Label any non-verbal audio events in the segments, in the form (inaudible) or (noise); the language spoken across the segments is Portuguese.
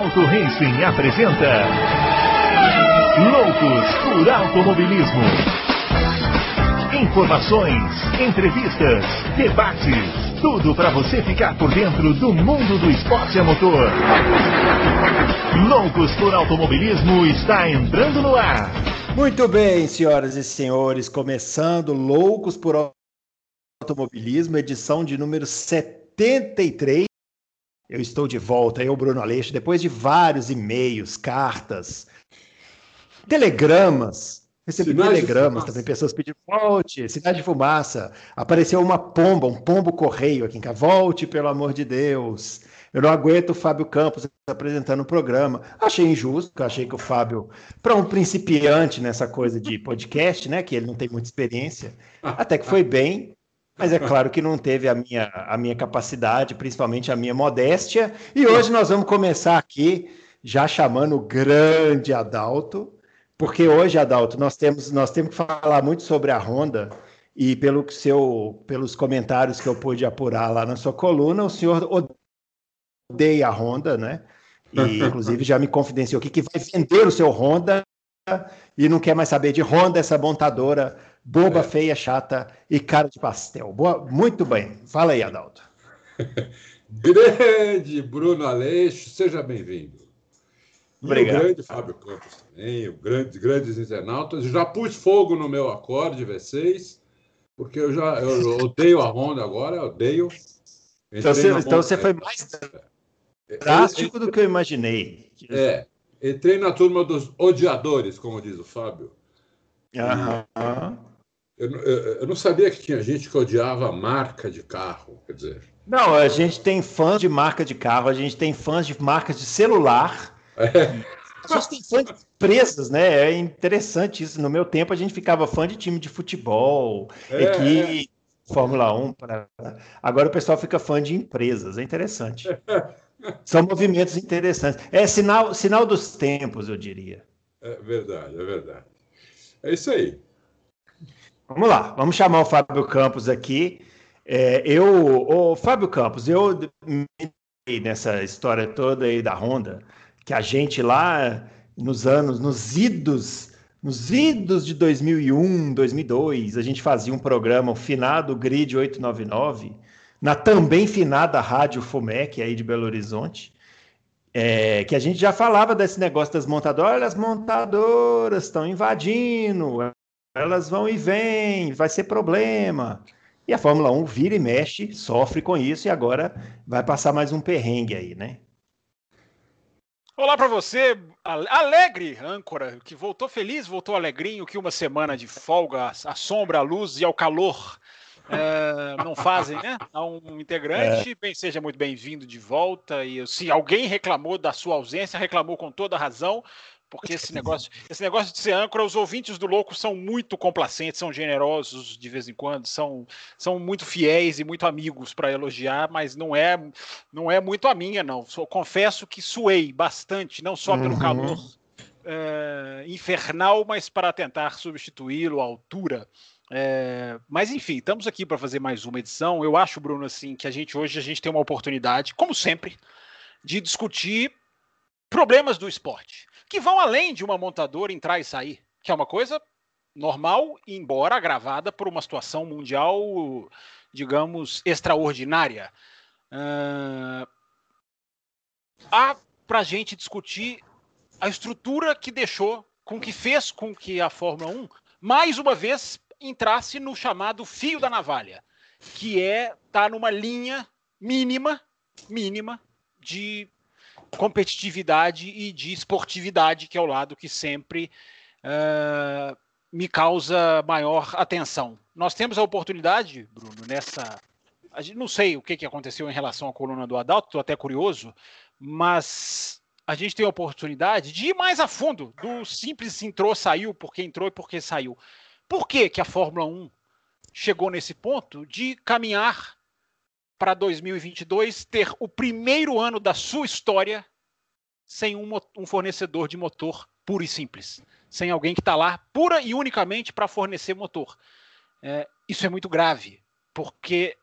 Auto Racing apresenta Loucos por Automobilismo. Informações, entrevistas, debates, tudo para você ficar por dentro do mundo do esporte a motor. Loucos por Automobilismo está entrando no ar. Muito bem, senhoras e senhores, começando Loucos por Automobilismo, edição de número 73. Eu estou de volta, eu, Bruno Aleixo, depois de vários e-mails, cartas, telegramas. Recebi telegramas também, pessoas pedindo volte, cidade de fumaça. Apareceu uma pomba, um pombo correio aqui em casa. Volte, pelo amor de Deus. Eu não aguento o Fábio Campos apresentando o programa. Achei injusto, achei que o Fábio, para um principiante nessa coisa de podcast, né, que ele não tem muita experiência, (laughs) até que foi bem, mas é claro que não teve a minha, a minha capacidade, principalmente a minha modéstia. E hoje nós vamos começar aqui já chamando o grande Adalto, porque hoje, Adalto, nós temos, nós temos que falar muito sobre a Honda. E pelo seu, pelos comentários que eu pude apurar lá na sua coluna, o senhor odeia a Honda, né? E inclusive já me confidenciou aqui que vai vender o seu Honda e não quer mais saber de Honda, essa montadora boba, é. feia, chata e cara de pastel. Boa, muito bem. Fala aí, Adalto. (laughs) grande Bruno Aleixo, seja bem-vindo. Obrigado. o grande Fábio Campos também, o grande, grandes internautas. Já pus fogo no meu acorde V6, porque eu já eu odeio a Honda agora, odeio. Então você, então você foi mais drástico do que eu imaginei. É, entrei na turma dos odiadores, como diz o Fábio. Aham. Eu, eu, eu, não sabia que tinha gente que odiava a marca de carro, quer dizer. Não, a gente tem fãs de marca de carro, a gente tem fãs de marcas de celular. É. A gente tem fãs de empresas, né? É interessante isso. No meu tempo a gente ficava fã de time de futebol, é, equipe, é. Fórmula 1. Pra... Agora o pessoal fica fã de empresas. É interessante. São movimentos interessantes. É sinal, sinal dos tempos, eu diria. É verdade, é verdade. É isso aí. Vamos lá, vamos chamar o Fábio Campos aqui. É, eu, o Fábio Campos, eu nessa história toda aí da Honda, que a gente lá nos anos, nos idos, nos idos de 2001, 2002, a gente fazia um programa, o finado Grid 899, na também finada Rádio Fumec aí de Belo Horizonte, é, que a gente já falava desse negócio das montadoras, olha, as montadoras estão invadindo, elas vão e vêm, vai ser problema. E a Fórmula 1 vira e mexe, sofre com isso e agora vai passar mais um perrengue aí, né? Olá para você, alegre âncora, que voltou feliz, voltou alegrinho, que uma semana de folga, a sombra, a luz e ao calor é, não fazem, né? (laughs) A um integrante, é. bem, seja muito bem-vindo de volta. E se alguém reclamou da sua ausência, reclamou com toda razão, porque esse negócio, esse negócio de ser âncora, os ouvintes do Louco são muito complacentes, são generosos de vez em quando, são, são muito fiéis e muito amigos para elogiar, mas não é não é muito a minha, não. Só, confesso que suei bastante, não só pelo uhum. calor é, infernal, mas para tentar substituí-lo à altura. É, mas enfim, estamos aqui para fazer mais uma edição. Eu acho, Bruno, assim, que a gente hoje a gente tem uma oportunidade, como sempre, de discutir problemas do esporte, que vão além de uma montadora entrar e sair, que é uma coisa normal, embora agravada por uma situação mundial, digamos, extraordinária. Uh, há para a gente discutir a estrutura que deixou, com que fez com que a Fórmula 1, mais uma vez, entrasse no chamado fio da navalha, que é estar tá numa linha mínima, mínima de competitividade e de esportividade, que é o lado que sempre uh, me causa maior atenção. Nós temos a oportunidade, Bruno, nessa. Não sei o que, que aconteceu em relação à coluna do Adalto, estou até curioso, mas a gente tem a oportunidade de ir mais a fundo do simples entrou, saiu, porque entrou e porque saiu. Por que, que a Fórmula 1 chegou nesse ponto de caminhar para 2022 ter o primeiro ano da sua história sem um, um fornecedor de motor puro e simples, sem alguém que está lá pura e unicamente para fornecer motor. É, isso é muito grave, porque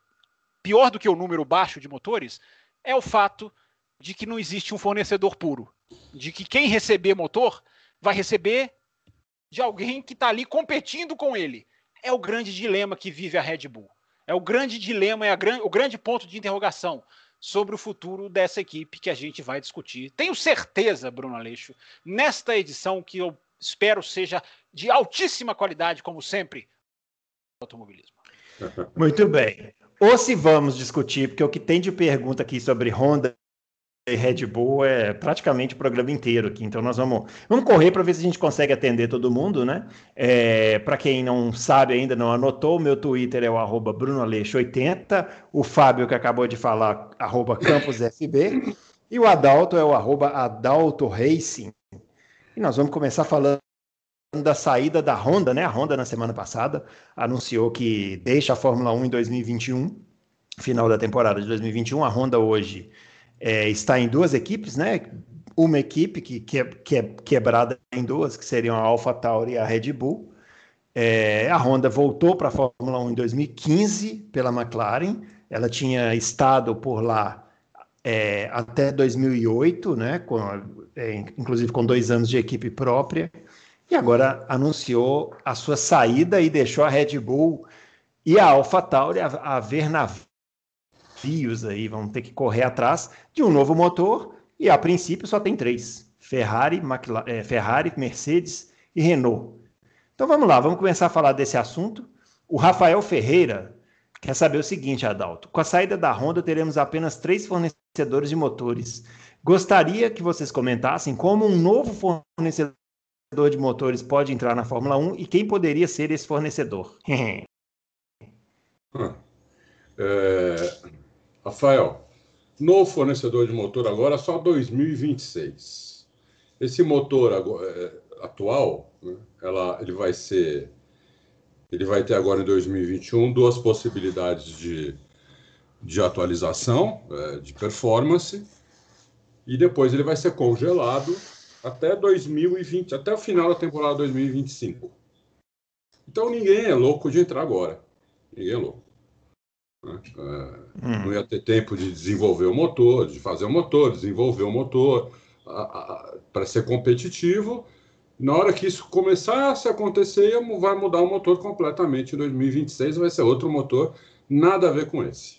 pior do que o número baixo de motores é o fato de que não existe um fornecedor puro, de que quem receber motor vai receber de alguém que está ali competindo com ele. É o grande dilema que vive a Red Bull. É o grande dilema, é gran... o grande ponto de interrogação sobre o futuro dessa equipe que a gente vai discutir. Tenho certeza, Bruno Aleixo, nesta edição que eu espero seja de altíssima qualidade, como sempre, automobilismo. Muito bem. Ou se vamos discutir, porque o que tem de pergunta aqui sobre Honda Red Bull é praticamente o programa inteiro aqui. Então nós vamos, vamos correr para ver se a gente consegue atender todo mundo, né? É, para quem não sabe ainda, não anotou, o meu Twitter é o arroba BrunoAleixo80, o Fábio que acabou de falar, arroba CampusFB, (laughs) e o Adalto é o arroba Adalto Racing. E nós vamos começar falando da saída da Honda, né? A Honda na semana passada anunciou que deixa a Fórmula 1 em 2021, final da temporada de 2021. A Honda hoje é, está em duas equipes, né? Uma equipe que, que, é, que é quebrada em duas, que seriam a AlphaTauri e a Red Bull. É, a Honda voltou para a Fórmula 1 em 2015 pela McLaren. Ela tinha estado por lá é, até 2008, né? Com, é, inclusive com dois anos de equipe própria. E agora anunciou a sua saída e deixou a Red Bull e a AlphaTauri a, a ver navios desafios aí, vão ter que correr atrás de um novo motor e a princípio só tem três: Ferrari, McLaren, é, Ferrari, Mercedes e Renault. Então vamos lá, vamos começar a falar desse assunto. O Rafael Ferreira quer saber o seguinte, Adalto: com a saída da Honda teremos apenas três fornecedores de motores. Gostaria que vocês comentassem como um novo fornecedor de motores pode entrar na Fórmula 1 e quem poderia ser esse fornecedor. é, (laughs) Rafael, no fornecedor de motor agora só 2026. Esse motor agora, é, atual, né, ela, ele vai ser, ele vai ter agora em 2021 duas possibilidades de, de atualização, é, de performance, e depois ele vai ser congelado até 2020, até o final da temporada 2025. Então ninguém é louco de entrar agora. Ninguém é louco. Né? hum. Não ia ter tempo de desenvolver o motor, de fazer o motor, desenvolver o motor para ser competitivo. Na hora que isso começasse a acontecer, vai mudar o motor completamente. Em 2026 vai ser outro motor, nada a ver com esse.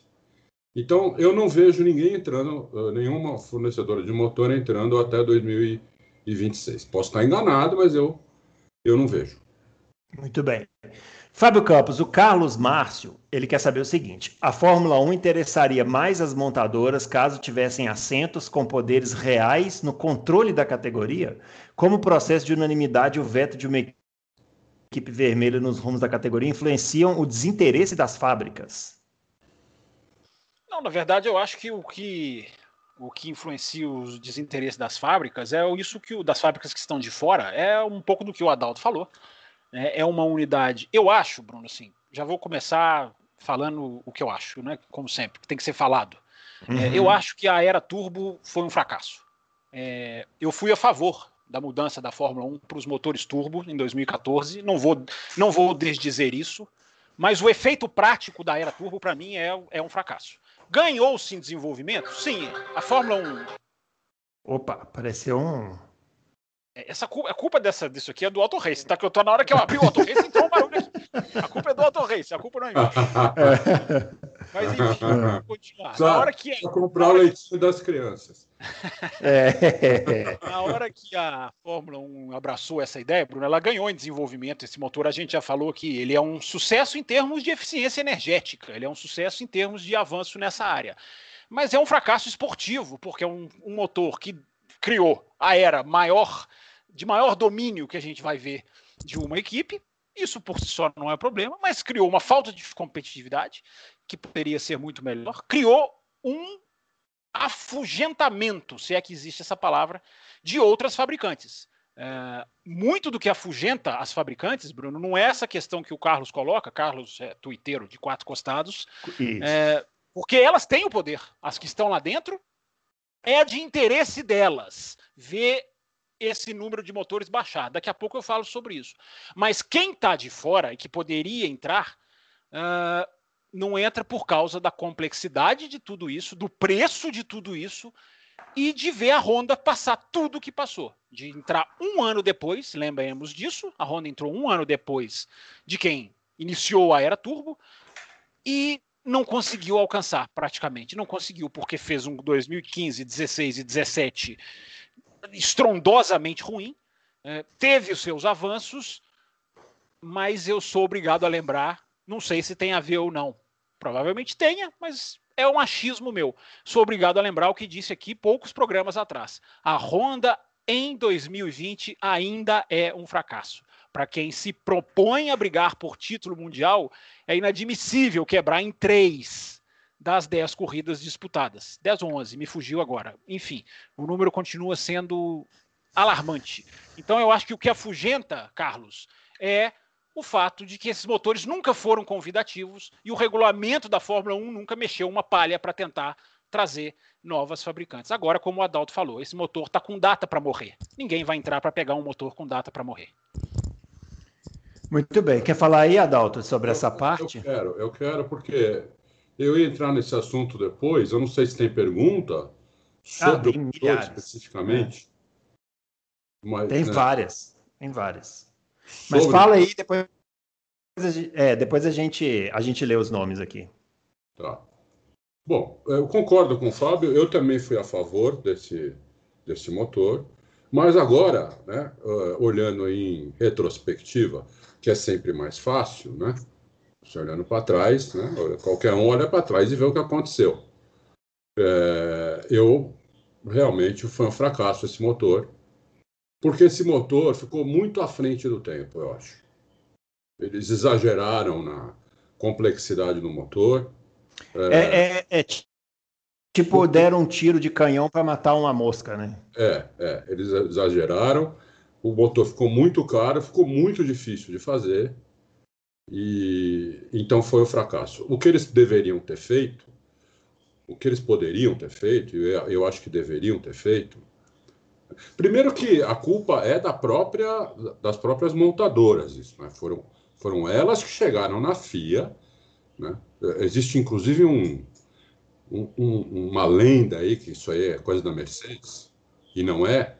Então, eu não vejo ninguém entrando, eh, nenhuma fornecedora de motor entrando até 2026. Posso estar enganado, mas eu, eu não vejo. Muito bem. Fábio Campos, o Carlos Márcio, ele quer saber o seguinte: a Fórmula 1 interessaria mais as montadoras caso tivessem assentos com poderes reais no controle da categoria? Como o processo de unanimidade e o veto de uma equipe vermelha nos rumos da categoria influenciam o desinteresse das fábricas? Não, na verdade, eu acho que o que o que influencia o desinteresse das fábricas é isso que o das fábricas que estão de fora é um pouco do que o Adalto falou é, é uma unidade. Eu acho, Bruno, assim, já vou começar falando o que eu acho, né? Como sempre, tem que ser falado. É, uhum. É, eu acho que a era turbo foi um fracasso. É, eu fui a favor da mudança da Fórmula 1 para os motores turbo em 2014. Não vou, não vou desdizer isso, mas o efeito prático da era turbo para mim é, é um fracasso. Ganhou-se em desenvolvimento? Sim. A Fórmula 1. Opa, apareceu um, essa culpa, a culpa dessa, disso aqui é do Auto Race, tá? Que eu tô na hora que eu abri o Auto Race, entrou um barulho aqui. A culpa é do Auto Race, a culpa não é minha. Mas enfim, (laughs) vamos continuar. Só, na hora que a, comprar o leitinho das crianças. É. Na hora que a Fórmula 1 abraçou essa ideia, Bruno, ela ganhou em desenvolvimento. Esse motor, a gente já falou que ele é um sucesso em termos de eficiência energética, ele é um sucesso em termos de avanço nessa área. Mas é um fracasso esportivo, porque é um, um motor que criou a era maior de maior domínio que a gente vai ver de uma equipe. Isso por si só não é problema, mas criou uma falta de competitividade que poderia ser muito melhor. Criou um afugentamento, se é que existe essa palavra, de outras fabricantes. É, muito do que afugenta as fabricantes, Bruno, não é essa questão que o Carlos coloca, Carlos é tuiteiro de quatro costados, é, porque elas têm o poder. As que estão lá dentro é de interesse delas ver esse número de motores baixar. Daqui a pouco eu falo sobre isso. Mas quem está de fora e que poderia entrar, uh, não entra por causa da complexidade de tudo isso, do preço de tudo isso e de ver a Honda passar tudo o que passou. De entrar um ano depois, lembremos disso, a Honda entrou um ano depois de quem iniciou a era turbo e não conseguiu alcançar praticamente. Não conseguiu porque fez um 2015, 16 e 17 estrondosamente ruim. É, teve os seus avanços, mas eu sou obrigado a lembrar, não sei se tem a ver ou não. Provavelmente tenha, mas é um achismo meu. Sou obrigado a lembrar o que disse aqui poucos programas atrás. A Honda em 2020 ainda é um fracasso. Para quem se propõe a brigar por título mundial, é inadmissível quebrar em três das dez corridas disputadas. 10 ou 11, me fugiu agora. Enfim, o número continua sendo alarmante. Então eu acho que o que afugenta, Carlos, é o fato de que esses motores nunca foram convidativos e o regulamento da Fórmula 1 nunca mexeu uma palha para tentar trazer novas fabricantes. Agora, como o Adalto falou, esse motor está com data para morrer. Ninguém vai entrar para pegar um motor com data para morrer. Muito bem. Quer falar aí, Adalto, sobre eu, essa parte? Eu quero, eu quero, porque eu ia entrar nesse assunto depois. Eu não sei se tem pergunta sobre ah, o motor especificamente. É. Mas, tem né? várias, tem várias. Mas fala aí, depois, é, depois a, gente, a gente lê os nomes aqui. Tá. Bom, eu concordo com o Fábio, eu também fui a favor desse, desse motor, mas agora, né, olhando em retrospectiva, que é sempre mais fácil, né? Você olhando para trás, né? Qualquer um olha para trás e vê o que aconteceu. É, eu realmente foi um fracasso esse motor, porque esse motor ficou muito à frente do tempo, eu acho. Eles exageraram na complexidade do motor. É, é, é, é tipo, deram um tiro de canhão para matar uma mosca, né? É, é, eles exageraram. O motor ficou muito caro, ficou muito difícil de fazer. E então foi um fracasso. O que eles deveriam ter feito, o que eles poderiam ter feito, eu, eu acho que deveriam ter feito. Primeiro que a culpa é da própria das próprias montadoras, isso, né? foram foram elas que chegaram na FIA né? Existe inclusive um, um, uma lenda aí que isso aí é coisa da Mercedes e não é.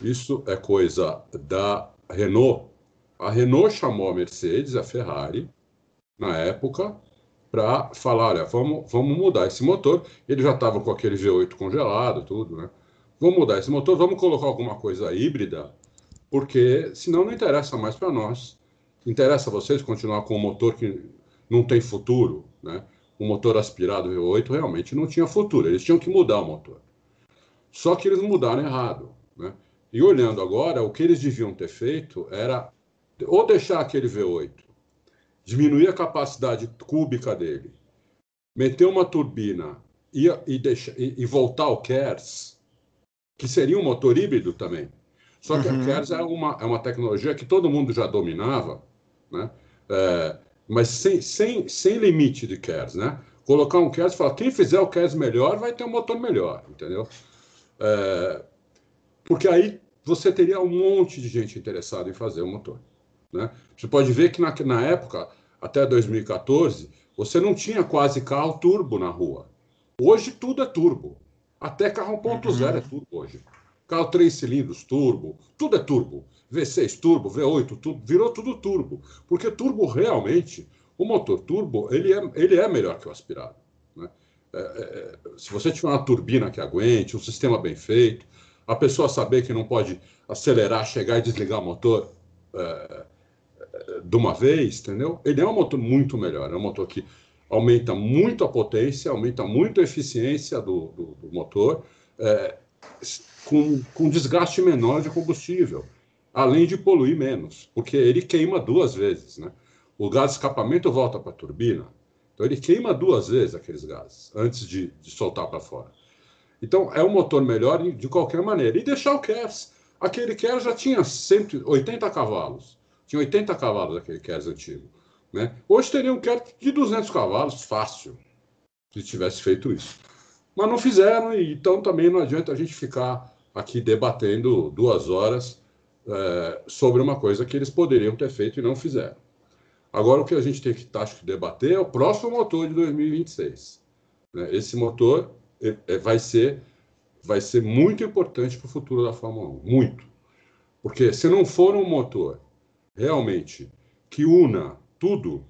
Isso é coisa da Renault. A Renault chamou a Mercedes, a Ferrari, na época, para falar, olha, vamos, vamos mudar esse motor. Ele já estava com aquele V8 congelado, tudo, né? Vamos mudar esse motor, vamos colocar alguma coisa híbrida, porque senão não interessa mais para nós. Interessa a vocês continuar com um motor que não tem futuro, né? O motor aspirado V8 realmente não tinha futuro, eles tinham que mudar o motor. Só que eles mudaram errado, né? E olhando agora, o que eles deviam ter feito era ou deixar aquele V8, diminuir a capacidade cúbica dele, meter uma turbina e, e, e, e voltar ao KERS, que seria um motor híbrido também. Só que uhum. a KERS é uma, é uma tecnologia que todo mundo já dominava, né? É, mas sem, sem, sem limite de KERS, né? Colocar um KERS e falar, quem fizer o KERS melhor vai ter um motor melhor, entendeu? É, porque aí você teria um monte de gente interessada em fazer o motor. Né? Você pode ver que na, na época, até 2014, você não tinha quase carro turbo na rua. Hoje tudo é turbo. Até carro 1.0 uhum. é turbo hoje. Carro três cilindros, turbo, tudo é turbo. V6 turbo, V8 turbo, virou tudo turbo. Porque turbo realmente, o motor turbo, ele é, ele é melhor que o aspirado. Né? É, é, é, se você tiver uma turbina que aguente, um sistema bem feito, a pessoa saber que não pode acelerar, chegar e desligar o motor é de uma vez, entendeu? Ele é um motor muito melhor, é um motor que aumenta muito a potência, aumenta muito a eficiência do, do, do motor, é, com, com desgaste menor de combustível além de poluir menos, porque ele queima duas vezes, né? O gás de escapamento volta para a turbina, então ele queima duas vezes aqueles gases antes de, de soltar para fora. Então é um motor melhor de qualquer maneira. E deixar o KERS. Aquele KERS já tinha 180 cavalos. Tinha 80 cavalos aquele KERS antigo. Né? Hoje teria um KERS de 200 cavalos, fácil, se tivesse feito isso. Mas não fizeram, então também não adianta a gente ficar aqui debatendo duas horas é, sobre uma coisa que eles poderiam ter feito e não fizeram. Agora, o que a gente tem que acho que debater é o próximo motor de 2026. Né? Esse motor é, vai ser vai ser muito importante para o futuro da Fórmula 1. Muito. Porque se não for um motor realmente que una tudo,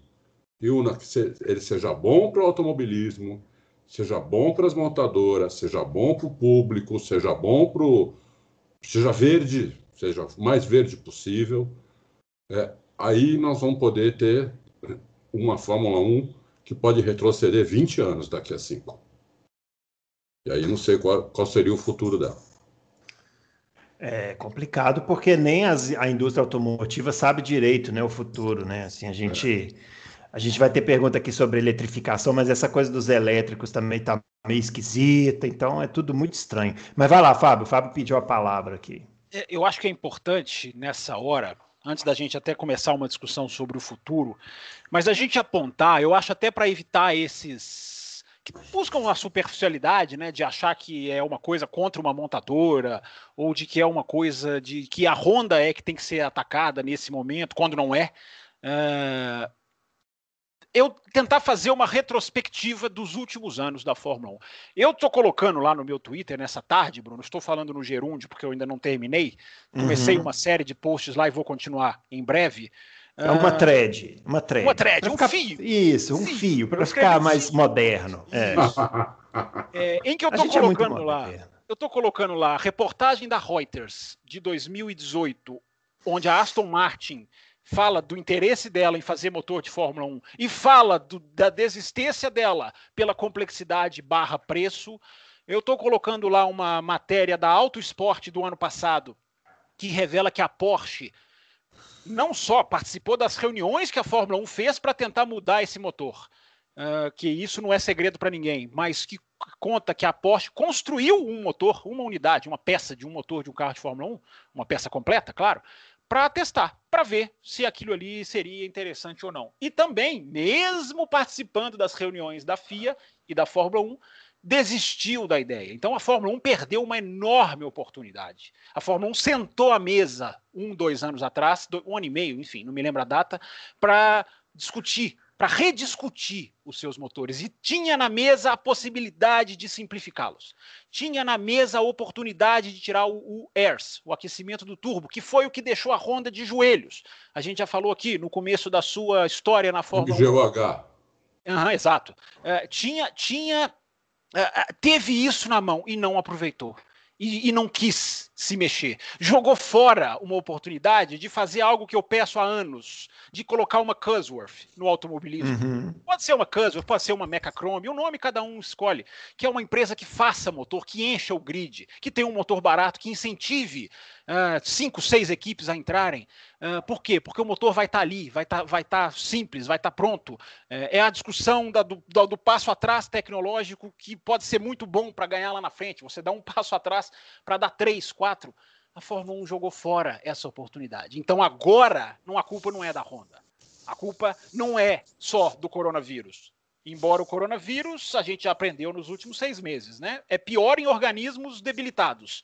que una que ele seja bom para o automobilismo, seja bom para as montadoras, seja bom para o público, seja bom para o. seja verde, seja o mais verde possível, é, aí nós vamos poder ter uma Fórmula 1 que pode retroceder 20 anos daqui a 5. E aí não sei qual, qual seria o futuro dela. É complicado porque nem as, a indústria automotiva sabe direito, né, o futuro, né? Assim, a gente é. a gente vai ter pergunta aqui sobre eletrificação, mas essa coisa dos elétricos também tá meio esquisita, então é tudo muito estranho. Mas vai lá, Fábio, o Fábio pediu a palavra aqui. É, eu acho que é importante nessa hora, antes da gente até começar uma discussão sobre o futuro, mas a gente apontar, eu acho até para evitar esses que buscam a superficialidade, né, de achar que é uma coisa contra uma montadora ou de que é uma coisa de que a Honda é que tem que ser atacada nesse momento, quando não é. Uh, eu tentar fazer uma retrospectiva dos últimos anos da Fórmula 1. Eu estou colocando lá no meu Twitter nessa tarde, Bruno, estou falando no Gerúndio porque eu ainda não terminei. Comecei uhum. uma série de posts lá e vou continuar em breve. É uma thread. Uma thread. Uma thread, um ficar, fio. Isso, um fio, fio para ficar mais moderno. É. é. em que eu estou é colocando é lá. Eu estou colocando lá a reportagem da Reuters de 2018, onde a Aston Martin fala do interesse dela em fazer motor de Fórmula 1 e fala do, da desistência dela pela complexidade barra preço. Eu estou colocando lá uma matéria da Auto Sport do ano passado que revela que a Porsche não só participou das reuniões que a Fórmula 1 fez para tentar mudar esse motor, uh, que isso não é segredo para ninguém, mas que conta que a Porsche construiu um motor, uma unidade, uma peça de um motor de um carro de Fórmula 1, uma peça completa, claro, para testar, para ver se aquilo ali seria interessante ou não. E também, mesmo participando das reuniões da FIA e da Fórmula 1, desistiu da ideia. Então a Fórmula 1 perdeu uma enorme oportunidade. A Fórmula 1 sentou à mesa um, dois anos atrás, um ano e meio, enfim, não me lembro a data, para discutir, para rediscutir os seus motores. E tinha na mesa a possibilidade de simplificá-los. Tinha na mesa a oportunidade de tirar o, o AIRS, o aquecimento do turbo, que foi o que deixou a Honda de joelhos. A gente já falou aqui no começo da sua história na Fórmula 1. GOH. Uhum, exato. É, tinha, tinha teve isso na mão e não aproveitou. E, e, não quis se mexer. Jogou fora uma oportunidade de fazer algo que eu peço há anos, de colocar uma Cusworth no automobilismo. Uhum. Pode ser uma Cusworth, pode ser uma Mechachrome, o nome cada um escolhe, que é uma empresa que faça motor, que encha o grid, que tem um motor barato, que incentive uh, cinco, seis equipes a entrarem. Uh, por quê? Porque o motor vai estar tá ali, vai estar tá, vai tá simples, vai estar tá pronto. Uh, é a discussão da, do, do, passo atrás tecnológico que pode ser muito bom para ganhar lá na frente. Você dá um (laughs) passo atrás para dar três, quatro. A Fórmula 1 jogou fora essa oportunidade. Então agora não, a culpa não é da Honda. A culpa não é só do coronavírus. Embora o coronavírus, a gente já aprendeu nos últimos seis meses, né? É pior em organismos debilitados.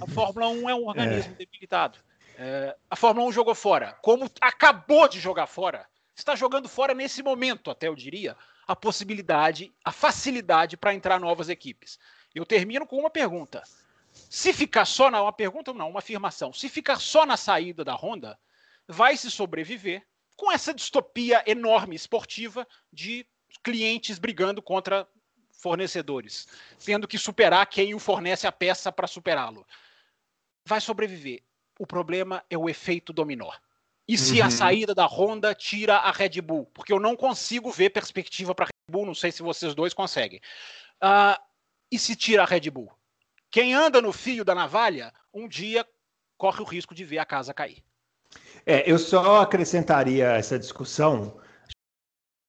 A Fórmula 1 é um (laughs) organismo é. debilitado. É, a Fórmula 1 jogou fora. Como acabou de jogar fora, está jogando fora nesse momento, até eu diria, a possibilidade, a facilidade para entrar novas equipes. Eu termino com uma pergunta. Se ficar só na uma pergunta, não, uma afirmação. Se ficar só na saída da Honda, vai se sobreviver com essa distopia enorme esportiva de clientes brigando contra fornecedores, tendo que superar quem o fornece a peça para superá-lo. Vai sobreviver. O problema é o efeito dominó. E se uhum. a saída da Honda tira a Red Bull? Porque eu não consigo ver perspectiva para a Red Bull, não sei se vocês dois conseguem. Uh, e se tira a Red Bull? Quem anda no fio da navalha, um dia corre o risco de ver a casa cair. É, eu só acrescentaria essa discussão,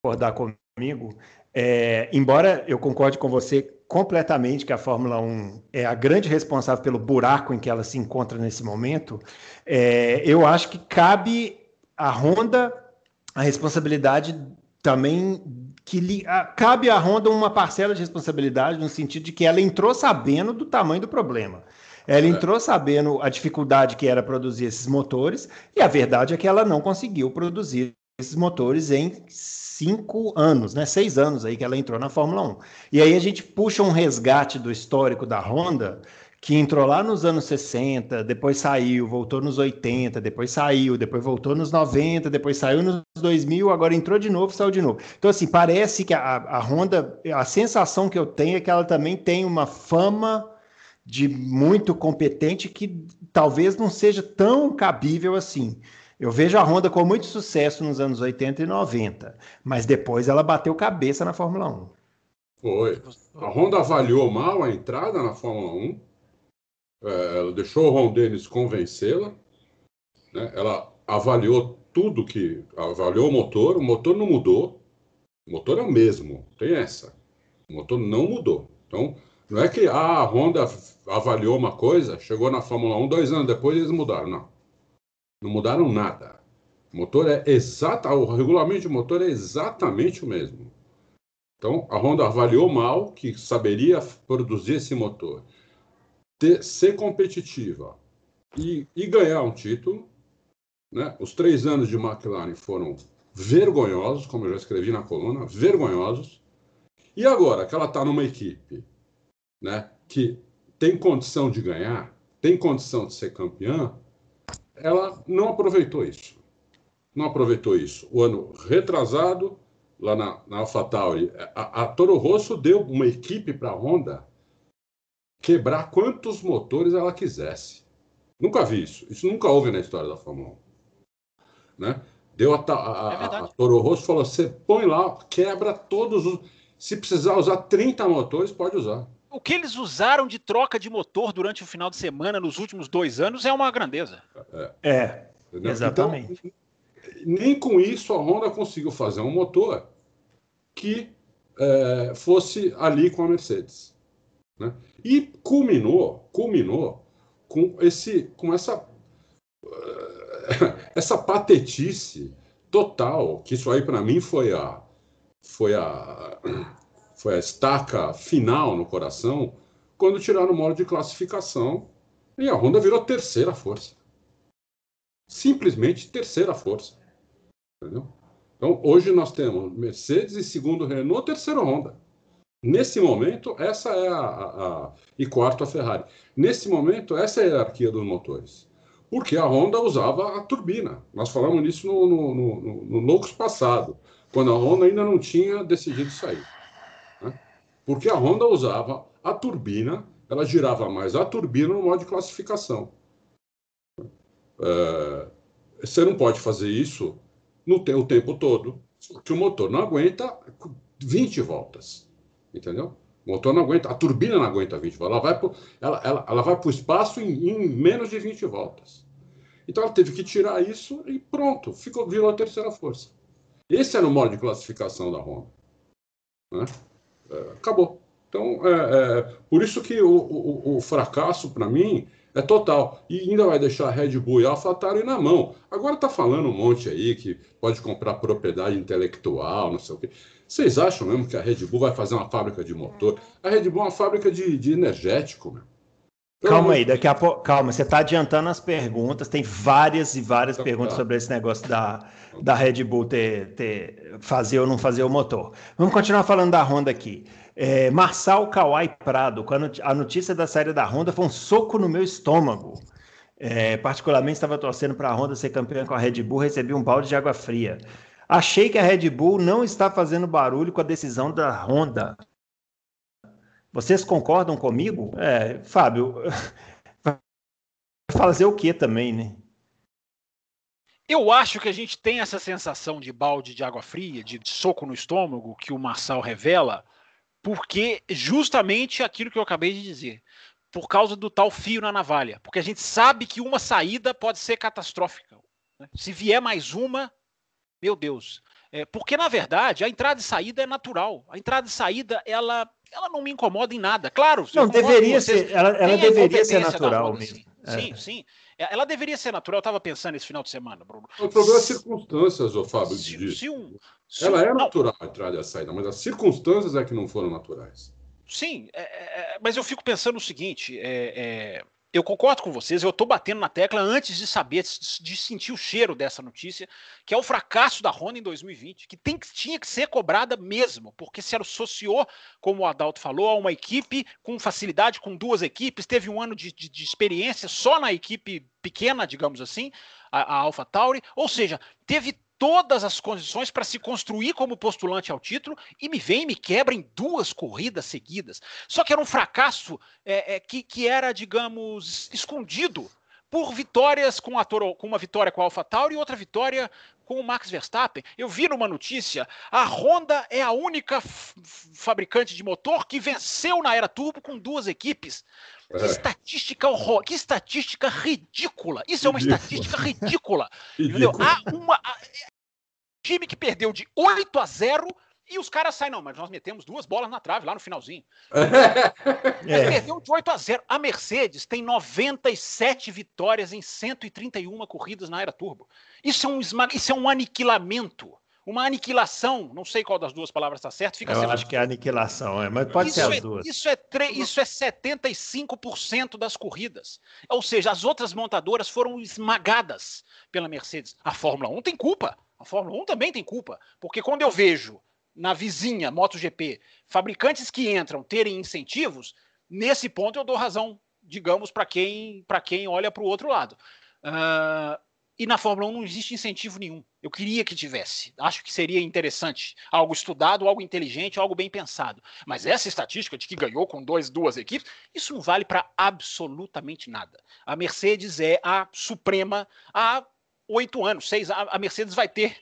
concordar comigo, é, embora eu concorde com você completamente que a Fórmula 1 é a grande responsável pelo buraco em que ela se encontra nesse momento, é, eu acho que cabe à Honda a responsabilidade também que lhe, a, cabe à Honda uma parcela de responsabilidade no sentido de que ela entrou sabendo do tamanho do problema. Ela é. entrou sabendo a dificuldade que era produzir esses motores, e a verdade é que ela não conseguiu produzir esses motores em cinco anos, né? Seis anos aí que ela entrou na Fórmula 1. E aí a gente puxa um resgate do histórico da Honda, que entrou lá nos anos 60, depois saiu, voltou nos 80, depois saiu, depois voltou nos 90, depois saiu nos 2000, agora entrou de novo, saiu de novo. Então, assim, parece que a, a Honda, a sensação que eu tenho é que ela também tem uma fama de muito competente que talvez não seja tão cabível assim. Eu vejo a Honda com muito sucesso nos anos 80 e 90, mas depois ela bateu cabeça na Fórmula 1. Foi. A Honda avaliou mal a entrada na Fórmula 1. É, ela deixou o Ron Dennis convencê-la. Né? Ela avaliou tudo que. Avaliou o motor. O motor não mudou. O motor é o mesmo. Tem essa. O motor não mudou. Então, não é que ah, a Honda avaliou uma coisa, chegou na Fórmula 1, dois anos depois eles mudaram. Não. Não mudaram nada. O motor é exata, o regulamento de motor é exatamente o mesmo. Então, a Honda avaliou mal que saberia produzir esse motor, ter, ser competitiva e, e, ganhar um título. Né? Os três anos de McLaren foram vergonhosos, como eu já escrevi na coluna, vergonhosos. E agora que ela está numa equipe né, que tem condição de ganhar, tem condição de ser campeã, ela não aproveitou isso. Não aproveitou isso. O ano retrasado, lá na, na AlphaTauri, a, a Toro Rosso deu uma equipe para a Honda quebrar quantos motores ela quisesse. Nunca vi isso. Isso nunca houve na história da Fórmula 1. Né? Deu a, a, é a, Toro Rosso falou: você põe lá, quebra todos os. Se precisar usar 30 motores, pode usar. O que eles usaram de troca de motor durante o final de semana nos últimos dois anos é uma grandeza. É, é exatamente. Então, nem com isso a Honda conseguiu fazer um motor que é, fosse ali com a Mercedes. Né? E culminou, culminou com, esse, com essa, (laughs) essa patetice total, que isso aí para mim foi a, foi a (clears throat) foi a estaca final no coração, quando tiraram o modo de classificação e a Honda virou terceira força. Simplesmente terceira força. Entendeu? Então, hoje nós temos Mercedes e segundo Renault, terceiro Honda. Nesse momento, essa é a, a, a, E quarto, a Ferrari. Nesse momento, essa é a hierarquia dos motores. Porque a Honda usava a turbina. Nós falamos nisso no, no, no, no Loucos passado, quando a Honda ainda não tinha decidido sair. Porque a Honda usava a turbina, ela girava mais a turbina no modo de classificação. É, você não pode fazer isso no o tempo todo, porque o motor não aguenta 20 voltas. Entendeu? O motor não aguenta, a turbina não aguenta 20 voltas. Ela vai para ela, ela, ela vai o espaço em, em, menos de 20 voltas. Então ela teve que tirar isso e pronto, ficou, virou a terceira força. Esse era o modo de classificação da Honda. Né? acabou. Então, é, é, por isso que o, o, o fracasso, para mim, é total. E ainda vai deixar a Red Bull e a AlphaTauri na mão. Agora está falando um monte aí que pode comprar propriedade intelectual, não sei o quê. Vocês acham mesmo que a Red Bull vai fazer uma fábrica de motor? A Red Bull é uma fábrica de, de energético, meu. Calma aí, daqui a pouco. Calma, você está adiantando as perguntas. Tem várias e várias então, perguntas tá. sobre esse negócio da, da Red Bull ter, ter, fazer ou não fazer o motor. Vamos continuar falando da Honda aqui. É, Marçal Kawai Prado, quando a notícia da saída da Honda foi um soco no meu estômago. É, particularmente estava torcendo para a Honda ser campeã com a Red Bull, recebi um balde de água fria. Achei que a Red Bull não está fazendo barulho com a decisão da Honda. Vocês concordam comigo? É, Fábio, (laughs) fazer o que também, né? Eu acho que a gente tem essa sensação de balde de água fria, de soco no estômago, que o Marçal revela, porque justamente aquilo que eu acabei de dizer, por causa do tal fio na navalha, porque a gente sabe que uma saída pode ser catastrófica. Né? Se vier mais uma, meu Deus. É, porque, na verdade, a entrada e saída é natural. A entrada e saída, ela, ela não me incomoda em nada. Claro, não deveria ser, ela, ela deveria ser natural mesmo. Sim, é. sim, sim. É, ela deveria ser natural. Eu estava pensando esse final de semana, Bruno. O problema é as circunstâncias, ô Fábio. Se, se um, se ela é natural a entrada e a saída, mas as circunstâncias é que não foram naturais. Sim, é, é, é, mas eu fico pensando o seguinte: é, eu concordo com vocês, eu estou batendo na tecla antes de saber, de sentir o cheiro dessa notícia, que é o fracasso da Honda em 2020, que tem, tinha que ser cobrada mesmo, porque se associou, como o Adalto falou, a uma equipe com facilidade, com duas equipes, teve um ano de, de, de experiência só na equipe pequena, digamos assim, a, a Alpha Tauri, ou seja, teve todas as condições para se construir como postulante ao título e me vem e me quebra em duas corridas seguidas. Só que era um fracasso é, é, que, que era, digamos, escondido por vitórias com, a Toro, com uma vitória com a AlphaTauri e outra vitória com o Max Verstappen. Eu vi numa notícia, a Honda é a única fabricante de motor que venceu na era turbo com duas equipes. Que é. estatística horror, que estatística ridícula. Isso é uma estatística (laughs) ridícula. entendeu? Há uma, time que perdeu de 8 a 0 e os caras saem, não, mas nós metemos duas bolas na trave lá no finalzinho. (laughs) é. Perdeu de 8 a 0. A Mercedes tem 97 vitórias em 131 corridas na era turbo. Isso é um, isso é um aniquilamento. Uma aniquilação, não sei qual das duas palavras está certo. Fica Eu acho que é aniquilação, é, mas pode isso ser as é, duas. Isso é, isso é 75% das corridas. Ou seja, as outras montadoras foram esmagadas pela Mercedes. A Fórmula 1 tem culpa. A Fórmula 1 também tem culpa, porque quando eu vejo na vizinha MotoGP fabricantes que entram terem incentivos, nesse ponto eu dou razão, digamos, para quem, quem olha para o outro lado. Uh, e na Fórmula 1 não existe incentivo nenhum. Eu queria que tivesse. Acho que seria interessante. Algo estudado, algo inteligente, algo bem pensado. Mas essa estatística de que ganhou com dois, duas equipes, isso não vale para absolutamente nada. A Mercedes é a suprema, a oito anos, seis. A Mercedes vai ter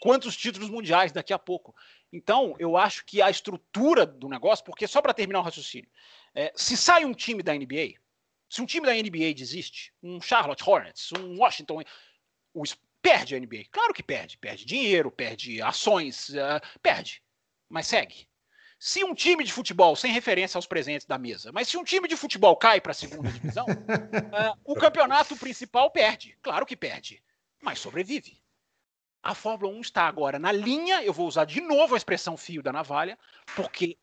quantos títulos mundiais daqui a pouco? Então, eu acho que a estrutura do negócio, porque só para terminar o raciocínio, é, se sai um time da NBA, se um time da NBA desiste, um Charlotte Hornets, um Washington, o, perde a NBA. Claro que perde. Perde dinheiro, perde ações, uh, perde. Mas segue. Se um time de futebol, sem referência aos presentes da mesa, mas se um time de futebol cai para a segunda divisão, uh, (laughs) o campeonato principal perde. Claro que perde, mas sobrevive. A Fórmula 1 está agora na linha, eu vou usar de novo a expressão fio da navalha, porque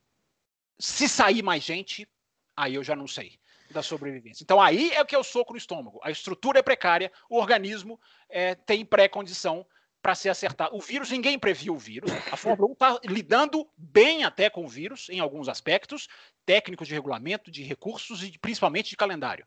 se sair mais gente, aí eu já não sei da sobrevivência. Então aí é o que é o soco no estômago. A estrutura é precária, o organismo é, tem pré-condição para ser acertado. O vírus, ninguém previu o vírus. A Fórmula 1 está lidando bem até com o vírus, em alguns aspectos, técnicos de regulamento, de recursos e principalmente de calendário.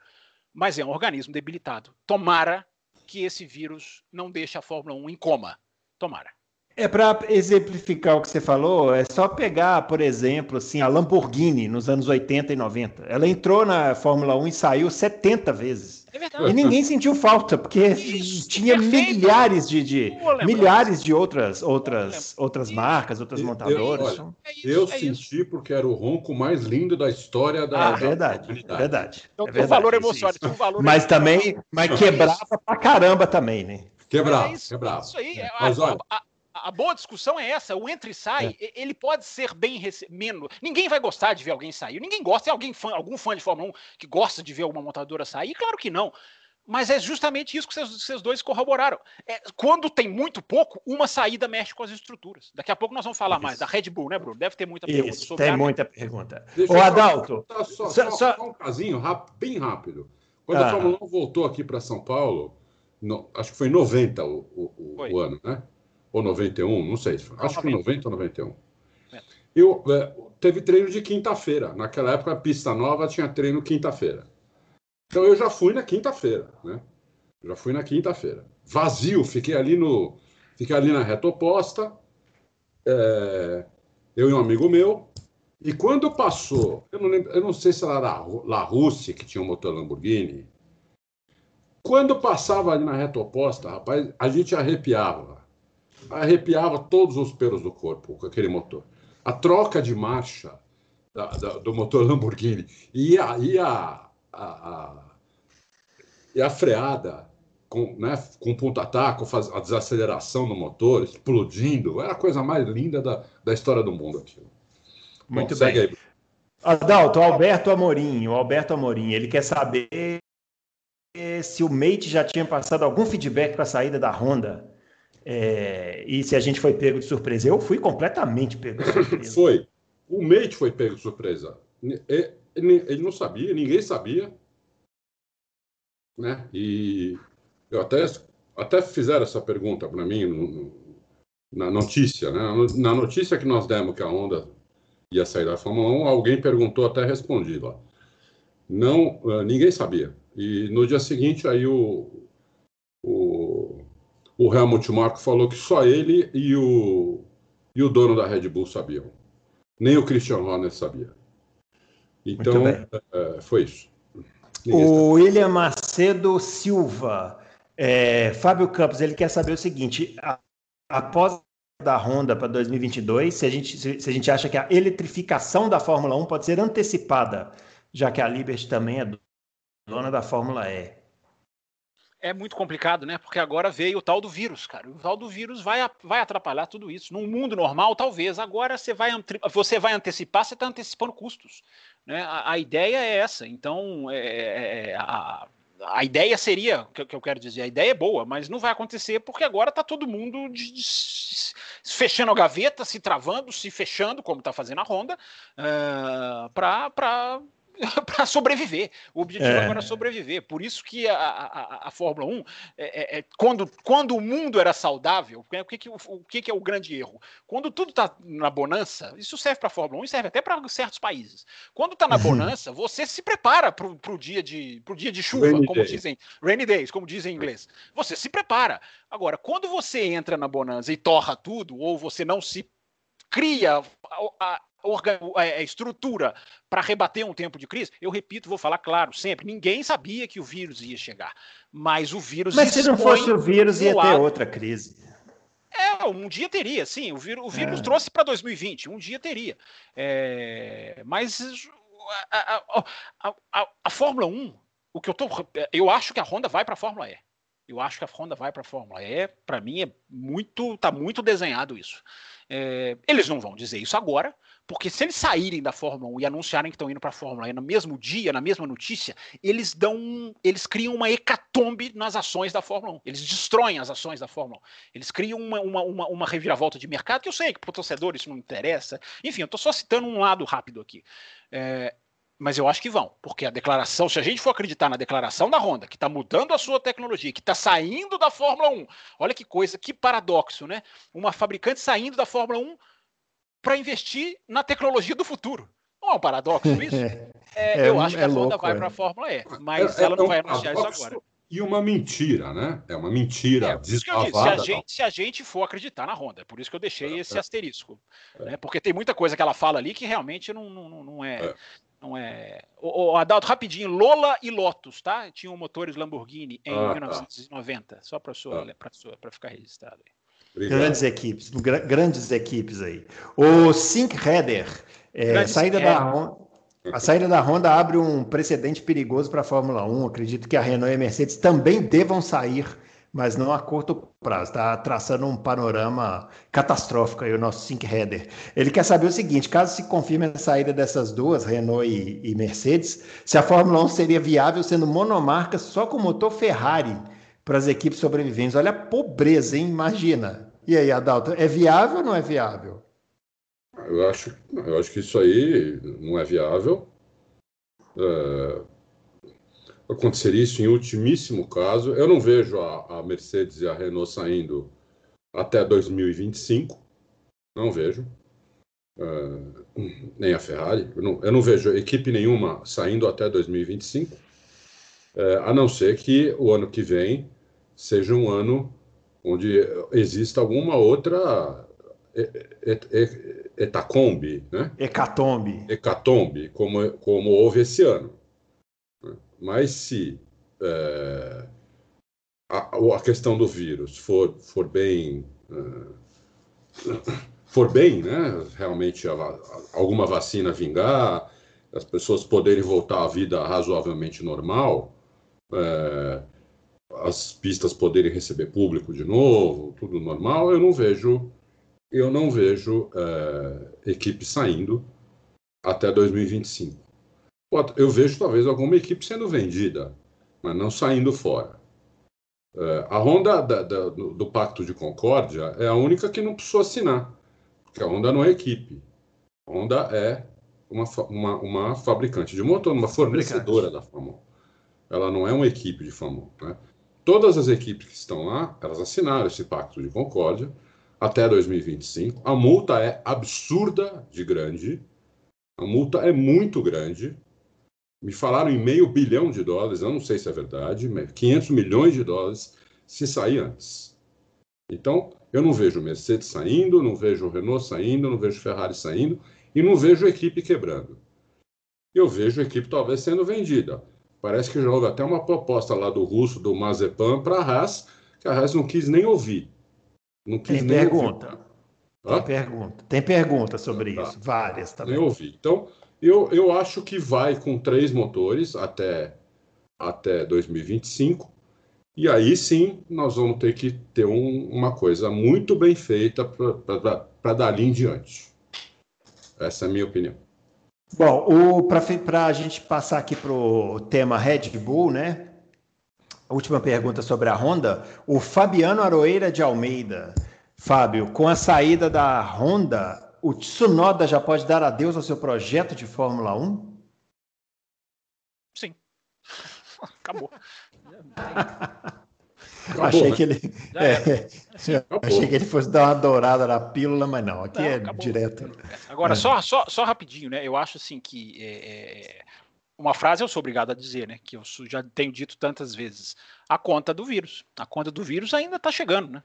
Mas é um organismo debilitado. Tomara que esse vírus não deixe a Fórmula 1 em coma. Tomara. É para exemplificar o que você falou, é só pegar, por exemplo, assim, a Lamborghini nos anos 80 e 90. Ela entrou na Fórmula 1 e saiu 70 vezes. É verdade. E ninguém sentiu falta, porque Isso, tinha perfeito. milhares de, de milhares de outras outras outras marcas, outras montadoras. Eu, olha, é isso, eu é senti isso. porque era o ronco mais lindo da história da, ah, verdade, da verdade. Então, é verdade. O valor emocionante, o valor Mas também, mas quebrava pra caramba também, né? Quebrava, é quebrava. Isso aí. É, mas olha, a, a boa discussão é essa. O entre e sai, é. ele pode ser bem rece... menos. Ninguém vai gostar de ver alguém sair. Ninguém gosta. Tem alguém fã, algum fã de Fórmula 1 que gosta de ver alguma montadora sair? Claro que não. Mas é justamente isso que vocês, dois corroboraram. É, quando tem muito pouco, uma saída mexe com as estruturas. Daqui a pouco nós vamos falar isso. mais da Red Bull, né, Bruno? Deve ter muita pergunta isso, sobre Tem a... muita pergunta. Deixa Ô, Adalto. Só, só, só, só, um casinho bem rápido. Quando ah. a Fórmula 1 voltou aqui para São Paulo, no, acho que foi em 90 o, o, o ano, né? Ou 91, não sei, acho que 90 ou 91. Eu, é, teve treino de quinta-feira. Naquela época, a pista nova tinha treino quinta-feira. Então eu já fui na quinta-feira, né? Já fui na quinta-feira. Vazio, fiquei ali no. Fiquei ali na reta oposta. É, eu e um amigo meu. E quando passou, eu não, lembro, eu não sei se era La Rússia, que tinha um motor Lamborghini. Quando passava ali na reta oposta, rapaz, a gente arrepiava arrepiava todos os pelos do corpo com aquele motor. A troca de marcha da, da, do motor Lamborghini e a, e a, a, a, e a freada com, né, com ponta-taco, a desaceleração do motor, explodindo, era a coisa mais linda da, da história do mundo aquilo. Muito Bom, bem. Aí. Adalto, Alberto Amorim, o Alberto Amorim, ele quer saber se o Mate já tinha passado algum feedback para a saída da Honda é, e se a gente foi pego de surpresa? Eu fui completamente pego de (laughs) surpresa. foi. O Mate foi pego de surpresa. Ele, ele não sabia, ninguém sabia. né? E eu até, até fizeram essa pergunta para mim no, na notícia, né? Na notícia que nós demos que a Honda ia sair da Fórmula 1, alguém perguntou, até respondi lá. Não, eh, ninguém sabia. E no dia seguinte, aí o, o Helmut Marko falou que só ele e o, e o dono da Red Bull sabiam. Nem o Christian Horner sabia. Então, é, foi isso. Ninguém o William Macedo Silva, é, Fábio Campos, ele quer saber o seguinte: a, após da Honda para 2022, se a, gente, se, se a gente acha que a eletrificação da Fórmula 1 pode ser antecipada, já que a Liberty também é dona da Fórmula E é muito complicado, né? Porque agora veio o tal do vírus, cara. O tal do vírus vai, vai atrapalhar tudo isso. Num mundo normal, talvez. Agora você vai, você vai antecipar, você está antecipando custos. Né? A, a, ideia é essa. Então, é, é, é a, a ideia seria, que, que eu quero dizer, a ideia é boa, mas não vai acontecer porque agora está todo mundo de, de, fechando a gaveta, se travando, se fechando, como está fazendo a Honda, uh, eh, para (laughs) para sobreviver. O objetivo é. agora é sobreviver. Por isso que a, a, a Fórmula 1, é, é, é, quando, quando o mundo era saudável, o que, que, o, o que, que é o grande erro? Quando tudo está na bonança, isso serve para a Fórmula 1 e serve até para certos países. Quando está na uhum. bonança, você se prepara para o dia, de, pro dia de chuva, rainy como day. dizem, rainy days, como dizem em inglês. Você se prepara. Agora, quando você entra na bonança e torra tudo, ou você não se cria a, a é, estrutura para rebater um tempo de crise, eu repito, vou falar claro sempre, ninguém sabia que o vírus ia chegar, mas o vírus Mas se não fosse o vírus ia ter outra crise. É, um dia teria, sim. O vírus, o vírus é. trouxe para 2020, um dia teria. É, mas a, a, a, a, Fórmula 1, o que eu tô. Eu acho que a Honda vai para a Fórmula E. Eu acho que a Honda vai para a Fórmula E. Para mim é muito, tá muito desenhado isso. É, eles não vão dizer isso agora, porque se eles saírem da Fórmula 1 e anunciarem que estão indo para a Fórmula E no mesmo dia, na mesma notícia, eles dão, eles criam uma hecatombe nas ações da Fórmula 1. Eles destroem as ações da Fórmula 1. Eles criam uma, uma, uma, uma reviravolta de mercado, que eu sei que para o torcedor isso não interessa. Enfim, eu estou só citando um lado rápido aqui. É, mas eu acho que vão, porque a declaração, se a gente for acreditar na declaração da Honda, que está mudando a sua tecnologia, que está saindo da Fórmula 1, olha que coisa, que paradoxo, né? Uma fabricante saindo da Fórmula 1 para investir na tecnologia do futuro. Não é um paradoxo isso? (laughs) É, é, eu acho que a Honda vai para a Fórmula E, mas é, ela não um vai anunciar isso agora. E uma mentira, né? É uma mentira é, deslavada. Se a, gente, se a gente for acreditar na Honda, por isso que eu deixei esse asterisco. Né? Porque tem muita coisa que ela fala ali que realmente não, não, não é. Não é. O, o Adalto, rapidinho, Lola e Lotus, tá? Tinham motores Lamborghini em ah, 1990, tá. só para ah. ficar registrado aí. Obrigado. Grandes equipes, grandes equipes aí. O Sync Header, é, saída da Honda, a saída da Honda abre um precedente perigoso para a Fórmula 1. Acredito que a Renault e a Mercedes também devam sair, mas não a curto prazo. Está traçando um panorama catastrófico aí o nosso Sync Header. Ele quer saber o seguinte: caso se confirme a saída dessas duas, Renault e, e Mercedes, se a Fórmula 1 seria viável sendo monomarca só com motor Ferrari para as equipes sobreviventes. Olha a pobreza, hein? Imagina. E aí, Adalto, é viável ou não é viável? Eu acho, eu acho que isso aí não é viável. É, aconteceria isso em ultimíssimo caso. Eu não vejo a, a, Mercedes e a Renault saindo até 2025. Não vejo. É, nem a Ferrari. Eu não, eu não vejo equipe nenhuma saindo até 2025 é, a não ser que o ano que vem seja um ano onde exista alguma outra etacombe, né? Hecatombe. Hecatombe, como, como houve esse ano. Mas se é, a, a, questão do vírus for, for bem. É, for bem, né? Realmente a, alguma vacina vingar, as pessoas poderem voltar à vida razoavelmente normal, é, as pistas poderem receber público de novo, tudo normal, eu não vejo, eu não vejo é, equipe saindo até 2025. Eu vejo talvez alguma equipe sendo vendida, mas não saindo fora. É, a Honda da, da, do, do, Pacto de Concórdia é a única que não precisou assinar, porque a Honda não é equipe. A Honda é uma, uma, uma fabricante de motor, uma fornecedora da Fórmula 1. ela não é uma equipe de Fórmula 1. Né? Todas as equipes que estão lá, elas assinaram esse pacto de concórdia até 2025. A multa é absurda de grande. A multa é muito grande. Me falaram em meio bilhão de dólares, eu não sei se é verdade, 500 milhões de dólares se sair antes. Então, eu não vejo Mercedes saindo, não vejo Renault saindo, não vejo Ferrari saindo e não vejo a equipe quebrando. Eu vejo a equipe talvez sendo vendida. Parece que houve até uma proposta lá do russo, do Mazepan, para a Haas, que a Haas não quis nem ouvir. Não quis Tem nem pergunta. Ouvir. Tem pergunta. Tem pergunta sobre tá. isso, várias também. Nem ouvi. Então, eu, eu acho que vai com três motores até, até 2025. E aí sim nós vamos ter que ter um, uma coisa muito bem feita para dali em diante. Essa é a minha opinião. Bom, para a gente passar aqui para o tema Red Bull, né? última pergunta sobre a Honda. O Fabiano Aroeira de Almeida. Fábio, com a saída da Honda, o Tsunoda já pode dar adeus ao seu projeto de Fórmula 1? Sim. (laughs) Acabou. (laughs) Acabou, achei né? que ele. (laughs) É, achei que ele fosse dar uma dourada na pílula, mas não, aqui não, é acabou. direto. Agora, é. só, só, só rapidinho, né? Eu acho assim que é, é uma frase eu sou obrigado a dizer, né? Que eu já tenho dito tantas vezes a conta do vírus. A conta do vírus ainda está chegando, né?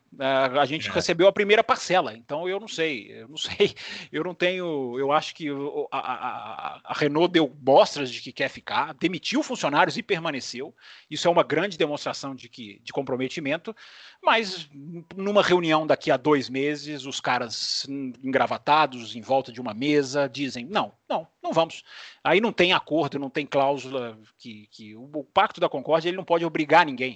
A gente é. recebeu a primeira parcela, então eu não sei, eu não (laughs) sei, eu não tenho, eu acho que a, a, a Renault deu mostras de que quer ficar, demitiu funcionários e permaneceu. Isso é uma grande demonstração de que de comprometimento. Mas numa reunião daqui a dois meses, os caras engravatados em volta de uma mesa dizem não, não, não vamos. Aí não tem acordo, não tem cláusula que, que o, o pacto da Concórdia ele não pode obrigar ninguém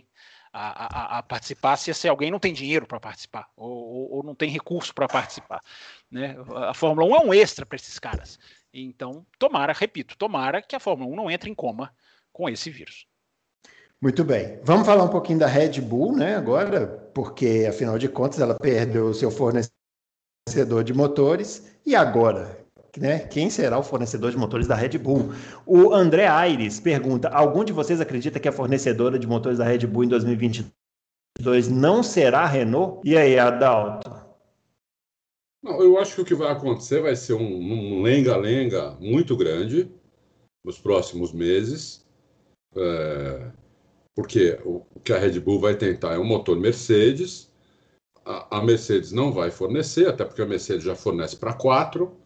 a, a, a, participar se, se alguém não tem dinheiro para participar ou, ou, ou, não tem recurso para participar. Né? A Fórmula 1 é um extra para esses caras. Então, tomara, repito, tomara que a Fórmula 1 não entre em coma com esse vírus. Muito bem. Vamos falar um pouquinho da Red Bull, né? Agora, porque afinal de contas ela perdeu o seu fornecedor de motores. E agora? Né, quem será o fornecedor de motores da Red Bull. O André Aires pergunta: algum de vocês acredita que a fornecedora de motores da Red Bull em 2022 não será a Renault? E aí, Adalto? Não, eu acho que o que vai acontecer vai ser um lenga-lenga um muito grande nos próximos meses, é, porque o, o, que a Red Bull vai tentar é um motor Mercedes. A, a Mercedes não vai fornecer, até porque a Mercedes já fornece para quatro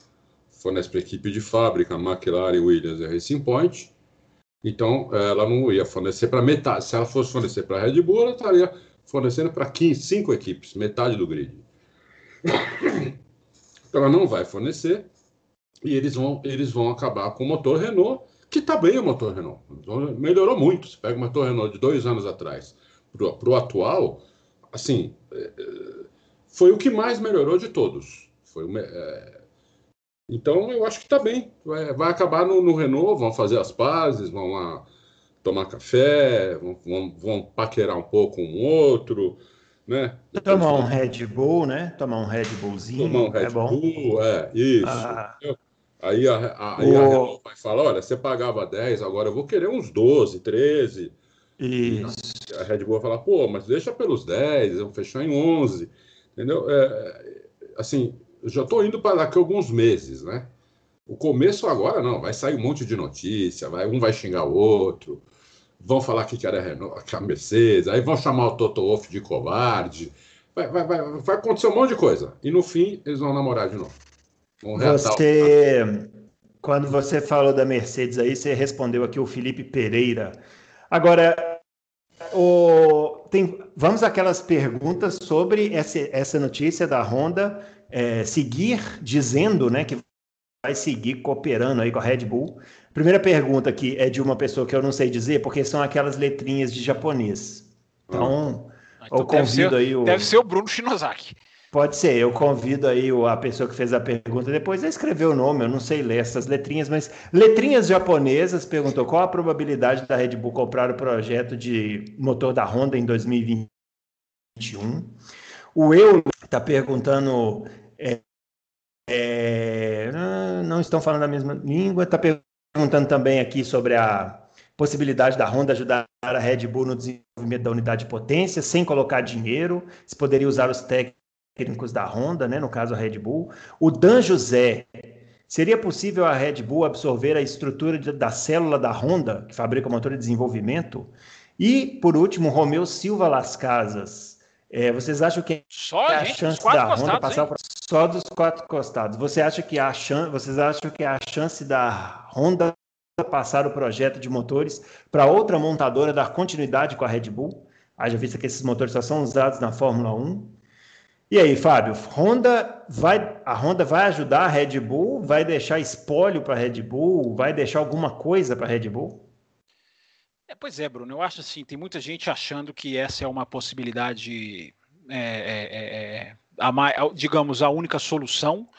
fornece para a equipe de fábrica, McLaren, Williams e Racing Point. Então, ela não ia fornecer para metade. Se ela fosse fornecer para a Red Bull, ela estaria fornecendo para cinco equipes, metade do grid. Então, ela não vai fornecer e eles vão, eles vão acabar com o motor Renault, que está bem o motor Renault. Melhorou muito. Você pega o motor Renault de dois anos atrás para o atual, assim, é, é, foi o que mais melhorou de todos. Foi é, então eu acho que está bem. Vai, vai acabar no, no, Renault, vão fazer as pazes, vão lá tomar café, vão, vão, vão paquerar um pouco um outro, né? Tomar um Red Bull, né? Tomar um Red Bullzinho. Tomar um Red é Bull, é, isso. Ah. Aí, a, a, aí o... a Renault vai falar, olha, você pagava 10, agora eu vou querer uns 12, 13. Isso. A Red Bull vai falar, pô, mas deixa pelos 10, eu vou fechar em 11. Entendeu? É, assim, eu já estou indo para daqui a alguns meses, né? O começo agora não, vai sair um monte de notícia, vai, um vai xingar o outro, vão falar que era Renault, que a Mercedes, aí vão chamar o Toto Wolff de covarde, vai, vai, vai, vai acontecer um monte de coisa. E no fim, eles vão namorar de novo. Você, quando você falou da Mercedes aí, você respondeu aqui o Felipe Pereira. Agora, o, tem, vamos àquelas perguntas sobre essa, essa notícia da Honda é, seguir dizendo né, que vai seguir cooperando aí com a Red Bull. Primeira pergunta aqui é de uma pessoa que eu não sei dizer, porque são aquelas letrinhas de japonês. Então, ah, então eu convido ser, aí o. Deve ser o Bruno Shinozaki. Pode ser, eu convido aí a pessoa que fez a pergunta depois a escrever o nome, eu não sei ler essas letrinhas, mas letrinhas japonesas perguntou qual a probabilidade da Red Bull comprar o projeto de motor da Honda em 2021. O Eu está perguntando é, é, não estão falando a mesma língua. Está perguntando também aqui sobre a possibilidade da Honda ajudar a Red Bull no desenvolvimento da unidade de potência, sem colocar dinheiro, se poderia usar os técnicos da Honda, né, no caso a Red Bull. O Dan José, seria possível a Red Bull absorver a estrutura de, da célula da Honda, que fabrica o motor de desenvolvimento? E, por último, Romeu Silva Las Casas. É, vocês acham que só, a gente, chance da Honda passar pra... só dos quatro costados? Você acha que a chance, vocês acham que a chance da Honda passar o projeto de motores para outra montadora dar continuidade com a Red Bull? Haja vista que esses motores só são usados na Fórmula 1. E aí, Fábio, Honda vai, a Honda vai ajudar a Red Bull? Vai deixar espólio para a Red Bull? Vai deixar alguma coisa para a Red Bull? É, pois é, Bruno. Eu acho assim, tem muita gente achando que essa é uma possibilidade, é, é, é, é a, digamos, a única solução.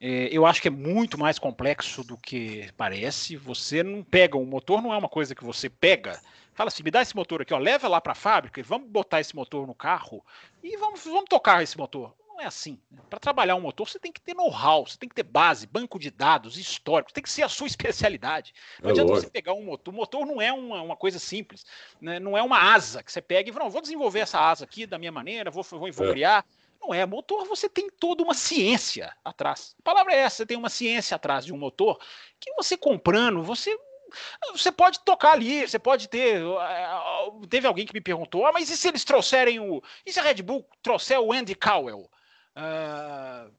Eu acho que é muito mais complexo do que parece. Você não pega um motor, não é uma coisa que você pega. Fala assim, me dá esse motor aqui, ó, leva lá para a fábrica e vamos botar esse motor no carro e vamos, vamos tocar esse motor. Não é assim. Né? Para trabalhar um motor, você tem que ter know-how, você tem que ter base, banco de dados, histórico, tem que ser a sua especialidade. Não é adianta lógico. você pegar um motor. O motor não é uma, uma coisa simples, né? não é uma asa que você pega e fala, vou desenvolver essa asa aqui da minha maneira, vou, vou, vou é. criar. Não é motor, você tem toda uma ciência atrás. A palavra é essa, você tem uma ciência atrás de um motor que você comprando, você você pode tocar ali, você pode ter. Teve alguém que me perguntou: ah, mas e se eles trouxerem o. E se a Red Bull trouxer o Andy Cowell? Uh,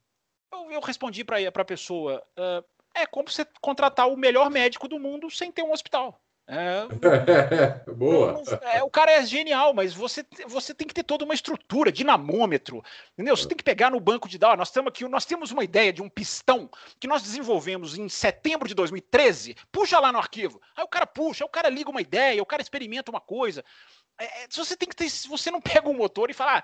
eu, eu, respondi para a pessoa: uh, é como você contratar o melhor médico do mundo sem ter um hospital. É, (laughs) Boa. É, o cara é genial, mas você, você tem que ter toda uma estrutura, dinamômetro, entendeu? Você tem que pegar no banco de dados. Nós temos aqui, nós temos uma ideia de um pistão que nós desenvolvemos em setembro de 2013. Puxa lá no arquivo. Aí o cara puxa, aí o cara liga uma ideia, o cara experimenta uma coisa. É, é você tem que ter, se você não pega um motor e fala, ah,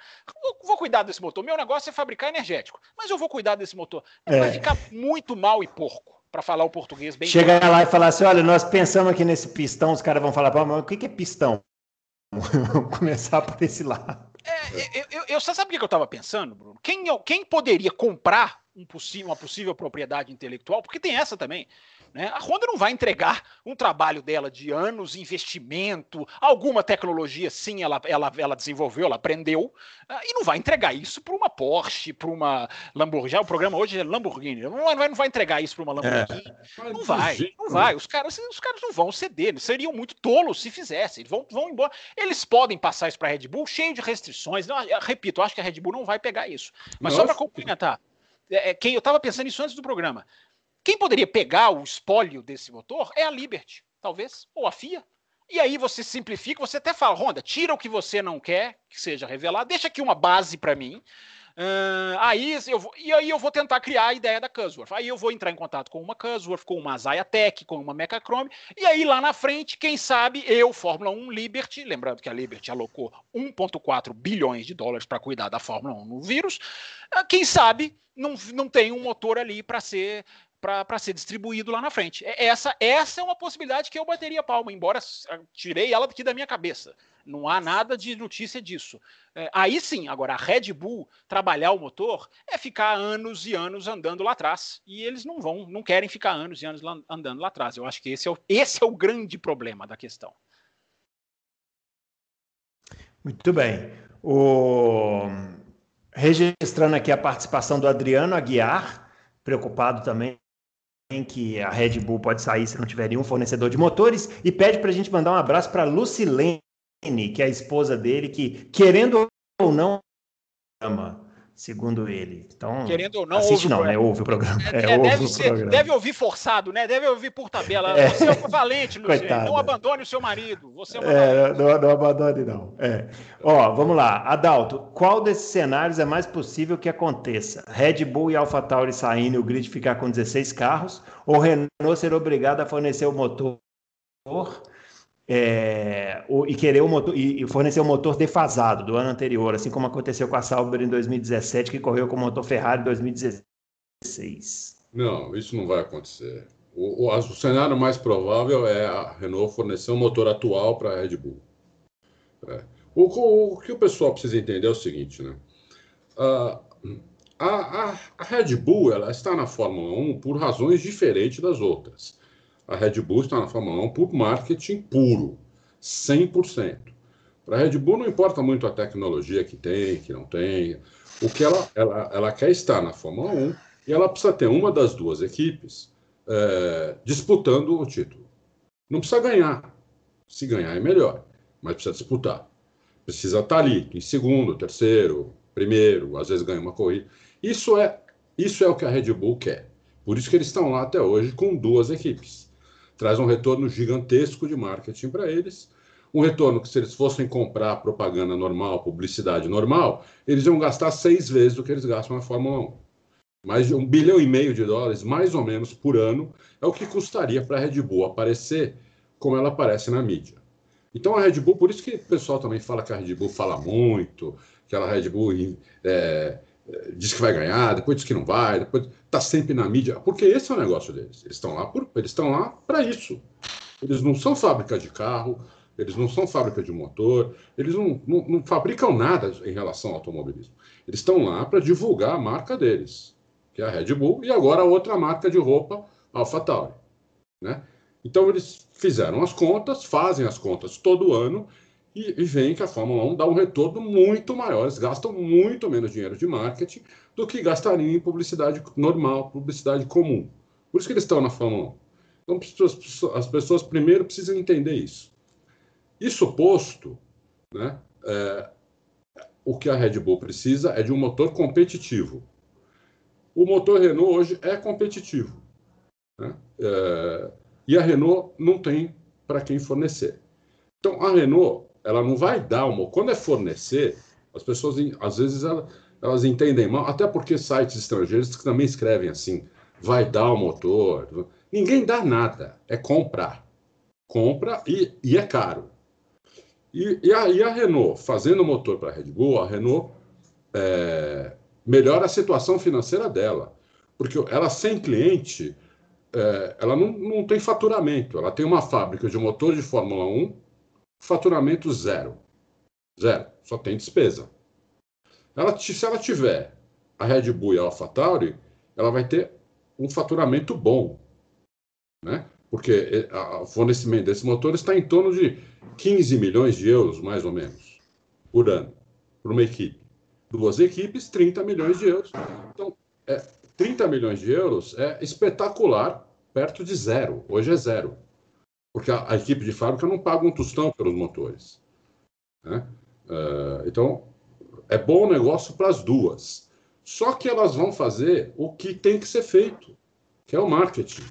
vou cuidar desse motor. Meu negócio é fabricar energético, mas eu vou cuidar desse motor. É. Vai ficar muito mal e porco para falar o português bem. Chegar lá e falar assim: olha, nós pensamos aqui nesse pistão, os caras vão falar, mas o que é pistão? (laughs) Vamos começar por esse lado. É, eu, eu, eu, você sabe o que eu estava pensando, Bruno? Quem, quem poderia comprar um possível, uma possível propriedade intelectual? Porque tem essa também. Né? A Honda não vai entregar um trabalho dela de anos, investimento, alguma tecnologia, sim, ela, ela, ela desenvolveu, ela aprendeu, uh, e não vai entregar isso para uma Porsche, para uma Lamborghini. O programa hoje é Lamborghini. Não vai, não vai entregar isso para uma Lamborghini. É. Não vai, não vai. Os caras, os caras não vão ceder. Eles seriam muito tolos se fizessem. Eles vão, vão embora. Eles podem passar isso para a Red Bull cheio de restrições. Não, repito, eu acho que a Red Bull não vai pegar isso. Mas Nossa. só para complementar. É, é, quem eu estava pensando isso antes do programa. Quem poderia pegar o espólio desse motor é a Liberty, talvez, ou a FIA. E aí você simplifica, você até fala, Honda, tira o que você não quer que seja revelado, deixa aqui uma base para mim. Uh, aí eu vou, e aí eu vou tentar criar a ideia da Cusworth. Aí eu vou entrar em contato com uma Cusworth, com uma Zayatech, com uma Mechachrome, e aí lá na frente, quem sabe eu, Fórmula 1 Liberty, lembrando que a Liberty alocou 1,4 bilhões de dólares para cuidar da Fórmula 1 no vírus, quem sabe não, não tem um motor ali para ser para ser distribuído lá na frente. É, essa, essa é uma possibilidade que eu bateria palma, embora tirei ela aqui da minha cabeça. Não há nada de notícia disso. É, aí sim, agora a Red Bull trabalhar o motor é ficar anos e anos andando lá atrás. E eles não vão, não querem ficar anos e anos lá, andando lá atrás. Eu acho que esse é o, esse é o grande problema da questão. Muito bem. O... Registrando aqui a participação do Adriano Aguiar, preocupado também que a Red Bull pode sair se não tiver nenhum fornecedor de motores, e pede para a gente mandar um abraço para Lucilene, que é a esposa dele, que, querendo ou não, ama segundo ele. Então, querendo ou não, assiste não, né? Ouve o programa. É, é, ouve deve, ser, programa. deve ouvir forçado, né? Deve ouvir por tabela. É. Você é valente, Luciano. Não abandone o seu marido. Você é, é não, não, abandone, não. É. Ó, vamos lá. Adalto, qual desses cenários é mais possível que aconteça? Red Bull e AlphaTauri saindo e o grid ficar com 16 carros? Ou Renault ser obrigado a fornecer o motor é, o, e querer o motor e, fornecer um motor defasado do ano anterior, assim como aconteceu com a Sauber em 2017, que correu com o motor Ferrari em 2016. Não, isso não vai acontecer. O, o, o cenário mais provável é a Renault fornecer um motor atual para a Red Bull. É. O, o, que o pessoal precisa entender é o seguinte, né? Uh, a, a, a Red Bull ela está na Fórmula 1 por razões diferentes das outras. A Red Bull está na Fórmula 1 por marketing puro, 100%. Para a Red Bull não importa muito a tecnologia que tem, que não tem. O que ela, ela, ela quer estar na Fórmula 1 e ela precisa ter uma das duas equipes é, disputando o título. Não precisa ganhar. Se ganhar é melhor, mas precisa disputar. Precisa estar ali, em segundo, terceiro, primeiro, às vezes ganha uma corrida. Isso é, isso é o que a Red Bull quer. Por isso que eles estão lá até hoje com duas equipes. Traz um retorno gigantesco de marketing para eles. Um retorno que, se eles fossem comprar propaganda normal, publicidade normal, eles iam gastar seis vezes o que eles gastam na Fórmula 1. Mais de um bilhão e meio de dólares, mais ou menos, por ano, é o que custaria para a Red Bull aparecer como ela aparece na mídia. Então a Red Bull, por isso que o pessoal também fala que a Red Bull fala muito, que a Red Bull é, diz que vai ganhar, depois diz que não vai, depois está sempre na mídia, porque esse é o negócio deles. Eles estão lá por, eles estão lá para isso. Eles não são fábrica de carro, eles não são fábrica de motor, eles não, não, não fabricam nada em relação ao automobilismo. Eles estão lá para divulgar a marca deles, que é a Red Bull, e agora outra marca de roupa, AlphaTauri, né? Então eles fizeram as contas, fazem as contas todo ano e, e veem que a Fórmula 1 dá um retorno muito maior. Eles gastam muito menos dinheiro de marketing do que gastariam em publicidade normal, publicidade comum. Por isso que eles estão na Fórmula 1. Então as pessoas primeiro precisam entender isso. Isso posto, né, é, o que a Red Bull precisa é de um motor competitivo. O motor Renault hoje é competitivo. Né? É, e a Renault não tem para quem fornecer. Então, a Renault, ela não vai dar uma. Quando é fornecer, as pessoas, às vezes, elas, elas entendem mal, até porque sites estrangeiros que também escrevem assim: vai dar o motor. Ninguém dá nada, é comprar. Compra e, e é caro. E, e, a, e a Renault, fazendo motor para a Red Bull, a Renault é, melhora a situação financeira dela. Porque ela sem cliente é, ela não, não tem faturamento. Ela tem uma fábrica de motor de Fórmula 1, faturamento zero. Zero. Só tem despesa. Ela, se ela tiver a Red Bull e a AlphaTauri, ela vai ter um faturamento bom. Né? Porque o fornecimento desse motor está em torno de 15 milhões de euros, mais ou menos, por ano, para uma equipe. Duas equipes, 30 milhões de euros. Então, é, 30 milhões de euros é espetacular, perto de zero. Hoje é zero. Porque a, a equipe de fábrica não paga um tostão pelos motores. Né? Uh, então, é bom negócio para as duas. Só que elas vão fazer o que tem que ser feito, que é o marketing.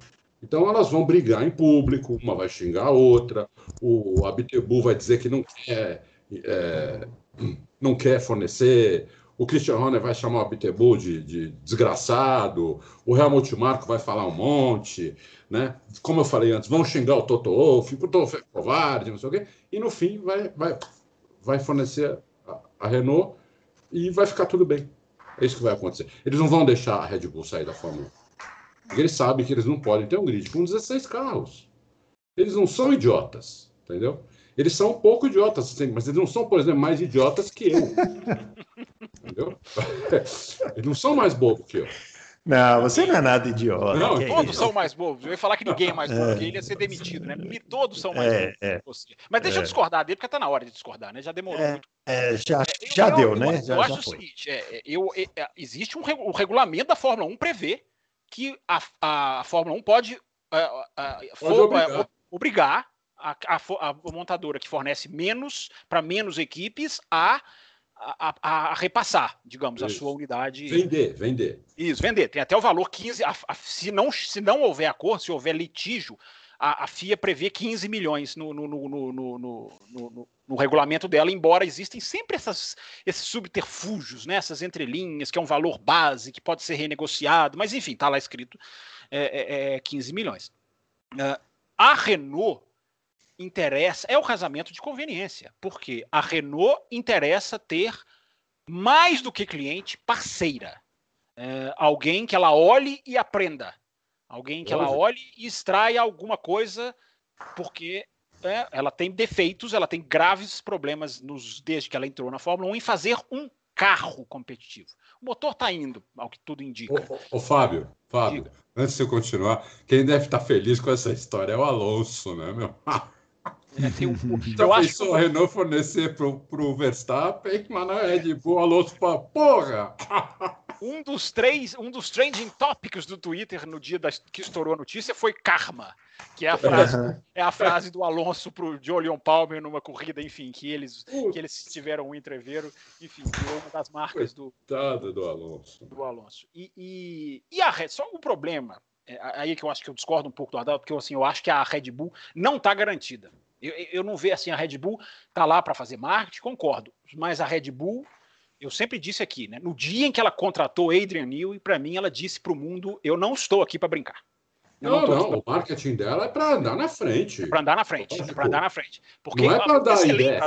Então elas vão brigar em público, uma vai xingar a outra, o Abitebu vai dizer que não quer, é, não quer fornecer, o Christian Horner vai chamar o Bittenbull de, de, desgraçado, o Helmut Marko vai falar um monte, né? Como eu falei antes, vão xingar o Toto Wolff, o Toto é covarde, não sei o quê, e no fim vai, vai, vai fornecer a, a, Renault e vai ficar tudo bem. É isso que vai acontecer. Eles não vão deixar a Red Bull sair da Fórmula 1. Porque eles sabem que eles não podem ter um grid com 16 carros. Eles não são idiotas, entendeu? Eles são um pouco idiotas, mas eles não são, por exemplo, mais idiotas que eu. (laughs) Entendeu? (laughs) Eles não são mais bobos que eu. Não, você não é nada idiota. Não, todos são mais bobos. Eu ia falar que ninguém é mais bobo, é. porque ele ia ser demitido, né? Todos são mais é, bobos é. que você. Mas deixa eu é. discordar dele, porque tá na hora de discordar, né? Já demorou é, muito. É, já já eu, deu, eu, né? Eu, já, eu acho o seguinte: eu, existe um, o regulamento da Fórmula 1 prevê que a, a Fórmula 1 pode, pode for, obrigar. obrigar a, a, a montadora que fornece menos para menos equipes a a, a, a, repassar, digamos, Isso. a sua unidade. Vender, vender. Isso, vender. Tem até o valor 15. A, se, não, se não houver acordo, se houver litígio, a, FIA prevê 15 milhões no, no, no, no, regulamento dela, embora existem sempre essas, esses subterfúgios, né, essas entrelinhas, que é um valor base, que pode ser renegociado, mas enfim, está lá escrito é, é, é 15 milhões. Uh, a Renault interessa é o casamento de conveniência, porque a Renault interessa ter mais do que cliente, parceira. É, alguém que ela olhe e aprenda. Alguém que ela olhe e extraia alguma coisa, porque é, ela tem defeitos, ela tem graves problemas nos, desde que ela entrou na Fórmula 1 em fazer um carro competitivo. O motor está indo, ao que tudo indica. Ô, ô Fábio, Fábio, Diga. antes de eu continuar, quem deve estar feliz com essa história é o Alonso, né, meu? (laughs) É, tem um... (laughs) eu acho que o Renault fornecer para o Verstappen, mas na Red Bull, o Alonso fala, porra! (laughs) Um dos três, um dos trending topics do Twitter no dia das, que estourou a notícia foi karma, que é a frase, uhum. é a frase do Alonso para o Jolion Palmer numa corrida, enfim, que eles, que eles tiveram um entreveiro, enfim, virou uma das marcas do, do Alonso. Do Alonso. E, e, e a Red, só o problema, é, aí que eu acho que eu discordo um pouco do Adalto, porque assim, eu acho que a Red Bull não está garantida. Eu, eu não vejo assim, a Red Bull tá lá para fazer marketing, concordo, mas a Red Bull eu sempre disse aqui, né? No dia em que ela contratou Adrian Newey, para mim ela disse para o mundo: eu não estou aqui para brincar. Eu não, não, não o marketing dela é para andar na frente. É para andar na frente, é para andar na frente. Porque não é para dar ideia.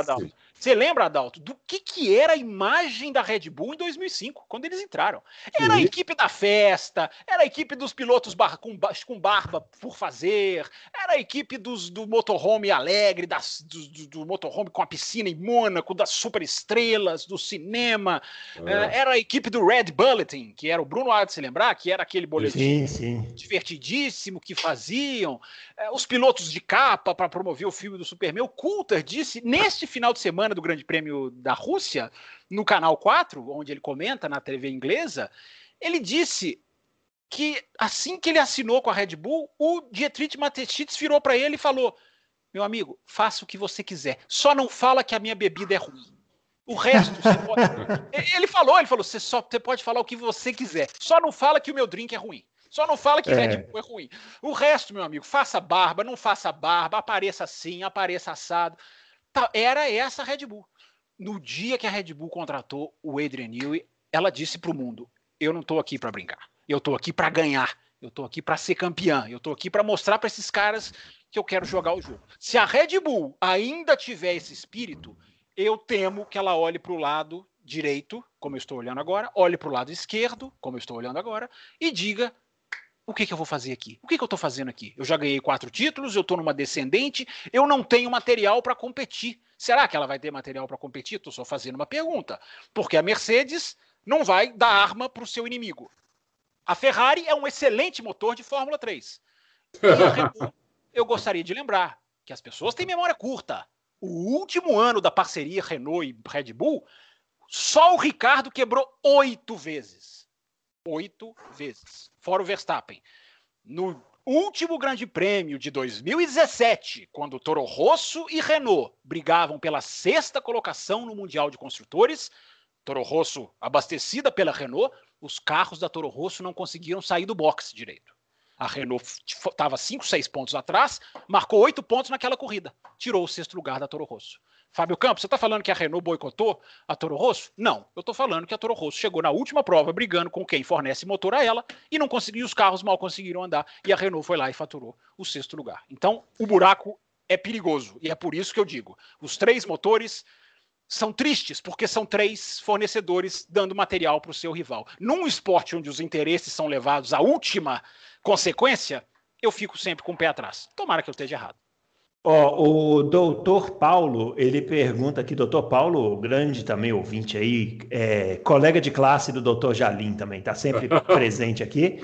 Você lembra, Adalto, do que, que era a imagem da Red Bull em 2005, quando eles entraram? Era a equipe da festa, era a equipe dos pilotos bar com, com, barba por fazer, era a equipe dos, do motorhome alegre, das, do, do, do, motorhome com a piscina em Mônaco, das superestrelas, do cinema. É. Era a equipe do Red Bulletin, que era o Bruno Há de se lembrar, que era aquele boletim sim, sim. divertidíssimo que faziam. É, os pilotos de capa para promover o filme do Superman. O Coulter disse, neste final de semana, do Grande Prêmio da Rússia, no canal 4, onde ele comenta na TV inglesa, ele disse que assim que ele assinou com a Red Bull, o Dietrich Mateschitz virou para ele e falou: Meu amigo, faça o que você quiser, só não fala que a minha bebida é ruim. O resto você pode. (laughs) ele falou, ele falou: você só você pode falar o que você quiser, só não fala que o meu drink é ruim. Só não fala que é. Red Bull é ruim. O resto, meu amigo, faça barba, não faça barba, apareça assim, apareça assado. Tá, era essa a Red Bull. No dia que a Red Bull contratou o Adrian Newey, ela disse para o mundo: eu não estou aqui para brincar, eu estou aqui para ganhar, eu estou aqui para ser campeã, eu estou aqui para mostrar para esses caras que eu quero jogar o jogo. Se a Red Bull ainda tiver esse espírito, eu temo que ela olhe para o lado direito, como eu estou olhando agora, olhe para o lado esquerdo, como eu estou olhando agora, e diga: o que, que eu vou fazer aqui? O que, que eu estou fazendo aqui? Eu já ganhei quatro títulos, eu estou numa descendente, eu não tenho material para competir. Será que ela vai ter material para competir? Estou só fazendo uma pergunta. Porque a Mercedes não vai dar arma para o seu inimigo. A Ferrari é um excelente motor de Fórmula 3. E a Red Bull, eu gostaria de lembrar que as pessoas têm memória curta. O último ano da parceria Renault e Red Bull, só o Ricardo quebrou oito vezes oito vezes, fora o Verstappen. No último Grande Prêmio de 2017, quando Toro Rosso e Renault brigavam pela sexta colocação no Mundial de Construtores, Toro Rosso abastecida pela Renault, os carros da Toro Rosso não conseguiram sair do boxe direito. A Renault estava 5, 6 pontos atrás, marcou 8 pontos naquela corrida, tirou o sexto lugar da Toro Rosso. Fábio Campos, você está falando que a Renault boicotou a Toro Rosso? Não, eu estou falando que a Toro Rosso chegou na última prova brigando com quem fornece motor a ela e não conseguiu, os carros mal conseguiram andar e a Renault foi lá e faturou o sexto lugar. Então, o buraco é perigoso e é por isso que eu digo: os três motores são tristes porque são três fornecedores dando material para o seu rival. Num esporte onde os interesses são levados à última consequência, eu fico sempre com o pé atrás. Tomara que eu esteja errado. Ó, o doutor Paulo, ele pergunta aqui, doutor Paulo, grande também ouvinte aí, é, colega de classe do doutor Jalim também, está sempre (laughs) presente aqui.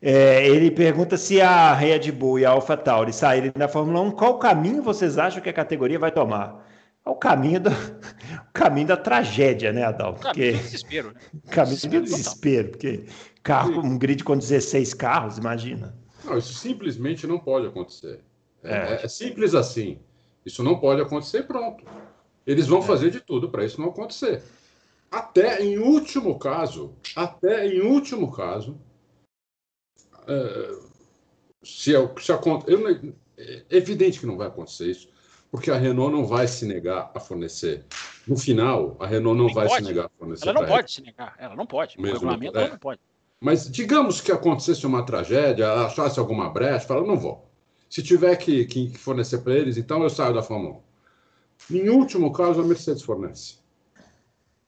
É, ele pergunta se a Red Bull e a AlphaTauri saírem da Fórmula 1, qual caminho vocês acham que a categoria vai tomar? É o caminho, do, (laughs) o caminho da tragédia, né, Adalto? Porque, (laughs) caminho do desespero. Né? Caminho desespero do desespero, porque carro, um grid com 16 carros, imagina. Não, isso simplesmente não pode acontecer. É, é, é simples assim. Isso não pode acontecer, pronto. Eles vão é. fazer de tudo para isso não acontecer. Até em último caso, até em último caso, é, se, se acontecer, é evidente que não vai acontecer isso, porque a Renault não vai se negar a fornecer. No final, a Renault não, vai pode. se negar a fornecer. Ela não pode se negar, ela não pode. Mesmo o regulamento ela não pode. Mas digamos que acontecesse uma tragédia, achasse alguma brecha, fala, não vou. Se tiver que, que fornecer para eles, então eu saio da Fórmula 1. Em último caso, a Mercedes fornece.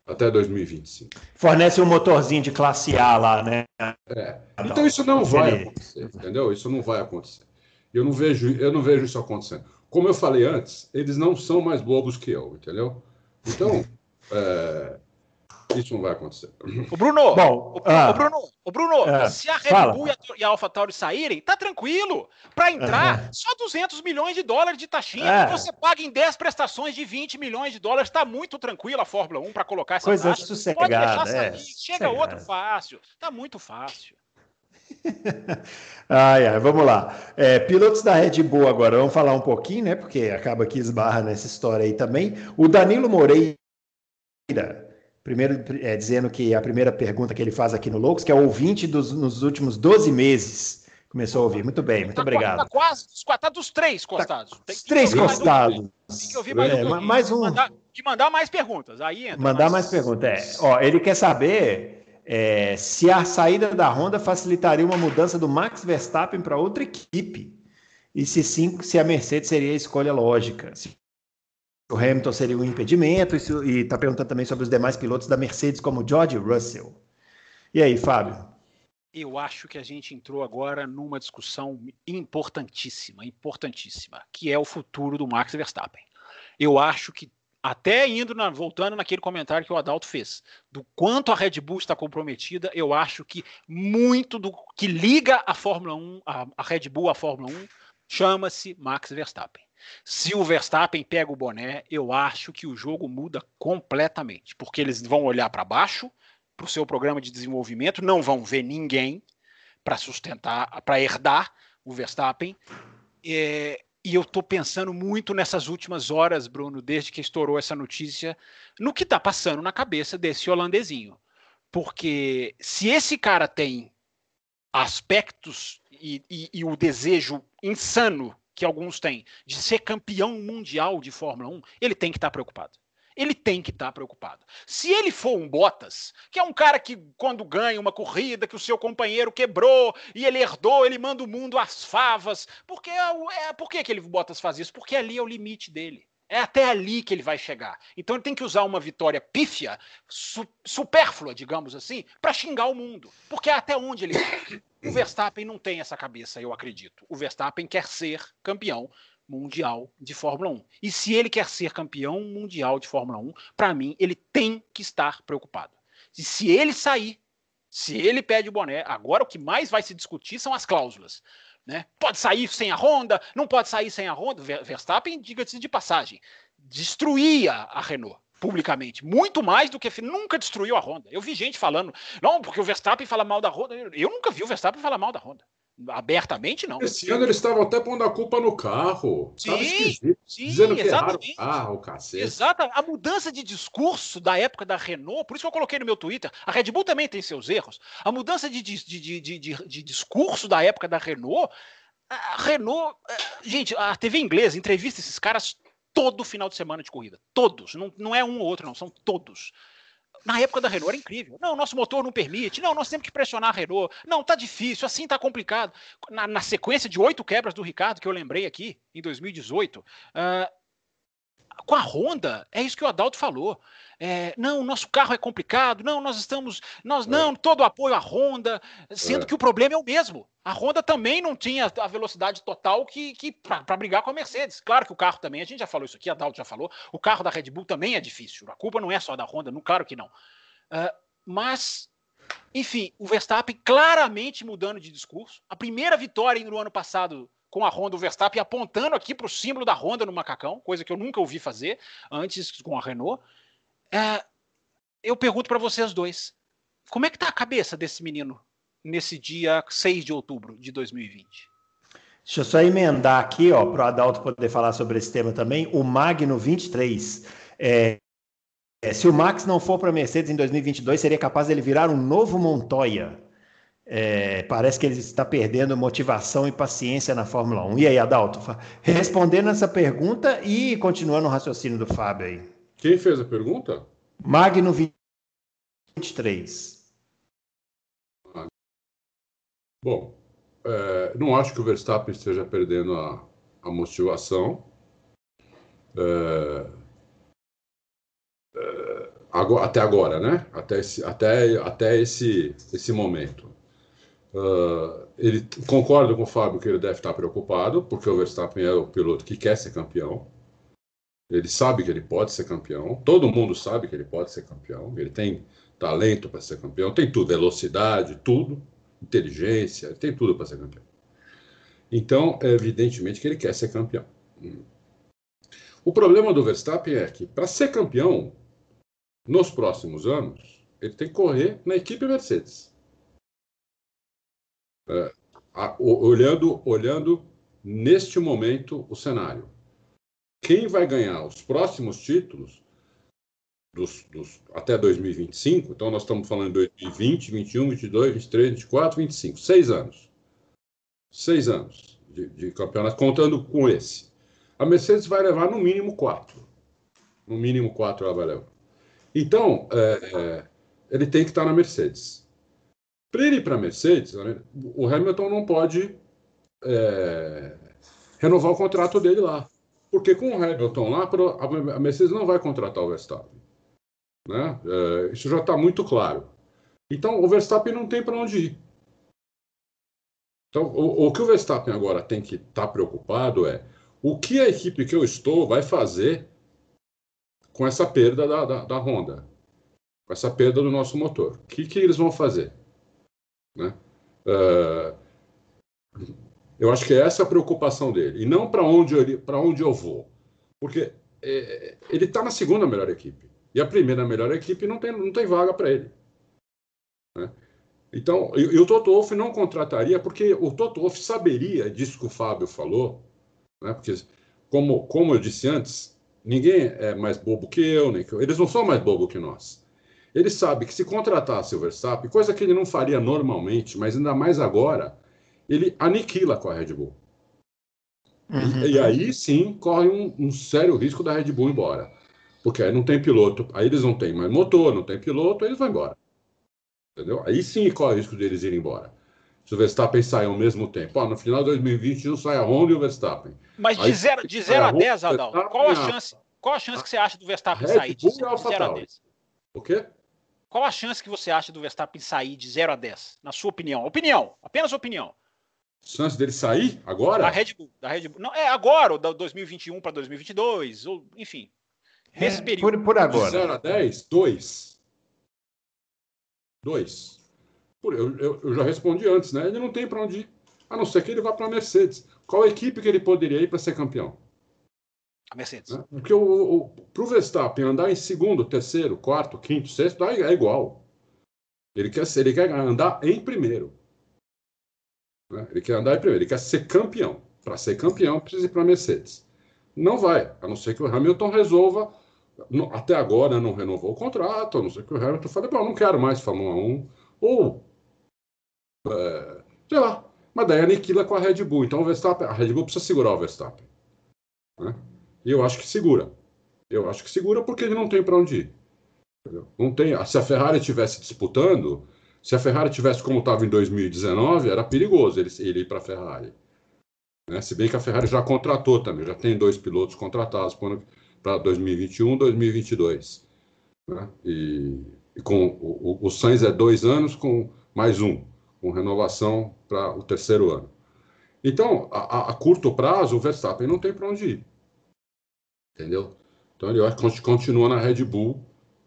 Até 2025. Fornece um motorzinho de classe A lá, né? É. Então isso não vai acontecer, entendeu? Isso não vai acontecer. Eu não vejo, eu não vejo isso acontecendo. Como eu falei antes, eles não são mais bobos que eu, entendeu? Então, é, Isso não vai acontecer. O Bruno, Bom, o, ah, o Bruno, o Bruno, ah, se a Red fala. Bull e a, e a AlphaTauri saírem, tá tranquilo. Para entrar, Aham. só 200 milhões de dólares de taxinha. É. Você paga em 10 prestações de 20 milhões de dólares. Tá muito tranquila a Fórmula 1 para colocar essa Coisa taxa. Pode sossegada, deixar sair. é. Chega sossegada. outro fácil. Tá muito fácil. (laughs) Ai, ai, vamos lá. É, pilotos da Red Bull agora, vamos falar um pouquinho, né? Porque acaba que esbarra nessa história aí também. O Danilo Moreira, primeiro é, dizendo que a primeira pergunta que ele faz aqui no Loucos, que é ouvinte dos, nos últimos 12 meses, começou a ouvir. Muito bem, muito tá, obrigado. Tá quase, dos quatro- tá dos três costados. Tem Os que três mais um costados. Tem que ouvir mais um É, pouquinho. mais um. Mandar, e mandar mais perguntas. Aí entra. Mandar mais mas- perguntas. É, ó, ele quer saber é, se a saída da Honda facilitaria uma mudança do Max Verstappen para outra equipe. E se sim, se a Mercedes seria a escolha lógica. Se o Hamilton seria um impedimento. E está perguntando também sobre os demais pilotos da Mercedes, como George Russell. E aí, Fábio? Eu acho que a gente entrou agora numa discussão importantíssima, importantíssima, que é o futuro do Max Verstappen. Eu acho que até indo na, voltando naquele comentário que o Adalto fez, do quanto a Red Bull está comprometida, eu acho que muito do que liga a Fórmula 1, a, a Red Bull à Fórmula 1, chama-se Max Verstappen. Se o Verstappen pega o boné, eu acho que o jogo muda completamente, porque eles vão olhar para baixo, para o seu programa de desenvolvimento, não vão ver ninguém para sustentar, para herdar o Verstappen. É, e eu estou pensando muito nessas últimas horas, Bruno, desde que estourou essa notícia, no que está passando na cabeça desse holandesinho. Porque se esse cara tem aspectos e, e- e o desejo insano que alguns têm de ser campeão mundial de Fórmula 1, ele tem que estar preocupado. Ele tem que estar preocupado. Se ele for um Bottas, que é um cara que, quando ganha uma corrida, que o seu companheiro quebrou e ele herdou, ele manda o mundo às favas. Porque é, é, por que, ele Bottas faz isso? Porque ali é o limite dele. É até ali que ele vai chegar. Então ele tem que usar uma vitória pífia, su- supérflua, digamos assim, para xingar o mundo. Porque é até onde ele. O Verstappen não tem essa cabeça, eu acredito. O Verstappen quer ser campeão mundial de Fórmula 1. E se ele quer ser campeão mundial de Fórmula 1, para mim, ele tem que estar preocupado. E se ele sair, se ele pede o boné, agora o que mais vai se discutir são as cláusulas. Né? Pode sair sem a Honda, não pode sair sem a Honda. Ver- Verstappen, diga-se de passagem, destruía a Renault publicamente, muito mais do que nunca destruiu a Honda. Eu vi gente falando, não, porque o Verstappen fala mal da Honda. Eu nunca vi o Verstappen falar mal da Honda. Abertamente, não. Esse ano eles estavam até pondo a culpa no carro. Sim, sim, Dizendo que exatamente. o carro, o cacete. Exata. A mudança de discurso da época da Renault, por isso que eu coloquei no meu Twitter, a Red Bull também tem seus erros. A mudança de, de, de, de, de- de discurso da época da Renault, a Renault. eh, Gente, a TV inglesa entrevista esses caras todo final de semana de corrida. Todos. Não, não é um ou outro, não, são todos. Na época da Renault era incrível. Não, nosso motor não permite. Não, nós temos que pressionar a Renault. Não, tá difícil, assim tá complicado. Na, na sequência de oito quebras do Ricardo, que eu lembrei aqui, em 2018, ah, com a Honda, é isso que o Adalto falou. É, não, nosso carro é complicado, não, nós estamos. Nós não, todo o apoio à Honda, sendo É. que o problema é o mesmo. A Honda também não tinha a velocidade total que, que para brigar com a Mercedes. Claro que o carro também, a gente já falou isso aqui, a Adalto já falou, o carro da Red Bull também é difícil. A culpa não é só da Honda, não, claro que não. Ah, mas, enfim, o Verstappen claramente mudando de discurso. A primeira vitória no ano passado com a Honda, o Verstappen apontando aqui para o símbolo da Honda no macacão, coisa que eu nunca ouvi fazer antes com a Renault. É, eu pergunto para vocês dois: como é que tá a cabeça desse menino nesse dia 6 de outubro de 2020? Deixa eu só emendar aqui, ó, para o Adalto poder falar sobre esse tema também. O Magno 23. É, é, se o Max não for para a Mercedes em 2022, seria capaz dele virar um novo Montoya. É, parece que ele está perdendo motivação e paciência na Fórmula 1. E aí, Adalto, respondendo essa pergunta e continuando o raciocínio do Fábio aí. Quem fez a pergunta? Magno 23. Bom, é, não acho que o Verstappen esteja perdendo a, a motivação. É, é, até agora, né? Até esse, até, até esse, esse momento. É, ele concordo com o Fábio que ele deve estar preocupado, porque o Verstappen é o piloto que quer ser campeão. Ele sabe que ele pode ser campeão. Todo mundo sabe que ele pode ser campeão. Ele tem talento para ser campeão, tem tudo, velocidade, tudo, inteligência, tem tudo para ser campeão. Então, é evidentemente que ele quer ser campeão. O problema do Verstappen é que, para ser campeão, nos próximos anos, ele tem que correr na equipe Mercedes. É, olhando, olhando neste momento o cenário. Quem vai ganhar os próximos títulos dos, dos, até 2025, então nós estamos falando de 2020, 21, 22, 23, 24, 25, seis anos. Seis anos de, de campeonato, contando com esse. A Mercedes vai levar no mínimo quatro. No mínimo quatro ela vai levar. Então, é, é, ele tem que estar na Mercedes. Para ele ir para a Mercedes, o Hamilton não pode é, renovar o contrato dele lá. Porque com o Hamilton lá, a Mercedes não vai contratar o Verstappen. Né? É, isso já está muito claro. Então, o Verstappen não tem para onde ir. Então, o, o, que o Verstappen agora tem que estar tá preocupado é o que a equipe que eu estou vai fazer com essa perda da, da, da Honda, com essa perda do nosso motor. O que, que eles vão fazer? Né? Uh, eu acho que é essa a preocupação dele. E não para onde, onde eu vou. Porque é, ele está na segunda melhor equipe. E a primeira melhor equipe não tem, não tem vaga para ele. Né? Então, e, e o Toto Wolff não contrataria, porque o Toto Wolff saberia disso que o Fábio falou, né? porque, como, como eu disse antes, ninguém é mais bobo que eu, nem que eu. Eles não são mais bobos que nós. Ele sabe que se contratasse o Verstappen, coisa que ele não faria normalmente, mas ainda mais agora, ele aniquila com a Red Bull. Uhum. E, e, aí sim corre um, um sério risco da Red Bull ir embora. Porque aí não tem piloto, aí eles não têm mais motor, não tem piloto, eles vão embora. Entendeu? Aí sim corre o risco deles irem embora. Se o Verstappen sair ao mesmo tempo. Ó, no final de 2021 sai a Honda e o Verstappen. Mas de 0 de zero a 10, Adalto, qual a chance? Qual a chance que você acha do Verstappen sair de 0 a 10? O quê? Qual a chance que você acha do Verstappen sair de 0 a 10? Na sua opinião? Opinião, apenas opinião. Chance dele sair agora? Da Red Bull. Da Red Bull. Não, é agora, ou da 2021 para 2022, ou enfim. Nesse é, período. Por, por agora. De 0 a 10, 2. 2. Eu, eu, eu, já respondi antes, né? Ele não tem para onde ir. A não ser que ele vá para a Mercedes. Qual equipe que ele poderia ir para ser campeão? A Mercedes. Né? Porque o, para o Verstappen andar em segundo, terceiro, quarto, quinto, sexto, é igual. Ele quer, ele quer andar em primeiro. Né? Ele quer andar em primeiro, ele quer ser campeão. Para ser campeão, precisa ir para a Mercedes. Não vai, a não ser que o Hamilton resolva até agora não renovou o contrato, a não ser que o Hamilton fale, bom, não quero mais Fórmula 1, ou, é, sei lá, mas daí aniquila com a Red Bull, então o Verstappen, a Red Bull precisa segurar o Verstappen, né? E eu acho que segura, eu acho que segura porque ele não tem para onde ir, não tem, se a Ferrari estivesse disputando, se a Ferrari tivesse como estava em 2019, era perigoso ele, ele ir para a Ferrari, né? se bem que a Ferrari já contratou também, já tem dois pilotos contratados para para 2021, 2022. Né? E, e, com o, o Sainz é dois anos com mais um, com renovação para o terceiro ano. Então, a, a, curto prazo, o Verstappen não tem para onde ir. Entendeu? Então, ele continua na Red Bull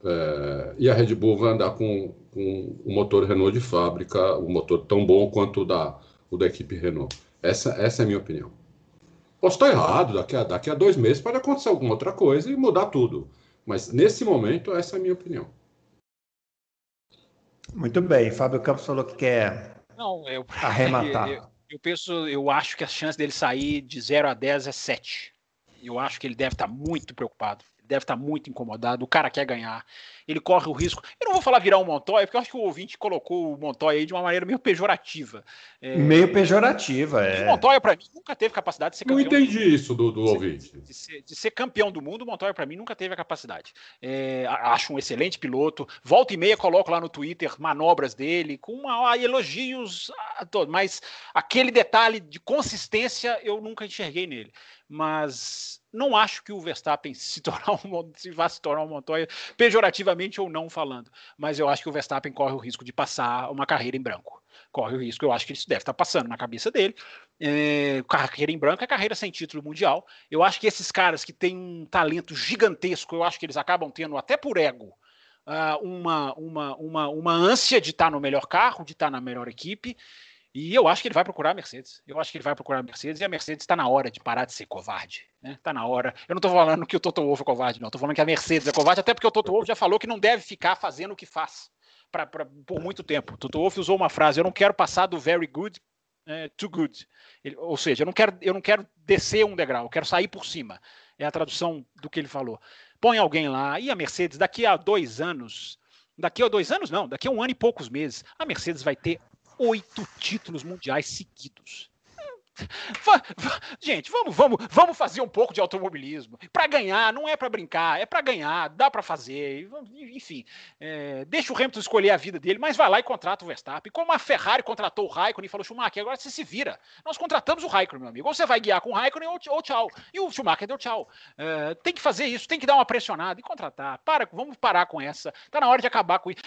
é, e a Red Bull vai andar com, com o motor Renault de fábrica, o motor tão bom quanto o da, o da equipe Renault. Essa, essa é a minha opinião. Posso estar errado, daqui a, daqui a dois meses pode acontecer alguma outra coisa e mudar tudo. Mas nesse momento, essa é a minha opinião. Muito bem. Fábio Campos falou que quer Não, eu, arrematar. (laughs) Eu, eu, penso, eu acho que a chance dele sair de 0 a 10 é 7. Eu acho que ele deve estar muito preocupado deve estar muito incomodado, o cara quer ganhar, ele corre o risco. Eu não vou falar virar um Montoya, porque eu acho que o ouvinte colocou o Montoya aí de uma maneira meio pejorativa. É... Meio pejorativa, é. O Montoya, para mim, nunca teve capacidade de ser campeão. Não entendi do... isso do, do de ouvinte. Ser, de, ser, de, ser, campeão do mundo, o Montoya, para mim, nunca teve a capacidade. É, acho um excelente piloto. Volta e meia, coloco lá no Twitter manobras dele, com uma, elogios a todos, mas aquele detalhe de consistência eu nunca enxerguei nele. Mas não acho que o Verstappen se tornar um, se vá se tornar um Montoya, pejorativamente ou não falando, mas eu acho que o Verstappen corre o risco de passar uma carreira em branco. Corre o risco, eu acho que isso deve estar passando na cabeça dele. É, carreira em branco é carreira sem título mundial. Eu acho que esses caras que têm um talento gigantesco, eu acho que eles acabam tendo até por ego uh, uma, uma, uma, uma ânsia de estar no melhor carro, de estar na melhor equipe. E eu acho que ele vai procurar a Mercedes. Eu acho que ele vai procurar a Mercedes e a Mercedes está na hora de parar de ser covarde. Está né? Tá na hora. Eu não estou falando que o Toto Wolff é covarde, não. Estou falando que a Mercedes é covarde, até porque o Toto Wolff já falou que não deve ficar fazendo o que faz pra, pra por muito tempo. O Toto Wolff usou uma frase: eu não quero passar do very good é, good. Ele, ou seja, eu não, quero, eu não quero descer um degrau, eu quero sair por cima. É a tradução do que ele falou. Põe alguém lá, e a Mercedes, daqui a dois anos, daqui a dois anos não, daqui a um ano e poucos meses, a Mercedes vai ter oito títulos mundiais seguidos. Gente, vamos, vamos, vamos fazer um pouco de automobilismo. Para ganhar, não é para brincar, é para ganhar, dá para fazer. Enfim, é, deixa o Hamilton escolher a vida dele, mas vai lá e contrata o Verstappen. Como a Ferrari contratou o Raikkonen e falou: Schumacher, agora você se vira. Nós contratamos o Raikkonen, meu amigo. Ou você vai guiar com o Raikkonen ou, tchau. E o Schumacher deu tchau. É, tem que fazer isso, tem que dar uma pressionada e contratar. Para, vamos parar com essa. Tá na hora de acabar com isso.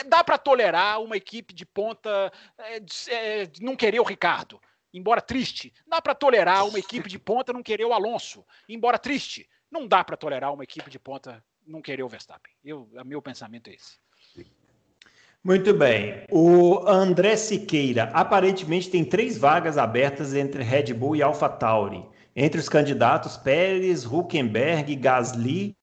É, dá para tolerar uma equipe de ponta é, é, não querer o Ricardo embora triste, dá para tolerar uma equipe de ponta não querer o Alonso, embora triste, não dá para tolerar uma equipe de ponta não querer o Verstappen. Eu, meu pensamento é esse. Muito bem. O André Siqueira, aparentemente tem três vagas abertas entre Red Bull e AlphaTauri. Entre os candidatos, Pérez, Huckenberg, Gasly,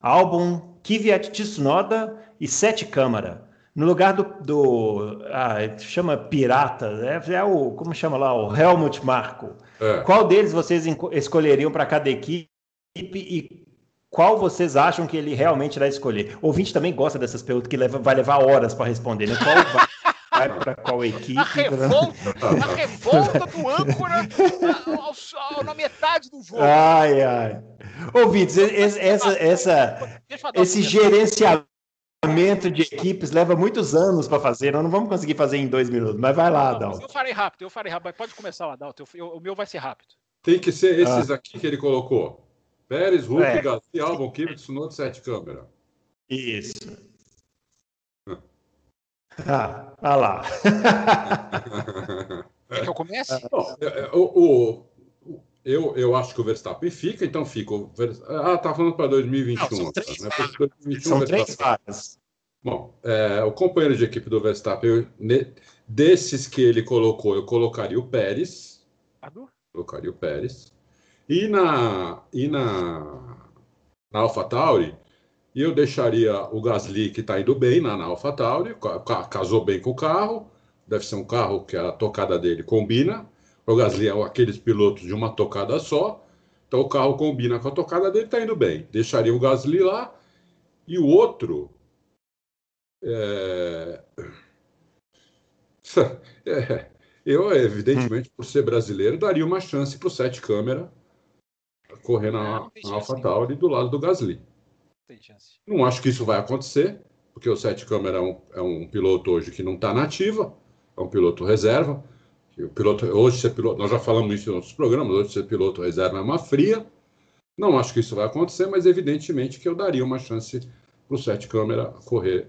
Albon, Kvyat Tsunoda e Sete Câmara. No lugar do, do ah, chama pirata, é, é, o como chama lá o Helmut Marko. É. Qual deles vocês escolheriam para cada equipe e qual vocês acham que ele realmente vai escolher? O ouvinte também gosta dessas perguntas que leva, vai levar horas para responder. Né? Qual vai, vai para qual equipe? A revolta, a revolta do âncora na, na metade do jogo. Ai, ai. Ouvintes, essa, essa, essa esse gerenciamento de equipes leva muitos anos para fazer, nós não vamos conseguir fazer em dois minutos, mas vai lá, Adalto. Eu farei rápido, eu farei rápido, pode começar, Adalto, o meu vai ser rápido. Tem que ser esses ah. aqui que ele colocou. Pérez, Hulk, é. Gasly, Albon, Kivet, Tsunoda, sete câmera. Isso. Ah, ah lá. (laughs) Quer que eu comece? É, é, o, o, eu, eu acho que o Verstappen fica, então fica. O Ver... Ah, tá falando para 2021. Não, são três, né? 2021, são três vagas. Bom, é, o companheiro de equipe do Verstappen, eu, ne, desses que ele colocou, eu colocaria o Pérez. Adu? Colocaria o Pérez. E na, e na, na AlphaTauri, eu deixaria o Gasly, que está indo bem na, na AlphaTauri, casou bem com o carro, deve ser um carro que a tocada dele combina. O Gasly é aqueles pilotos de uma tocada só. Então o carro combina com a tocada dele, está indo bem. Deixaria o Gasly lá. E o outro. É... (laughs) é... eu, evidentemente, por ser brasileiro, daria uma chance para o Sete Câmera correr na, na AlphaTauri do lado do Gasly. Não acho que isso vai acontecer, porque o Sete Câmera é um, é um piloto hoje que não está nativa, é um piloto reserva. O piloto, hoje ser piloto, nós já falamos isso em outros programas, hoje ser piloto reserva é uma fria. Não acho que isso vai acontecer, mas evidentemente que eu daria uma chance para o Sete Câmera correr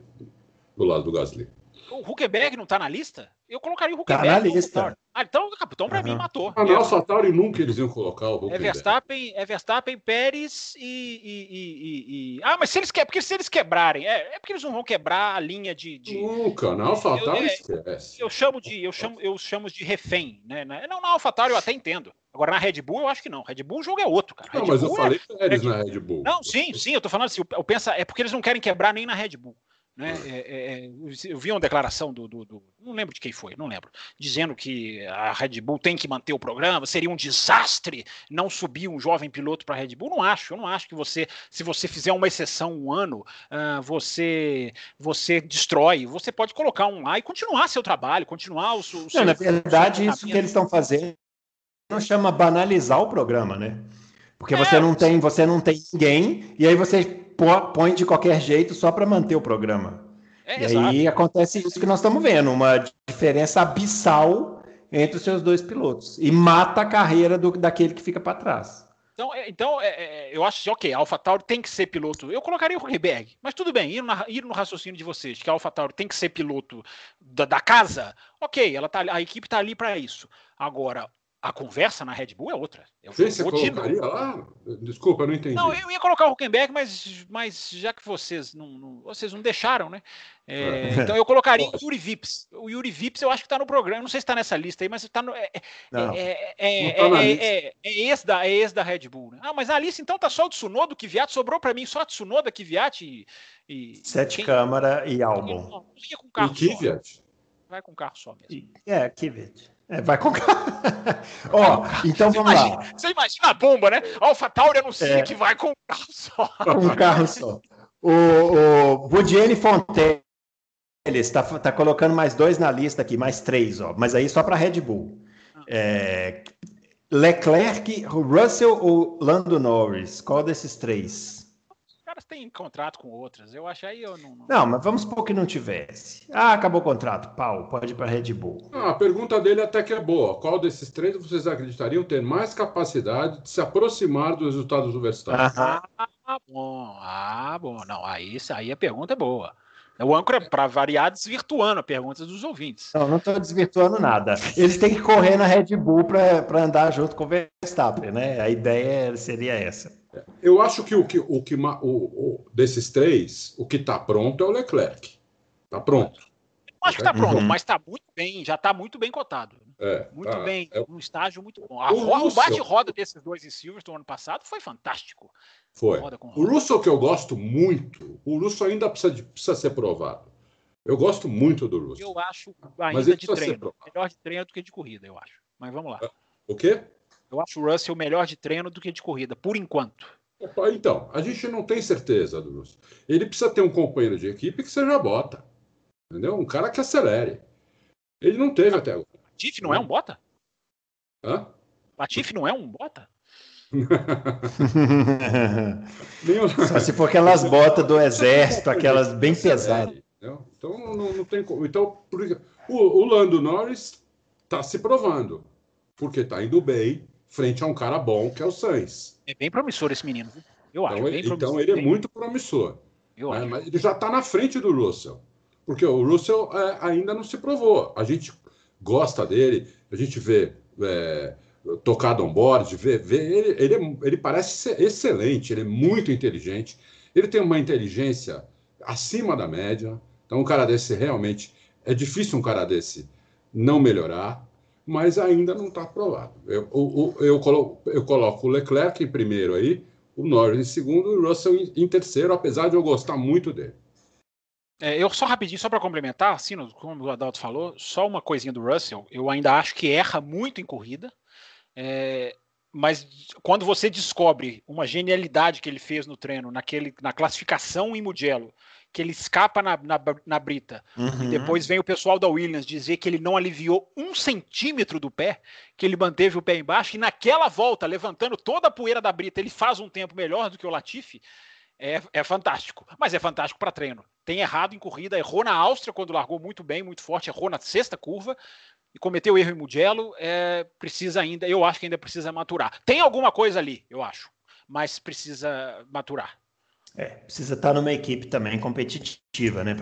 do lado do Gasly. O Huckenberg não está na lista? Eu colocaria o Huckenberg. Tá na lista. Ah, então o capitão para uhum. mim matou. Ah, não, AlphaTauri nunca eles iam colocar o Huckenberg. É Verstappen, é Verstappen Pérez e, e, e, e, Ah, mas se eles querem, porque se eles quebrarem, é, é porque eles não vão quebrar a linha de. de... Nunca, na AlphaTauri eu, esquece. Eu chamo de, eu chamo, eu chamo de refém, né? Não, na AlphaTauri eu até entendo. Agora na Red Bull eu acho que não. Red Bull o jogo é outro, cara. Não, Red mas Bull eu falei é... Pérez na Red Bull. Não, sim, sim, eu tô falando assim, eu penso, é porque eles não querem quebrar nem na Red Bull. Né? É, é, é eu vi uma declaração do, do, do, Não lembro de quem foi, não lembro. Dizendo que a Red Bull tem que manter o programa, seria um desastre não subir um jovem piloto para a Red Bull. Não acho, eu não acho que você, se você fizer uma exceção um ano, uh, você você destrói. Você pode colocar um lá e continuar seu trabalho, continuar o, o seu. Não, na verdade, isso que eles estão fazendo não chama banalizar o programa, né? Porque você não tem, você não tem ninguém, e aí você põe de qualquer jeito só para manter o programa. É, e exato. aí acontece isso que nós estamos vendo, uma diferença abissal entre os seus dois pilotos. E mata a carreira do, daquele que fica para trás. Então, é, então é, é, eu acho que, ok, a AlphaTauri tem que ser piloto. Eu colocaria o Huckenberg, mas tudo bem, ir, na, ir no raciocínio de vocês, que a AlphaTauri tem que ser piloto da, da casa, ok, ela tá, a equipe está ali para isso. Agora, a conversa na Red Bull é outra. Eu você colocaria lá? Desculpa, eu não entendi. Não, eu ia colocar o Huckenberg, mas, mas já que vocês não, não vocês não deixaram, né? É, é. Então eu colocaria o Yuri Vips. O Yuri Vips eu acho que está no programa. Não sei se está nessa lista aí, mas está no. É, é, é, é, esse da, é esse da Red Bull. Né? Ah, mas na lista então tá só o Tsunoda, o Kvyat. Sobrou para mim só a Tsunoda, Kvyat e. e Sete quem... câmara e Albon. Ia com carro e Kvyat. Vai com carro só mesmo. É, Kvyat. É, vai com (laughs) Ó, então vamos imagina, lá. Você imagina a bomba, né? Alpha Tauri anuncia é. que vai com um carro só. Com um carro só. O, o Budiene Fonteles está tá colocando mais dois na lista aqui, mais três, ó. Mas aí só para Red Bull. É, Leclerc, Russell ou Lando Norris? Qual desses três? Caras têm contrato com outras. Eu acho aí eu não. Não, não mas vamos supor que não tivesse. Ah, acabou o contrato. Pau, pode ir para Red Bull. Ah, a pergunta dele até que é boa. Qual desses três vocês acreditariam ter mais capacidade de se aproximar dos resultados do Verstappen? Ah, bom. Ah, bom. Não, aí, aí a pergunta é boa. O âncora, para variar, desvirtuando a pergunta dos ouvintes. Não, não estou desvirtuando nada. Eles têm que correr na Red Bull para andar junto com o Verstappen, né? A ideia seria essa. Eu acho que o que, o que o, o desses três, o que está pronto é o Leclerc. Está pronto. Eu acho que está pronto, uhum. mas está muito bem, já está muito bem cotado. É, muito tá. bem, é... um estágio muito bom. A, o, o bate-roda desses dois em Silverstone ano passado foi fantástico. Foi. Roda roda. O Russell que eu gosto muito, o Russell ainda precisa, de, precisa ser provado. Eu gosto muito do Russell. Eu acho ainda de treino. Melhor de treino do que de corrida, eu acho. Mas vamos lá. O quê? Eu acho o Russell melhor de treino do que de corrida, por enquanto. Então, a gente não tem certeza do Russell. Ele precisa ter um companheiro de equipe que seja bota. Entendeu? Um cara que acelere. Ele não teve até agora. Latifi não é um bota? Hã? Latifi não é um bota? (laughs) Só se for aquelas botas do exército, aquelas bem pesadas. Então não, não, tem como. Então, o, o Lando Norris está se provando, porque está indo bem, frente a um cara bom que é o Sainz. É bem promissor esse menino. Eu acho. Então, ele, então ele é muito promissor. Eu né? acho. Mas ele já está na frente do Russell. Porque o Russell é, ainda não se provou. A gente gosta dele, a gente vê é, tocado on board, vê, vê ele, ele, é, ele parece ser excelente, ele é muito inteligente, ele tem uma inteligência acima da média. Então, um cara desse realmente é difícil um cara desse não melhorar mas ainda não está aprovado. Eu, eu, eu, coloco, eu coloco o Leclerc em primeiro aí, o Norris em segundo e o Russell em, em terceiro, apesar de eu gostar muito dele. É, eu só rapidinho, só para complementar, assim, como o Adalto falou, só uma coisinha do Russell, eu ainda acho que erra muito em corrida, é, mas quando você descobre uma genialidade que ele fez no treino, naquele, na classificação em Mugello, que ele escapa na, na, na brita. Uhum. E depois vem o pessoal da Williams dizer que ele não aliviou um centímetro do pé, que ele manteve o pé embaixo, e naquela volta, levantando toda a poeira da brita, ele faz um tempo melhor do que o Latifi. É, é fantástico, mas é fantástico para treino. Tem errado em corrida, errou na Áustria quando largou muito bem, muito forte, errou na sexta curva e cometeu erro em Mugello. É, precisa ainda, eu acho que ainda precisa maturar. Tem alguma coisa ali, eu acho, mas precisa maturar. É, precisa estar numa equipe também competitiva, né,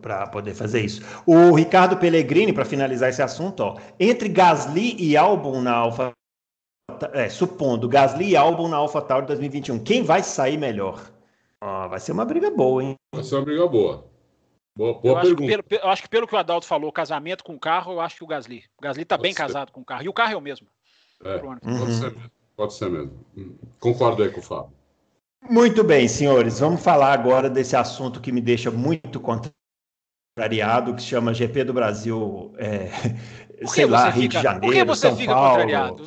para poder fazer isso. O Ricardo Pellegrini, para finalizar esse assunto, ó, entre Gasly e Albon na Alfa, é, supondo Gasly e Albon na Alfa Tauri 2021, quem vai sair melhor? Ó, vai ser uma briga boa, hein? Vai ser uma briga boa. Boa, boa eu, acho pelo, eu, acho que pelo que o Adalto falou, casamento com carro, eu acho que o Gasly. O Gasly está bem ser. casado com o carro. E o carro é o mesmo. É, pode, uhum. ser, pode ser mesmo. Hum, concordo aí com o Fábio. Muito bem, senhores. Vamos falar agora desse assunto que me deixa muito contrariado, que se chama GP do Brasil, é, sei lá, Rio fica, de Janeiro, Por que você São fica Paulo. contrariado?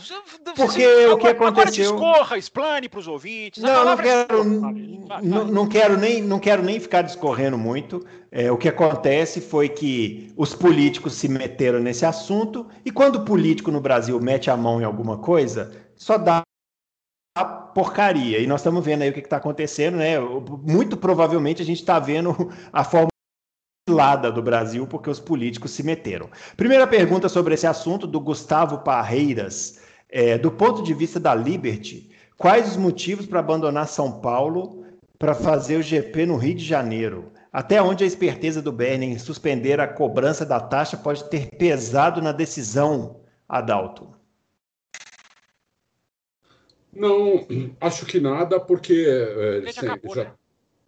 Porque você, o que aconteceu... Agora discorra, explane para os ouvintes. Não, não quero, não, não, quero nem, não quero nem ficar discorrendo muito. É, o que acontece foi que os políticos se meteram nesse assunto e quando o político no Brasil mete a mão em alguma coisa, só dá a porcaria. E nós estamos vendo aí o que está acontecendo, né? Muito provavelmente a gente está vendo a forma lada do Brasil porque os políticos se meteram. Primeira pergunta sobre esse assunto do Gustavo Parreiras. É, do ponto de vista da Liberty, quais os motivos para abandonar São Paulo para fazer o GP no Rio de Janeiro? Até onde a esperteza do Bernie em suspender a cobrança da taxa pode ter pesado na decisão, Adalto? Não, acho que nada, porque é, acabou, já, né?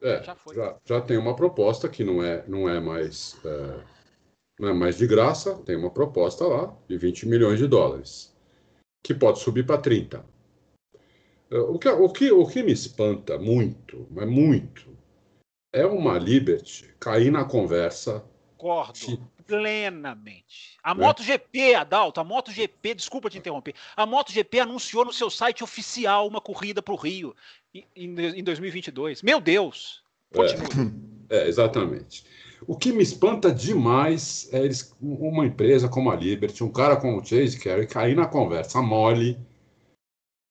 É, Já foi. já, já tem uma proposta que não é, não é mais é, não é mais de graça, tem uma proposta lá de 20 milhões de dólares, que pode subir para 30. É, O que, o, que, o que me espanta muito, mas muito, é uma Liberty cair na conversa Concordo plenamente. A É. MotoGP, Adalto, a MotoGP, desculpa te interromper, a MotoGP anunciou no seu site oficial uma corrida para o Rio em, em 2022. Meu Deus! Continue. É, exatamente. O que me espanta demais é eles, uma empresa como a Liberty, um cara como o Chase Carey, cair na conversa mole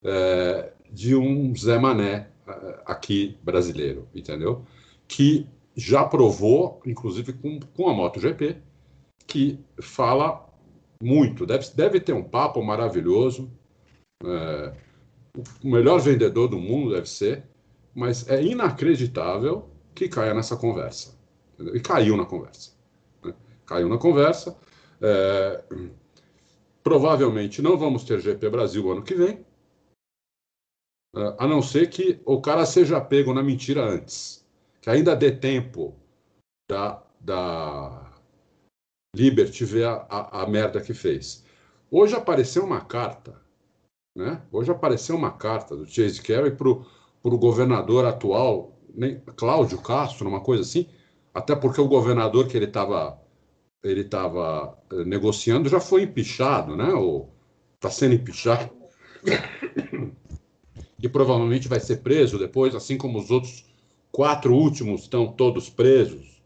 é, de um Zé Mané é, aqui brasileiro, entendeu? Que já provou, inclusive com, com a MotoGP, que fala muito, deve, deve ter um papo maravilhoso, é, o melhor vendedor do mundo deve ser, mas é inacreditável que caia nessa conversa. E caiu na conversa. né? Caiu na conversa. É, provavelmente não vamos ter GP Brasil ano que vem, é, a não ser que o cara seja pego na mentira antes. Que ainda dê tempo da, da Liberty ver a, a, a merda que fez. Hoje apareceu uma carta, né? Hoje apareceu uma carta do Chase Carey para o governador atual, nem, Cláudio Castro, uma coisa assim, até porque o governador que ele estava ele estava eh, negociando já foi empichado, né? Ou está sendo empichado. (coughs) E provavelmente vai ser preso depois, assim como os outros quatro últimos estão todos presos.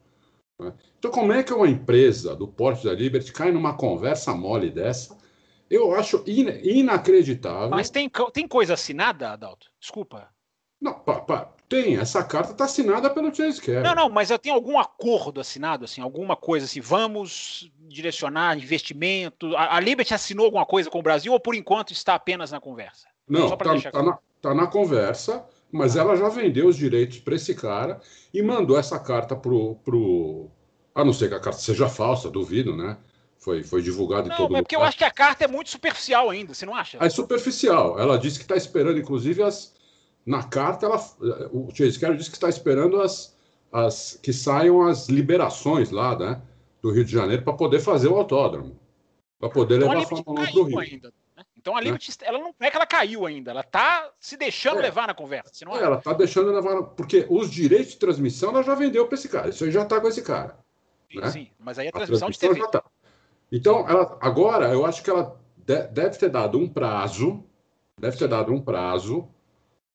né? Então, como é que uma empresa do porte da Liberty cai numa conversa mole dessa? Eu acho in- inacreditável. Mas tem, tem coisa assinada, Adalto? Desculpa. Não, pá, pá, tem, essa carta está assinada pelo Chase Carey. Não, não, mas tenho algum acordo assinado, assim, alguma coisa assim, vamos direcionar investimento. A, a Liberty assinou alguma coisa com o Brasil ou por enquanto está apenas na conversa? Não, pra tá, tá na, tá na conversa, mas ela já vendeu os direitos para esse cara e mandou essa carta pro, pro. A não ser que a carta seja falsa, duvido, né? Foi, foi divulgado em Não, todo mas porque eu lugar. acho que a carta é muito superficial ainda, você não acha? É superficial. Ela disse que está esperando, inclusive, as. Na carta, ela, o Chase Carey disse que está esperando as, as que saiam as liberações lá, né? Do Rio de Janeiro para poder fazer o autódromo. Para poder Então levar a Fórmula 1 para o Rio. ainda. né? Então a Liberty, ela não é que ela caiu ainda, ela tá se deixando É. levar na conversa, É, ela tá deixando levar. Porque os direitos de transmissão ela já vendeu para esse cara. Isso aí já tá com esse cara. Sim, né? sim, mas aí a A transmissão de transmissão TV. já tá. Então, ela, agora, eu acho que ela de- deve ter dado um prazo, deve ter dado um prazo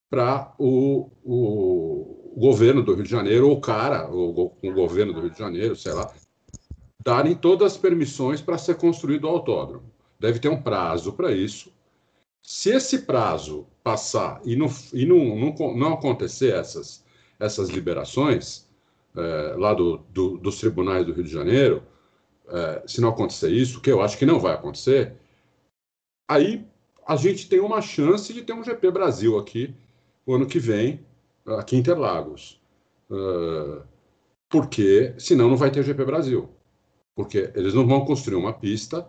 para o, o governo do Rio de Janeiro, ou o cara, o, go- o governo do Rio de Janeiro, sei lá, darem todas as permissões para ser construído o autódromo. Deve ter um prazo para isso. Se esse prazo passar e não, e não, não, não acontecer essas, essas liberações eh, lá do, do- dos tribunais do Rio de Janeiro, eh, se não acontecer isso, que eu acho que não vai acontecer, aí a gente tem uma chance de ter um GP Brasil aqui o ano que vem, aqui em Interlagos. Eh, porque senão não vai ter GP Brasil. Porque eles não vão construir uma pista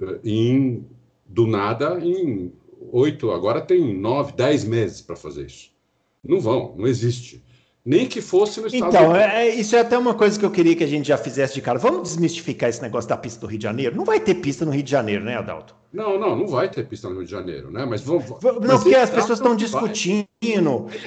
eh, em, do nada em oito, agora tem nove, dez meses para fazer isso. Não vão, não existe. Nem que fosse no Estados Então, é, isso é até uma coisa que eu queria que a gente já fizesse de cara. Vamos desmistificar esse negócio da pista do Rio de Janeiro? Não vai ter pista no Rio de Janeiro, né, Adalto? Não, não, não vai ter pista no Rio de Janeiro, né? Mas vamos. V- mas Não, porque as pessoas estão discutindo.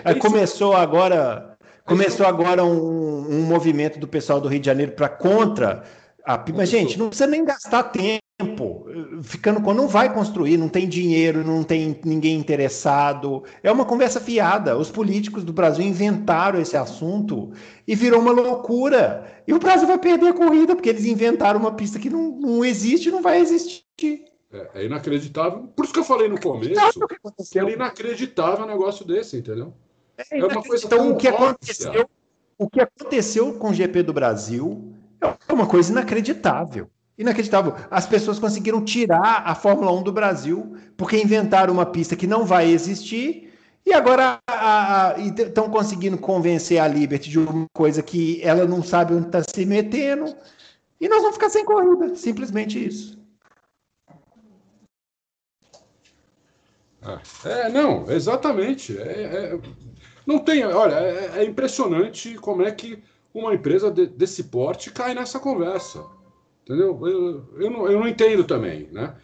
É começou agora, começou agora um, um movimento do pessoal do Rio de Janeiro para contra a Mas, gente, não precisa nem gastar tempo eh, ficando com. Não vai construir, não tem dinheiro, não tem ninguém interessado. É uma conversa fiada. Os políticos do Brasil inventaram esse assunto e virou uma loucura. E o Brasil vai perder a corrida, porque eles inventaram uma pista que não, não existe e não vai existir. É, é inacreditável. Por isso que eu falei no começo que que era inacreditável um negócio desse, entendeu? É uma coisa então, tão o que óbvia. aconteceu, o que aconteceu com o GP do Brasil é uma coisa inacreditável. Inacreditável. As pessoas conseguiram tirar a Fórmula 1 do Brasil porque inventaram uma pista que não vai existir e agora estão conseguindo convencer a Liberty de uma coisa que ela não sabe onde está se metendo e nós vamos ficar sem corrida. Simplesmente isso. É, não, exatamente. É, é, não tem, olha, é, é, impressionante como é que uma empresa de, desse porte cai nessa conversa. Entendeu? Eu, eu, não, eu não entendo também, né?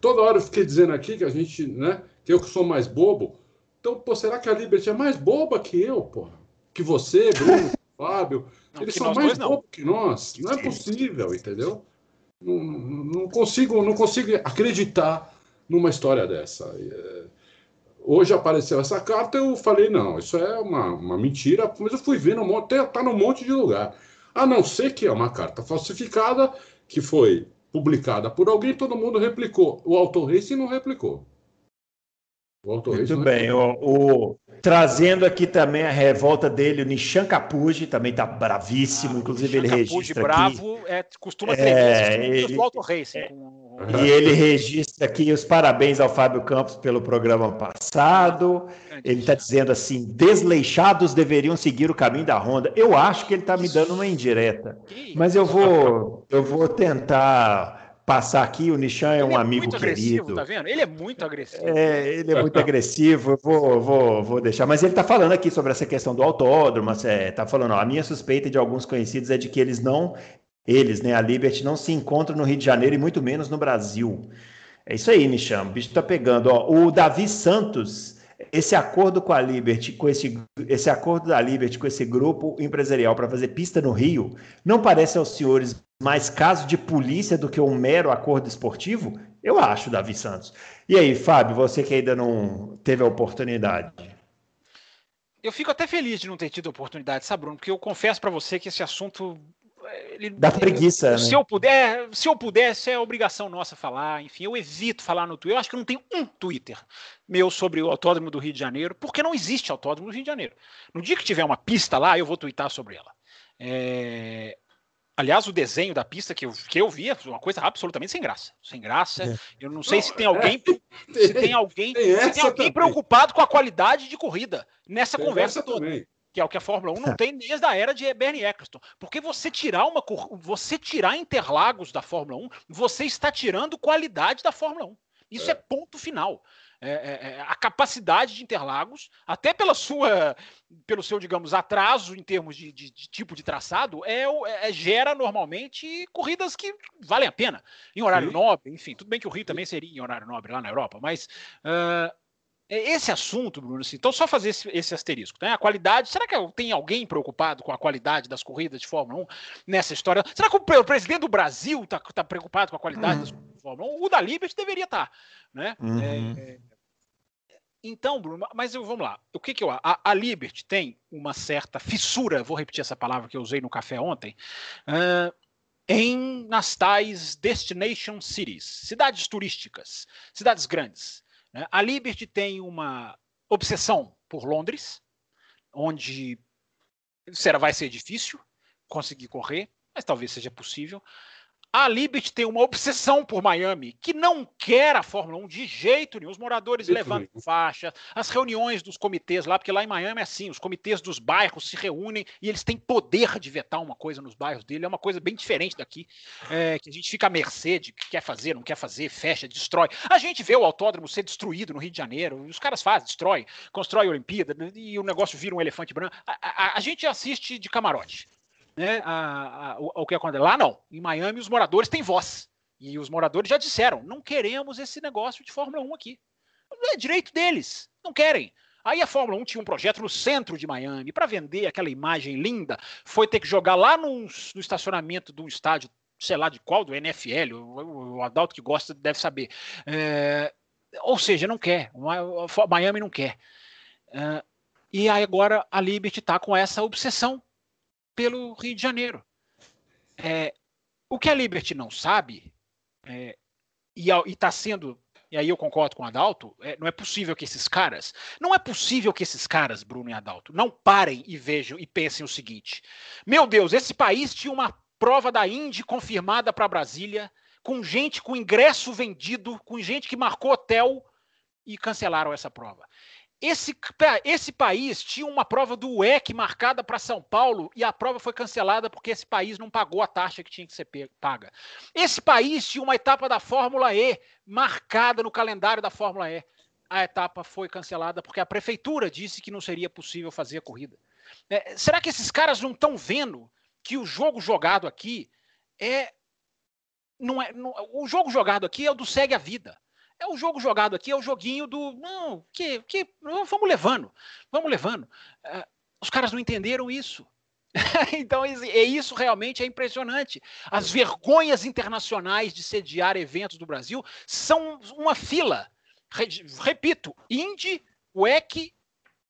Toda hora eu fiquei dizendo aqui que a gente, né? Que eu que sou mais bobo. Então, pô, será que a Liberty é mais boba que eu, porra? Que você, Bruno, (laughs) Fábio? Não, Eles são mais bobos que nós. Não é possível, entendeu? Não, não, consigo, não consigo acreditar numa história dessa. É, hoje apareceu essa carta, eu falei, não, isso é uma, uma mentira, mas eu fui ver, no monte, tá num monte de lugar. A não ser que é uma carta falsificada que foi publicada por alguém, todo mundo replicou. O Auto Racing não replicou. Muito bem. O, o, trazendo aqui também a revolta dele, o Nishan Capuji também está bravíssimo. Ah, inclusive, ele Capuji registra. bravo aqui, é, costuma ter é, ele, Auto Racing. É, com... E ele registra aqui os parabéns ao Fábio Campos pelo programa passado. Ele está dizendo assim: desleixados deveriam seguir o caminho da Honda. Eu acho que ele está me dando uma indireta. Mas eu vou, eu vou tentar passar aqui. O Nishan é um é amigo querido. Tá vendo? Ele é muito agressivo. É, ele é muito agressivo. Eu vou, vou, vou deixar. Mas ele está falando aqui sobre essa questão do autódromo. Está é, tá falando, ó, a minha suspeita de alguns conhecidos é de que eles não, eles, né, a Liberty, não se encontram no Rio de Janeiro e muito menos no Brasil. É isso aí, Nishan. O bicho está pegando. Ó, o Davi Santos esse acordo com a Liberty, com esse, esse acordo da Liberty com esse grupo empresarial para fazer pista no Rio, não parece aos senhores mais caso de polícia do que um mero acordo esportivo? Eu acho, Davi Santos. E aí, Fábio, você que ainda não teve a oportunidade. Eu fico até feliz de não ter tido a oportunidade, sabe, Bruno? Porque eu confesso para você que esse assunto ele, Dá preguiça, né? Se eu puder, se eu pudesse, é obrigação nossa falar. Enfim, eu evito falar no Twitter. Eu acho que não tem um Twitter meu sobre o Autódromo do Rio de Janeiro, porque não existe Autódromo do Rio de Janeiro. No dia que tiver uma pista lá, eu vou twittar sobre ela. É... Aliás, o desenho da pista que eu, que eu vi é uma coisa absolutamente sem graça. Sem graça. É. Eu não sei não, se tem alguém, é, se tem alguém, tem se tem alguém preocupado com a qualidade de corrida nessa tem conversa toda. Também que é o que a Fórmula 1 não tem desde a era de Bernie Eccleston. Porque você tirar uma você tirar Interlagos da Fórmula 1, você está tirando qualidade da Fórmula 1. Isso é, é ponto final. É, é, é, a capacidade de Interlagos, até pela sua, pelo seu, digamos, atraso em termos de, de, de tipo de traçado, é, é, gera normalmente corridas que valem a pena. Em horário Sim. nobre, enfim, tudo bem que o Rio também seria em horário nobre lá na Europa, mas uh, é, esse assunto, Bruno, assim, então só fazer esse, esse asterisco, né? A qualidade, será que tem alguém preocupado com a qualidade das corridas de Fórmula 1 nessa história? Será que o, presidente do Brasil está tá preocupado com a qualidade uhum. das corridas Fórmula 1? O da Liberty deveria estar, tá, né? Uhum. É, então, Bruno, mas eu, vamos lá. O que, que eu a, a Liberty tem uma certa fissura, vou repetir essa palavra que eu usei no café ontem, uh, em nas tais destination cities, cidades turísticas, cidades grandes. Né? A Liberty tem uma obsessão por Londres, onde será, vai ser difícil conseguir correr, mas talvez seja possível. A Liberty tem uma obsessão por Miami, que não quer a Fórmula 1 de jeito nenhum. Os moradores levantam faixa, as reuniões dos comitês lá, porque lá em Miami é assim: os comitês dos bairros se reúnem e eles têm poder de vetar uma coisa nos bairros dele. É uma coisa bem diferente daqui, é, que a gente fica à mercê de que quer fazer, não quer fazer, fecha, destrói. A gente vê o autódromo ser destruído no Rio de Janeiro, os caras fazem, destrói, constrói a Olimpíada e o negócio vira um elefante branco. a, a, a gente assiste de camarote né, a, a, o, o que acontece. Lá não. Em Miami, os moradores têm voz. E os moradores já disseram: não queremos esse negócio de Fórmula 1 aqui. É direito deles. Não querem. Aí a Fórmula 1 tinha um projeto no centro de Miami para vender aquela imagem linda. Foi ter que jogar lá no, no estacionamento de um estádio, sei lá de qual, do NFL. O, o Adalto que gosta deve saber. É, ou seja, não quer. Miami não quer. É, e aí agora a Liberty está com essa obsessão pelo Rio de Janeiro. É, o que a Liberty não sabe, é, e está sendo, e aí eu concordo com o Adalto, é, não é possível que esses caras, não é possível que esses caras, Bruno e Adalto, não parem e vejam e pensem o seguinte: meu Deus, esse país tinha uma prova da Indy confirmada para Brasília, com gente com ingresso vendido, com gente que marcou hotel e cancelaram essa prova. Esse, esse país tinha uma prova do UEC marcada para São Paulo e a prova foi cancelada porque esse país não pagou a taxa que tinha que ser paga. Esse país tinha uma etapa da Fórmula E marcada no calendário da Fórmula E. a etapa foi cancelada porque a prefeitura disse que não seria possível fazer a corrida. É, será que esses caras não estão vendo que o jogo jogado aqui é. Não é não, o jogo jogado aqui é o do segue a vida. É o jogo jogado aqui, é o joguinho do. Não, que, que vamos levando, vamos levando. É, os caras não entenderam isso. (laughs) então, é isso realmente é impressionante. As vergonhas internacionais de sediar eventos do Brasil são uma fila. Repito, Indy, WEC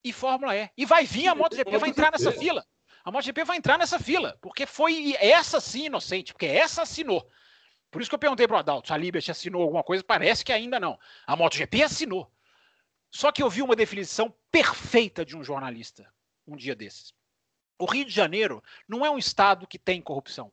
e Fórmula E. E vai vir a MotoGP, vai entrar nessa fila. A MotoGP vai entrar nessa fila, porque foi essa sim inocente, porque essa assinou. Por isso que eu perguntei para o Adalto se a Liberty assinou alguma coisa, parece que ainda não. A MotoGP assinou. Só que eu vi uma definição perfeita de um jornalista um dia desses. O Rio de Janeiro não é um estado que tem corrupção.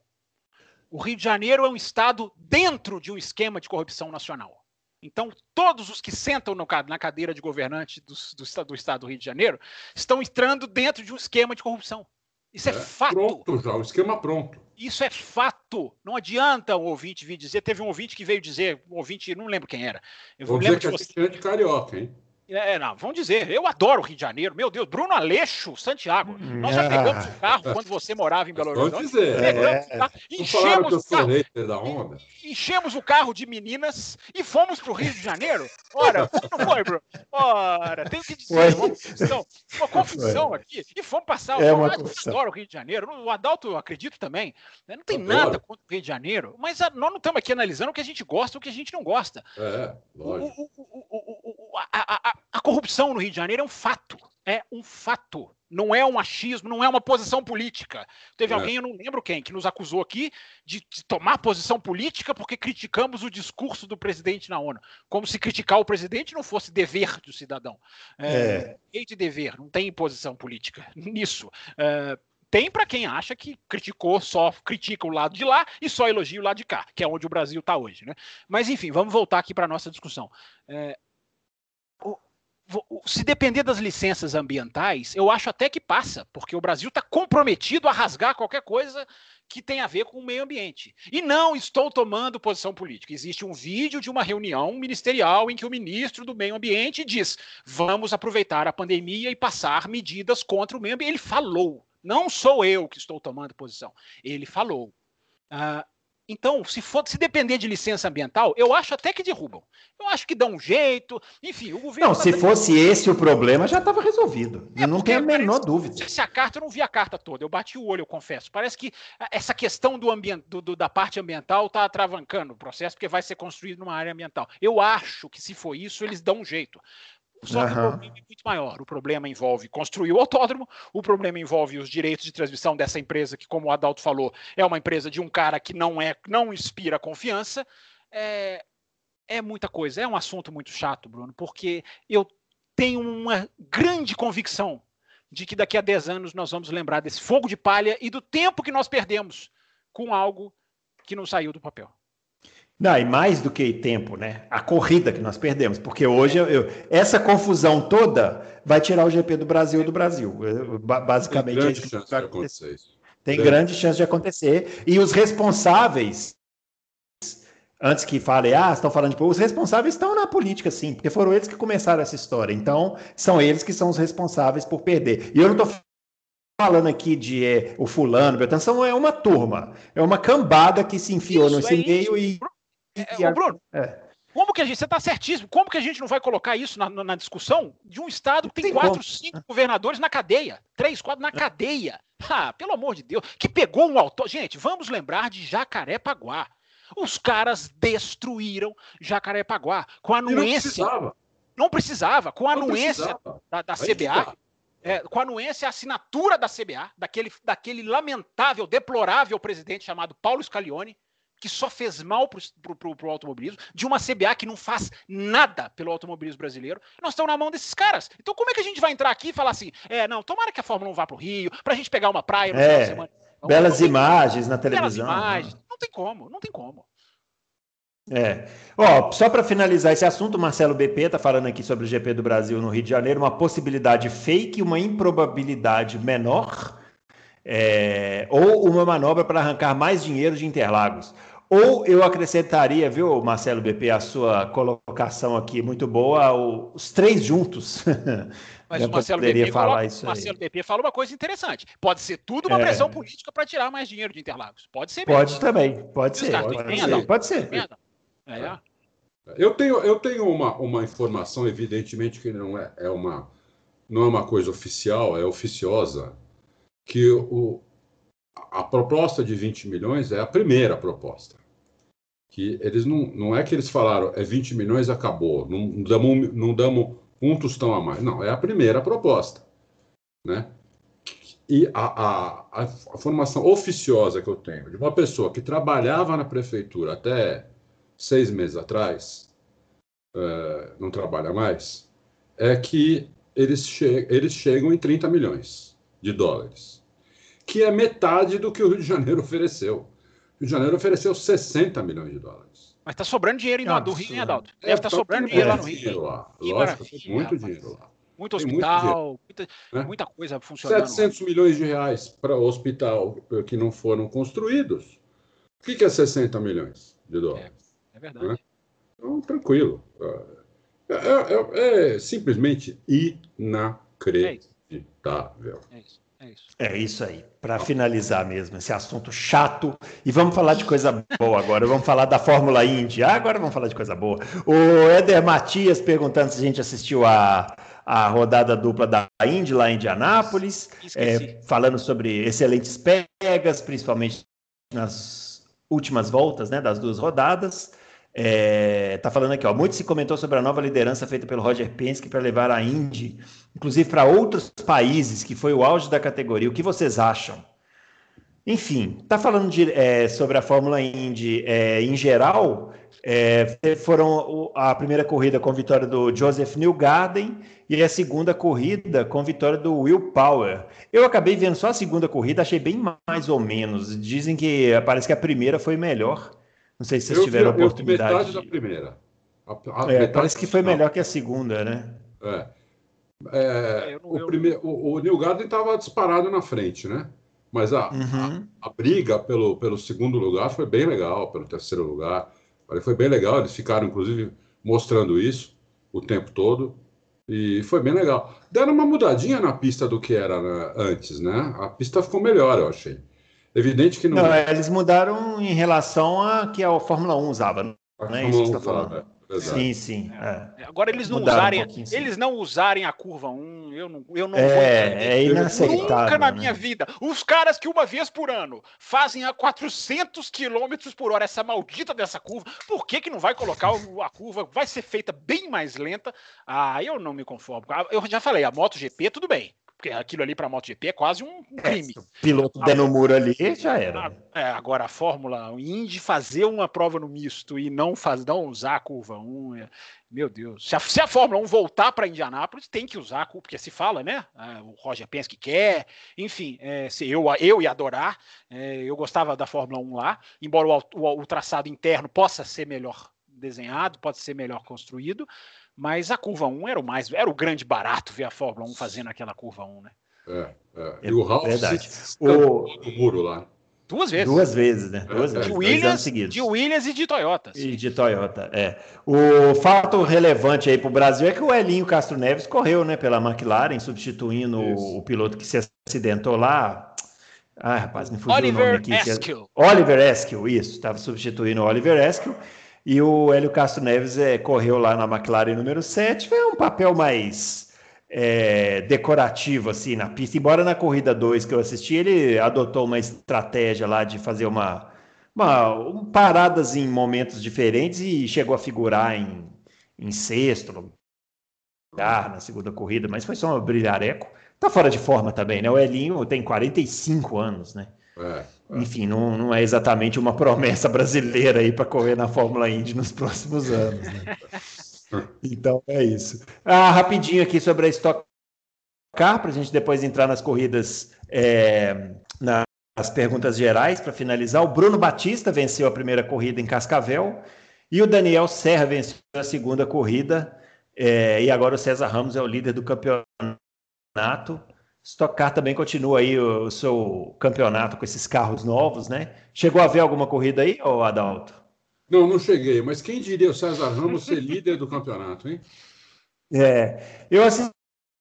O Rio de Janeiro é um estado dentro de um esquema de corrupção nacional. Então, todos os que sentam no, na cadeira de governante do, do, do, estado do Rio de Janeiro estão entrando dentro de um esquema de corrupção. Isso é, é fato. Pronto já, o esquema pronto. Isso é fato. Não adianta o ouvinte vir dizer. Teve um ouvinte que veio dizer, um ouvinte, não lembro quem era. Eu Vou lembro dizer que você... é de carioca, hein? É, não, vamos dizer, eu adoro o Rio de Janeiro. Meu Deus, Bruno Aleixo, Santiago. Nós já pegamos o carro quando você morava em Belo Horizonte. Vamos dizer. É. Enchemos, o carro, da onda. enchemos o carro de meninas e fomos para o Rio de Janeiro. Ora, (laughs) não foi, Bruno? Ora, tenho que dizer, uma confusão, uma confusão aqui. E fomos passar o é uma adoro o Rio de Janeiro. O Adalto, eu acredito também. Né, não tem nada contra o Rio de Janeiro, mas nós não estamos aqui analisando o que a gente gosta e o que a gente não gosta. É, lógico. O, o, o, a, a, a corrupção no Rio de Janeiro é um fato. É um fato. Não é um achismo, não é uma posição política. Teve é. alguém, eu não lembro quem, que nos acusou aqui de, de, tomar posição política porque criticamos o discurso do presidente na ONU. Como se criticar o presidente não fosse dever do cidadão. É, é. de dever, não tem posição política (laughs) nisso. É, tem para quem acha que criticou, só critica o lado de lá e só elogia o lado de cá, que é onde o Brasil está hoje. Né? Mas, enfim, vamos voltar aqui para a nossa discussão. É, se depender das licenças ambientais, eu acho até que passa, porque o Brasil está comprometido a rasgar qualquer coisa que tem a ver com o meio ambiente. E não estou tomando posição política. Existe um vídeo de uma reunião ministerial em que o ministro do Meio Ambiente diz: vamos aproveitar a pandemia e passar medidas contra o meio ambiente. Ele falou. Não sou eu que estou tomando posição. Ele falou. Uh, então, se for se depender de licença ambiental, eu acho até que derrubam. Eu acho que dão um jeito. Enfim, o governo. Não, tá se fosse esse o problema, já estava resolvido. É eu não tenho a menor dúvida. Se a carta, eu não vi a carta toda. Eu bati o olho, eu confesso. Parece que essa questão do ambiente, do, do, da parte ambiental está atravancando o processo, porque vai ser construído numa área ambiental. Eu acho que se for isso, eles dão um jeito. Só que uhum. o problema é muito maior. O problema envolve construir o autódromo, o problema envolve os direitos de transmissão dessa empresa, que, como o Adalto falou, é uma empresa de um cara que não é, não inspira confiança. É, é muita coisa. É um assunto muito chato, Bruno, porque eu tenho uma grande convicção de que daqui a 10 anos nós vamos lembrar desse fogo de palha e do tempo que nós perdemos com algo que não saiu do papel. Não, e mais do que tempo, né? A corrida que nós perdemos, porque hoje eu, eu, essa confusão toda vai tirar o GP do Brasil do Brasil. Basicamente Tem é grande chance de acontecer isso. Tem grande. grande chance de acontecer. E os responsáveis, antes que falem, ah, estão falando de os responsáveis estão na política, sim, porque foram eles que começaram essa história. Então, são eles que são os responsáveis por perder. E eu não estou falando aqui de é, o fulano, Beltrano, é uma turma, é uma cambada que se enfiou isso, nesse é meio isso. e é, é Bruno, é. como que a gente. Você está certíssimo. Como que a gente não vai colocar isso na, na discussão de um Estado que tem, tem quatro, como. cinco governadores na cadeia? Três, quatro na cadeia. Ah, pelo amor de Deus. Que pegou um autor. Gente, vamos lembrar de Jacarepaguá. Os caras destruíram Jacarepaguá com a anuência. Não precisava. Não precisava, com a anuência da, da CBA. É, com a anuência, a assinatura da CBA, daquele, daquele lamentável, deplorável presidente chamado Paulo Scalione, que só fez mal para o automobilismo, de uma CBA que não faz nada pelo automobilismo brasileiro. Nós estamos na mão desses caras. Então, como é que a gente vai entrar aqui e falar assim: é, não, tomara que a Fórmula 1 vá para o Rio, para a gente pegar uma praia no é, final de semana. Não, belas não imagens na televisão. Belas imagens. Não tem como, não tem como. É. Ó, só para finalizar esse assunto, o Marcelo BP está falando aqui sobre o GP do Brasil no Rio de Janeiro, uma possibilidade fake, uma improbabilidade menor, é, ou uma manobra para arrancar mais dinheiro de Interlagos. Ou eu acrescentaria, viu, Marcelo BP, a sua colocação aqui muito boa, os três juntos. (laughs) Mas o Marcelo, BP, falar coloca, isso Marcelo BP fala uma coisa interessante. Pode ser tudo uma é. pressão política para tirar mais dinheiro de Interlagos. Pode ser mesmo. Pode também, pode ser. Pode, pode ser. Pode ser. É. Eu tenho, eu tenho uma, uma informação, evidentemente que não é, é uma, não é uma coisa oficial, é oficiosa, que o, a proposta de 20 milhões é a primeira proposta. Que eles não, não é que eles falaram é 20 milhões acabou, não damos, não damos um tostão a mais. Não, é a primeira proposta. Né? E a, a, a, formação oficiosa que eu tenho de uma pessoa que trabalhava na prefeitura até seis meses atrás, uh, não trabalha mais, é que eles, che eles chegam em 30 milhões de dólares, que é metade do que o Rio de Janeiro (laughs) ofereceu. Rio de Janeiro ofereceu 60 milhões de dólares. Mas está sobrando dinheiro no, do Rio, né, Adalto? É, Deve estar tá sobrando dinheiro lá no Rio. Lá. Lógico, tem muito dinheiro lá. Muito hospital, muito muita, né? muita, coisa funcionando. 700 milhões de reais para hospital que não foram construídos. O que, que é 60 milhões de dólares? É, é verdade. Né? Então, tranquilo. É, é, é, é simplesmente inacreditável. É isso. É isso. É isso aí. Para finalizar mesmo, esse assunto chato. E vamos falar de coisa boa agora. Vamos falar da Fórmula Indy. Ah, agora vamos falar de coisa boa. O Éder Matias perguntando se a gente assistiu a, a rodada dupla da Indy lá em Indianápolis. É, falando sobre excelentes pegas, principalmente nas últimas voltas né, das duas rodadas. É, tá falando aqui, ó. Muito se comentou sobre a nova liderança feita pelo Roger Penske para levar a Indy, inclusive para outros países, que foi o auge da categoria. O que vocês acham? Enfim, tá falando de, é, sobre a Fórmula Indy é, em geral. É, foram a primeira corrida com vitória do Joseph Newgarden e a segunda corrida com vitória do Will Power. Eu acabei vendo só a segunda corrida, achei bem mais ou menos. Dizem que parece que a primeira foi melhor. Não sei se vocês eu tiveram vi, oportunidade. metade da primeira. A, a é, parece que foi melhor que a segunda, né? É. é não, o, primeiro, o, o New Garden estava disparado na frente, né? Mas a, uhum. a, a, briga pelo, pelo segundo lugar foi bem legal, pelo terceiro lugar. Foi bem legal, eles ficaram, inclusive, mostrando isso o tempo todo. E foi bem legal. Deram uma mudadinha na pista do que era né, antes, né? A pista ficou melhor, eu achei. Evidente que não. Não, eles mudaram em relação a que a Fórmula 1 usava, não é isso que você está falando? É. Exato. Sim, sim. É. é. Agora eles não usarem, um eles não usarem a curva 1, eu não, eu não é, é inaceitável. Nunca na né? minha vida. Os caras que uma vez por ano fazem a 400 km por hora essa maldita dessa curva, por que que não vai colocar a curva? Vai ser feita bem mais lenta. Ah, eu não me conformo. Ah, eu já falei, a MotoGP tudo bem porque aquilo ali para a MotoGP é quase um é, crime. É, piloto dando muro ali já era. É, agora a Fórmula Indy fazer uma prova no misto e não, faz, não usar a curva 1, é, meu Deus. Se a, se a Fórmula 1 voltar para Indianápolis, tem que usar a curva, porque se fala, né? É, o Roger pensa que quer, enfim, é, se eu, eu ia adorar, é, eu gostava da Fórmula 1 lá, embora o, o, o traçado interno possa ser melhor desenhado, pode ser melhor construído, mas a curva 1 era o mais, era o grande barato ver a Fórmula 1 fazendo aquela curva 1, né? É, é. E o Ralf Verdade. o muro lá. Duas vezes. Duas vezes, né? Duas é, vezes. De Williams, de Williams e de Toyota. E de Toyota, é. O fato relevante aí para o Brasil é que o Elinho Castro Neves correu, né, pela McLaren, substituindo o, o, piloto que se acidentou lá. Ah, rapaz, me fugiu Oliver o nome aqui. Eskill. Oliver Eskill, isso. Estava substituindo o Oliver Eskill. E o Hélio Castro Neves é, correu lá na McLaren número 7, foi um papel mais é, decorativo assim na pista. Embora na corrida 2 que eu assisti, ele adotou uma estratégia lá de fazer uma, uma um, paradas em momentos diferentes e chegou a figurar em, em sexto lugar na segunda corrida, mas foi só um brilhareco. Tá fora de forma também, né? O Elinho tem 45 anos, né? É. Enfim, não, não é exatamente uma promessa brasileira aí para correr na Fórmula Indy nos (laughs) próximos anos. Né? (laughs) Então é isso. Ah, rapidinho aqui sobre a Stock Car, para a gente depois entrar nas corridas, é, nas perguntas gerais, para finalizar. O Bruno Batista venceu a primeira corrida em Cascavel e o Daniel Serra venceu a segunda corrida. É, e agora o César Ramos é o líder do campeonato Stock Car também continua aí o, o, seu campeonato com esses carros novos, né? Chegou a ver alguma corrida aí, ô Adalto? Não, não cheguei, mas quem diria o César Ramos ser líder do campeonato, hein? É, eu assisti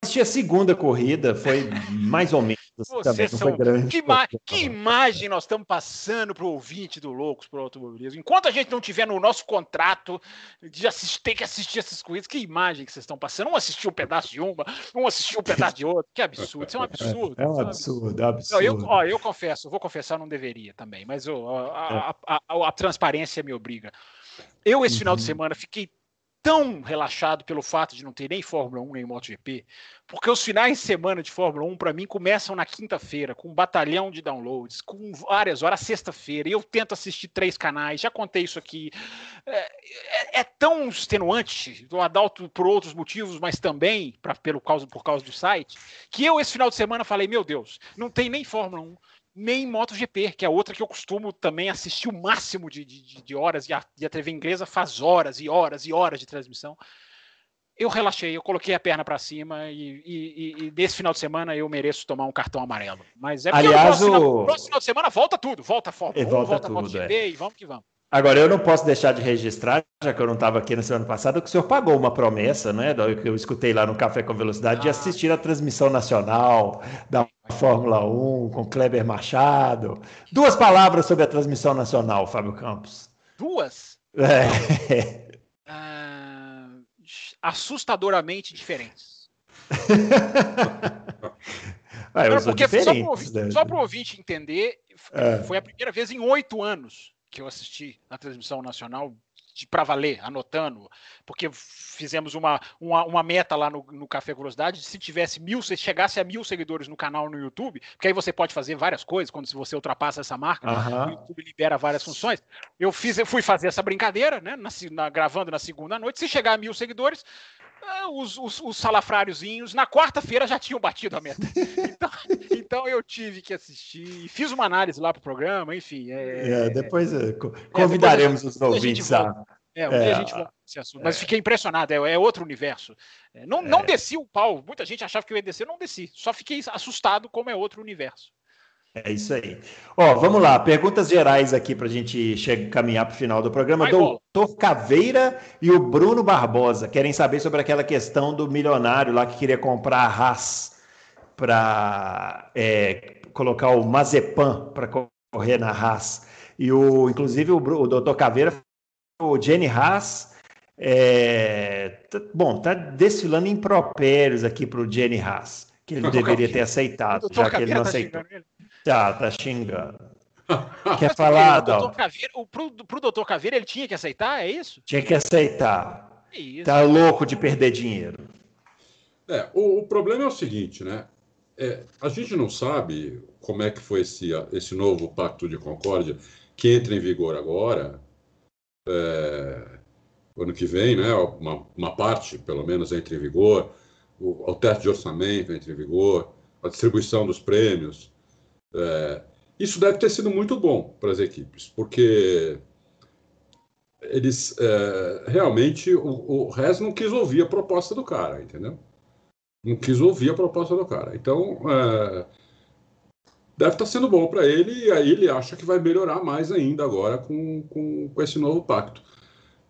a segunda corrida, foi mais ou menos também, não foi grande. Que, ima que imagem nós estamos passando para o ouvinte do Loucos para o Automobilismo? Enquanto a gente não tiver no nosso contrato de assistir, ter que assistir essas corridas, que imagem que vocês estão passando? Um assistiu um pedaço de uma, um assistiu um pedaço de outra. Que absurdo, isso é um absurdo. É, é um absurdo, é um absurdo. Não, eu, ó, eu confesso, vou confessar, não deveria também, mas a, a, a, a transparência me obriga. Eu, esse final de uhum. semana, fiquei tão relaxado pelo fato de não ter nem Fórmula 1 nem MotoGP, porque os finais de semana de Fórmula 1 para mim começam na quinta-feira, com um batalhão de downloads, com várias horas, sexta-feira, e eu tento assistir três canais, já contei isso aqui. É, é, é tão extenuante, do Adalto por outros motivos, mas também pra, pelo causa, por causa do site, que eu esse final de semana falei, meu Deus, não tem nem Fórmula 1, nem MotoGP, que é outra que eu costumo também assistir o máximo de, de, de horas, e a, e a, TV inglesa faz horas e horas e horas de transmissão. Eu relaxei, eu coloquei a perna para cima e, e, e, nesse final de semana eu mereço tomar um cartão amarelo. Mas é porque Aliás, no próximo, o... próximo final de semana volta tudo, volta a Fórmula 1, volta, volta tudo, MotoGP é. e vamos que vamos. Agora, eu não posso deixar de registrar, já que eu não estava aqui na semana passada, que o senhor pagou uma promessa, né? Que eu escutei lá no Café com Velocidade, ah. de assistir a transmissão nacional da Fórmula 1 com Kleber Machado. Duas palavras sobre a transmissão nacional, Fábio Campos. Duas? É. Ah, assustadoramente diferentes. (laughs) ah, porque só para o ouvinte, né? ouvinte entender, é. foi a primeira vez em oito anos que eu assisti na transmissão nacional para valer, anotando, porque fizemos uma, uma, uma meta lá no, no, Café Curiosidade, se tivesse mil, se chegasse a mil seguidores no canal no YouTube, porque aí você pode fazer várias coisas, quando você ultrapassa essa marca, uhum. o YouTube libera várias funções. Eu fiz, eu fui fazer essa brincadeira, né, na, na, gravando na segunda noite, se chegar a mil seguidores, os, os, os salafráriozinhos na quarta-feira já tinham batido a meta. Então, (laughs) então, eu tive que assistir, fiz uma análise lá para o programa, enfim. É, é, depois é, convidaremos é, depois, os ouvintes a. É, um dia a gente volta esse assunto. Mas fiquei impressionado, é, é outro universo. não, não desci o pau, muita gente achava que eu ia descer, não desci. Só fiquei assustado como é outro universo. É isso aí. Ó, vamos lá, perguntas gerais aqui para a gente chegar, caminhar para o final do programa. Vai, Doutor Caveira e o Bruno Barbosa querem saber sobre aquela questão do milionário lá que queria comprar a Haas para é, colocar o Mazepan para correr na Haas. E o, inclusive o, o Doutor Caveira, o Jenny Haas, é, tá, bom, tá desfilando impropérios aqui para o Jenny Haas, que ele deveria ter aceitado, já que ele não tá aceitou. Tá, tá xingando. (laughs) Quer falar? O pro, pro doutor Caveira ele tinha que aceitar, é isso? Tinha que aceitar. É isso. Tá louco de perder dinheiro. É, o, o problema é o seguinte, né? É, a gente não sabe como é que foi esse, esse novo Pacto de Concórdia que entra em vigor agora, é, ano que vem, né? Uma, uma parte, pelo menos, entra em vigor, o, o teto de orçamento entra em vigor, a distribuição dos prêmios. É, isso deve ter sido muito bom para as equipes, porque eles é, realmente o, o resto não quis ouvir a proposta do cara, entendeu? Não quis ouvir a proposta do cara. Então é, deve estar tá sendo bom para ele e aí ele acha que vai melhorar mais ainda agora com, com, com esse novo pacto.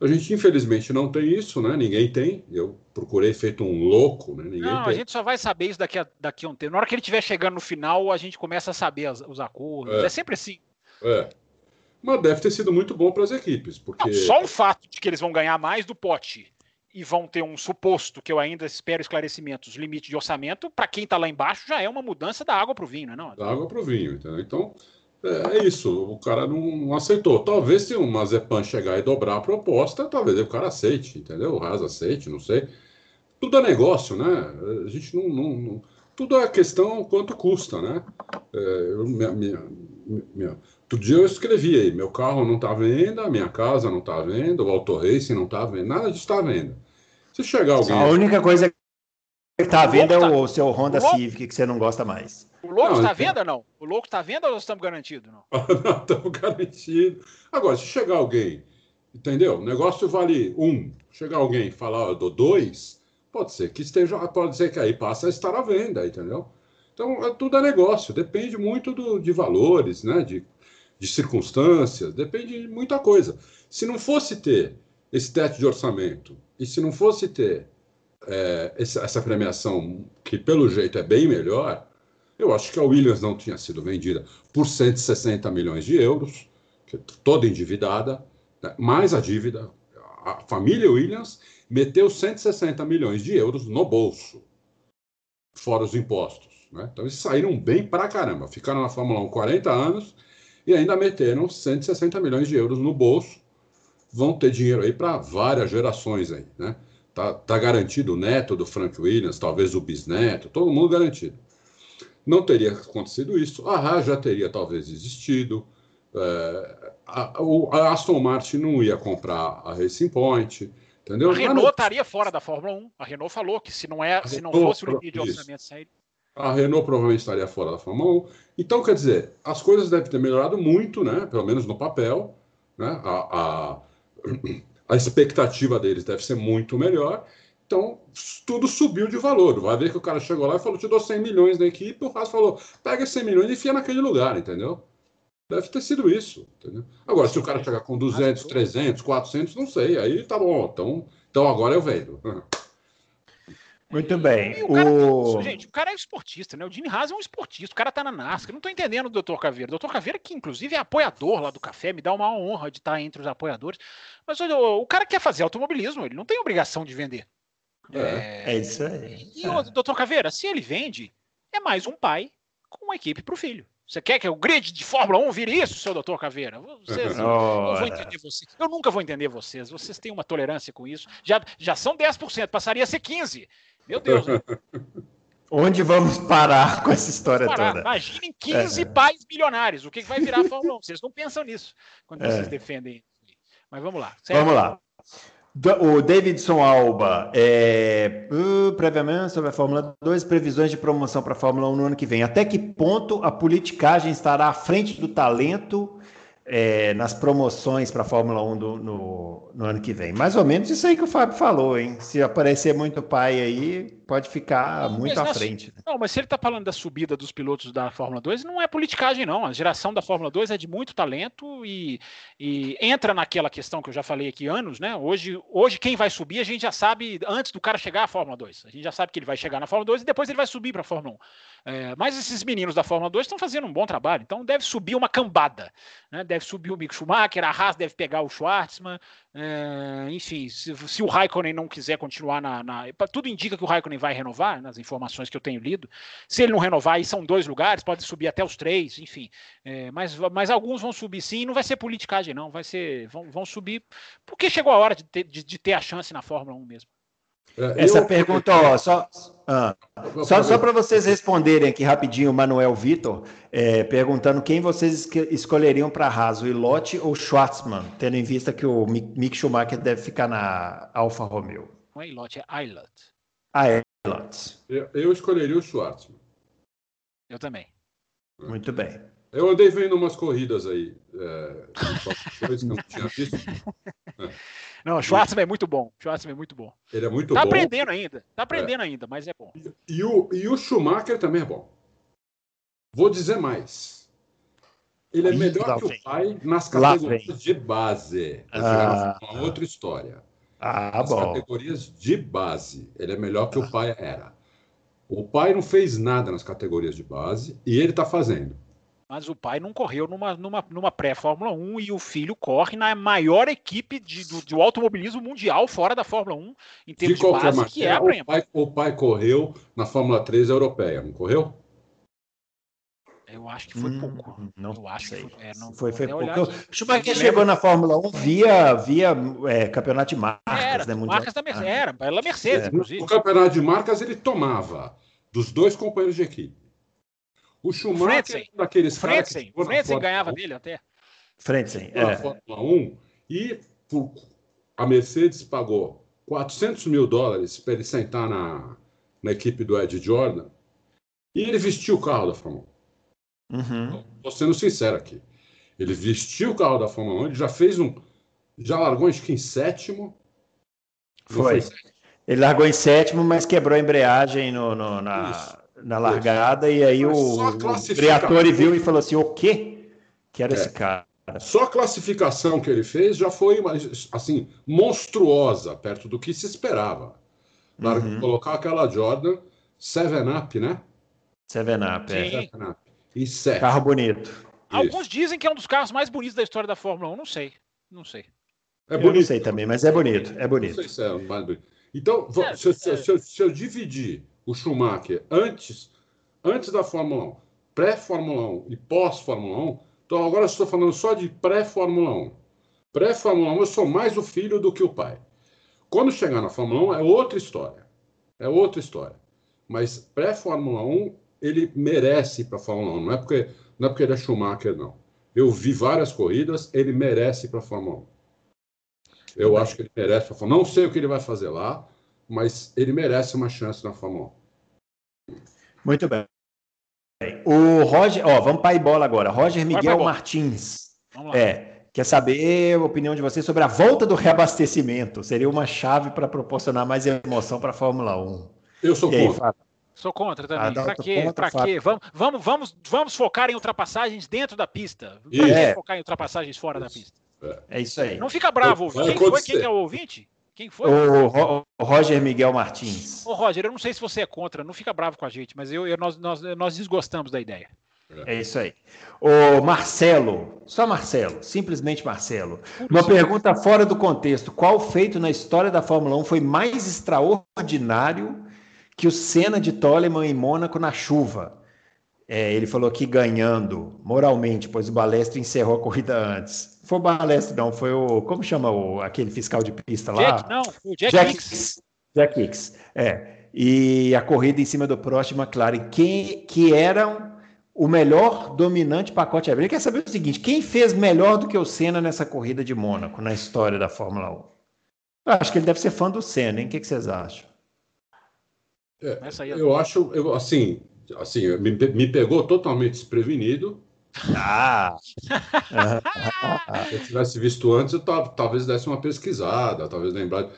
A gente, infelizmente, não tem isso, né? Ninguém tem. Eu procurei feito um louco, né? Ninguém não, tem. a gente só vai saber isso daqui a, daqui a um tempo. Na hora que ele estiver chegando no final, a gente começa a saber as, os acordos. É. é. sempre assim. É. Mas deve ter sido muito bom para as equipes, porque... Não, só o fato de que eles vão ganhar mais do pote e vão ter um suposto, que eu ainda espero esclarecimentos, limite de orçamento, para quem está lá embaixo já é uma mudança da água para o vinho, não é? Da água para o vinho, entendeu? Então, é, é, isso, o cara não, não, aceitou. Talvez se uma Zepan chegar e dobrar a proposta, talvez o cara aceite, entendeu? O Raz aceite, não sei. Tudo é negócio, né? A gente não. não, não tudo é questão quanto custa, né? É, eu, minha, minha, minha, dia eu escrevi aí: meu carro não está à venda, minha casa não está à venda, o Auto Racing não está à venda, nada disso está à venda. Se chegar alguém. A única coisa que está à venda é o seu Honda Civic que você não gosta mais. O louco está à venda não? O louco está à venda ou estamos garantidos? Não, (laughs) não estamos garantidos. Agora, se chegar alguém, entendeu? O negócio vale um. Chegar alguém e falar, eu dou dois, pode ser que esteja, pode ser que aí passa a estar à venda, entendeu? Então, é, tudo é negócio, depende muito do, de valores, né? de, de circunstâncias, depende de muita coisa. Se não fosse ter esse teto de orçamento e se não fosse ter é, essa, premiação, que pelo jeito é bem melhor, eu acho que a Williams não tinha sido vendida por 160 milhões de euros, é toda endividada, né? mais a dívida. A família Williams meteu 160 milhões de euros no bolso, fora os impostos. Né? Então eles saíram bem pra caramba. Ficaram na Fórmula 1 40 anos e ainda meteram 160 milhões de euros no bolso. Vão ter dinheiro aí para várias gerações aí, né? Tá, tá garantido o neto do Frank Williams, talvez o bisneto, todo mundo garantido. Não teria acontecido isso. A Haas já teria talvez existido. É, a, a, Aston Martin não ia comprar a Racing Point. Entendeu? A Renault não... estaria fora da Fórmula 1. A Renault falou que se não, é, se não fosse o limite de orçamento sair. A Renault provavelmente estaria fora da Fórmula 1. Então, quer dizer, as coisas devem ter melhorado muito, né? Pelo menos no papel. Né? A, a, a expectativa deles deve ser muito melhor. Então, tudo subiu de valor. Vai ver que o cara chegou lá e falou: te dou 100 milhões da equipe. O Haas falou: pega 100 milhões e enfia naquele lugar, entendeu? Deve ter sido isso, entendeu? Agora, se o cara chegar com 200, 300, 400, não sei, aí tá bom. Então, então agora eu vendo. (laughs) Muito bem. O cara, o... Gente, o cara é esportista, né? O Jimmy Haas é um esportista, o cara tá na NASCAR. Não tô entendendo o Dr. Caveira. O Dr. Caveira, que inclusive é apoiador lá do café, me dá uma honra de estar entre os apoiadores. Mas o, o cara quer fazer automobilismo, ele não tem obrigação de vender. É, é isso aí. E o Dr. Caveira, se ele vende, é mais um pai com uma equipe para o filho. Você quer que o grid de Fórmula 1 vire isso, seu doutor Caveira? Vocês, não vou entender vocês. Eu nunca vou entender vocês. Vocês têm uma tolerância com isso. Já, já são 10%, passaria a ser 15%. Meu Deus. Né? Onde vamos parar com essa história parar. toda? Imaginem 15 é. pais milionários. O que vai virar a Fórmula 1? Vocês não pensam nisso quando é. vocês defendem. Mas vamos lá. Certo? Vamos lá. O Davidson Alba, é, uh, previamente sobre a Fórmula 2, previsões de promoção para a Fórmula 1 no ano que vem. Até que ponto a politicagem estará à frente do talento é, nas promoções para a Fórmula 1 do, no, no, ano que vem. Mais ou menos isso aí que o Fábio falou, hein? Se aparecer muito pai aí, pode ficar não, muito à frente. Né? Não, mas se ele está falando da subida dos pilotos da Fórmula 2, não é politicagem, não. A geração da Fórmula 2 é de muito talento e, e entra naquela questão que eu já falei aqui anos, né? Hoje, hoje, quem vai subir, a gente já sabe antes do cara chegar à Fórmula 2. A gente já sabe que ele vai chegar na Fórmula 2 e depois ele vai subir para a Fórmula 1. É, mas esses meninos da Fórmula 2 estão fazendo um bom trabalho, então deve subir uma cambada. Né? Deve subir o Mick Schumacher, a Haas deve pegar o Schwartzman, é, enfim, se, se, o Raikkonen não quiser continuar na, na, Tudo indica que o Raikkonen vai renovar, nas informações que eu tenho lido. Se ele não renovar, aí são dois lugares, pode subir até os três, enfim. É, mas, mas alguns vão subir sim, não vai ser politicagem, não. Vai ser. Vão, vão subir, porque chegou a hora de ter, de, de ter a chance na Fórmula 1 mesmo. É, Essa eu... pergunta, ó, só, ah, só, só para vocês responderem aqui rapidinho, Manuel Vitor, é, perguntando quem vocês escolheriam para Haas, o Ilote ou Schwartzman, tendo em vista que o Mick Schumacher deve ficar na Alfa Romeo. Não é Ilote, é Ilot. Ah, é Eu, eu escolheria o Schwartzman. Eu também. Muito bem. Eu andei vendo umas corridas aí, é, que eu não tinha visto. (laughs) É. Não, o Schwartzman é muito bom. Schwartzman é muito bom. Ele é muito tá bom. Tá aprendendo ainda. Tá aprendendo é. ainda, mas é bom. E, e, o, e o Schumacher também é bom. Vou dizer mais. Ele é melhor que o pai nas categorias de base. Ah. Uma outra história. Ah, nas bom. categorias de base. Ele é melhor que o pai era. O pai não fez nada nas categorias de base e ele está fazendo mas o pai não correu numa, numa, numa pré-Fórmula 1 e o filho corre na maior equipe de, do, do automobilismo mundial fora da Fórmula 1, em termos de, de base, maneira, que é a o pai, o pai correu na Fórmula 3 europeia, não correu? Eu acho que foi hum, pouco. Não eu acho sei. que foi, é, não, foi, foi pouco. O Schumacher chegou na Fórmula 1 via, via é, campeonato de marcas, era, né? Mundial. Marcas da Mercedes, ah. era, pela Mercedes, é. inclusive. O campeonato de marcas ele tomava dos dois companheiros de equipe. O Schumacher Frentzen. daqueles Frentzen. caras. Frentzen ganhava 1, dele até. Frentzen, é. Fórmula 1 e a Mercedes pagou 400 mil dólares para ele sentar na, na equipe do Ed Jordan e ele vestiu o carro da Fórmula 1. Uhum. Estou sendo sincero aqui. Ele vestiu o carro da Fórmula 1, ele já fez um. Já largou acho que em sétimo. Foi. foi ele largou em sétimo, mas quebrou a embreagem no, no na, na largada, e aí o, o Briatore viu e falou assim: o quê? Que era é. esse cara. Só a classificação que ele fez já foi assim monstruosa perto do que se esperava. Uhum. Colocar aquela Jordan Seven Up, né? Seven Up, é. Seven Up. E sete. Carro bonito. Alguns dizem que é um dos carros mais bonitos da história da Fórmula 1, não sei. Não sei. É bonito. Eu não sei também, mas é bonito. É bonito. Não sei se é mais bonito. Então, é, se. Se, eu, se, eu, dividir o Schumacher antes, antes da Fórmula 1, pré-Fórmula 1 e pós-Fórmula 1, então agora estou falando só de pré-Fórmula 1. Pré-Fórmula 1 eu sou mais o filho do que o pai. Quando chegar na Fórmula 1 é outra história. É outra história. Mas pré-Fórmula 1 ele merece ir para a Fórmula 1. Não é, porque, não é porque ele é Schumacher, não. Eu vi várias corridas, ele merece ir para a Fórmula 1. Eu acho que ele merece para a Fórmula 1. Não sei o que ele vai fazer lá, mas ele merece uma chance na Fórmula 1. Muito bem. O Roger, ó, vamos para a bola agora. Roger Miguel Martins. É, quer saber a opinião de vocês sobre a volta do reabastecimento. Seria uma chave para proporcionar mais emoção para a Fórmula 1. Eu sou e contra. Aí, Sou contra também. Para quê? Para quê? Vamos, vamos, vamos, vamos focar em ultrapassagens dentro da pista. Vamos é. focar em ultrapassagens fora isso. da pista. É isso aí. Não fica bravo, ouvinte. Quem foi? Quem é o ouvinte? Quem foi? O, o, Roger Miguel Martins. Ô, Roger, eu não sei se você é contra, não fica bravo com a gente, mas eu, eu nós, nós, nós desgostamos da ideia. É isso aí. O Marcelo, só Marcelo, simplesmente Marcelo. Uma pergunta fora do contexto: qual feito na história da Fórmula 1 foi mais extraordinário que o Senna de Toleman em Mônaco na chuva. É, ele falou que ganhando moralmente, pois o Balestre encerrou a corrida antes. Foi o Balestre, não, foi o. Como chama o, aquele fiscal de pista lá? Jack, não, o Jack, Jack Hicks. Jack Hicks, é. E a corrida em cima do Prost McLaren, que, que eram o melhor dominante pacote. Ele quer saber o seguinte: quem fez melhor do que o Senna nessa corrida de Mônaco, na história da Fórmula 1? Eu acho que ele deve ser fã do Senna, hein? O que, que vocês acham? É, eu acho, eu, assim, assim me, me pegou totalmente desprevenido. Ah! (laughs) Se eu tivesse visto antes, eu talvez desse uma pesquisada, talvez lembrar.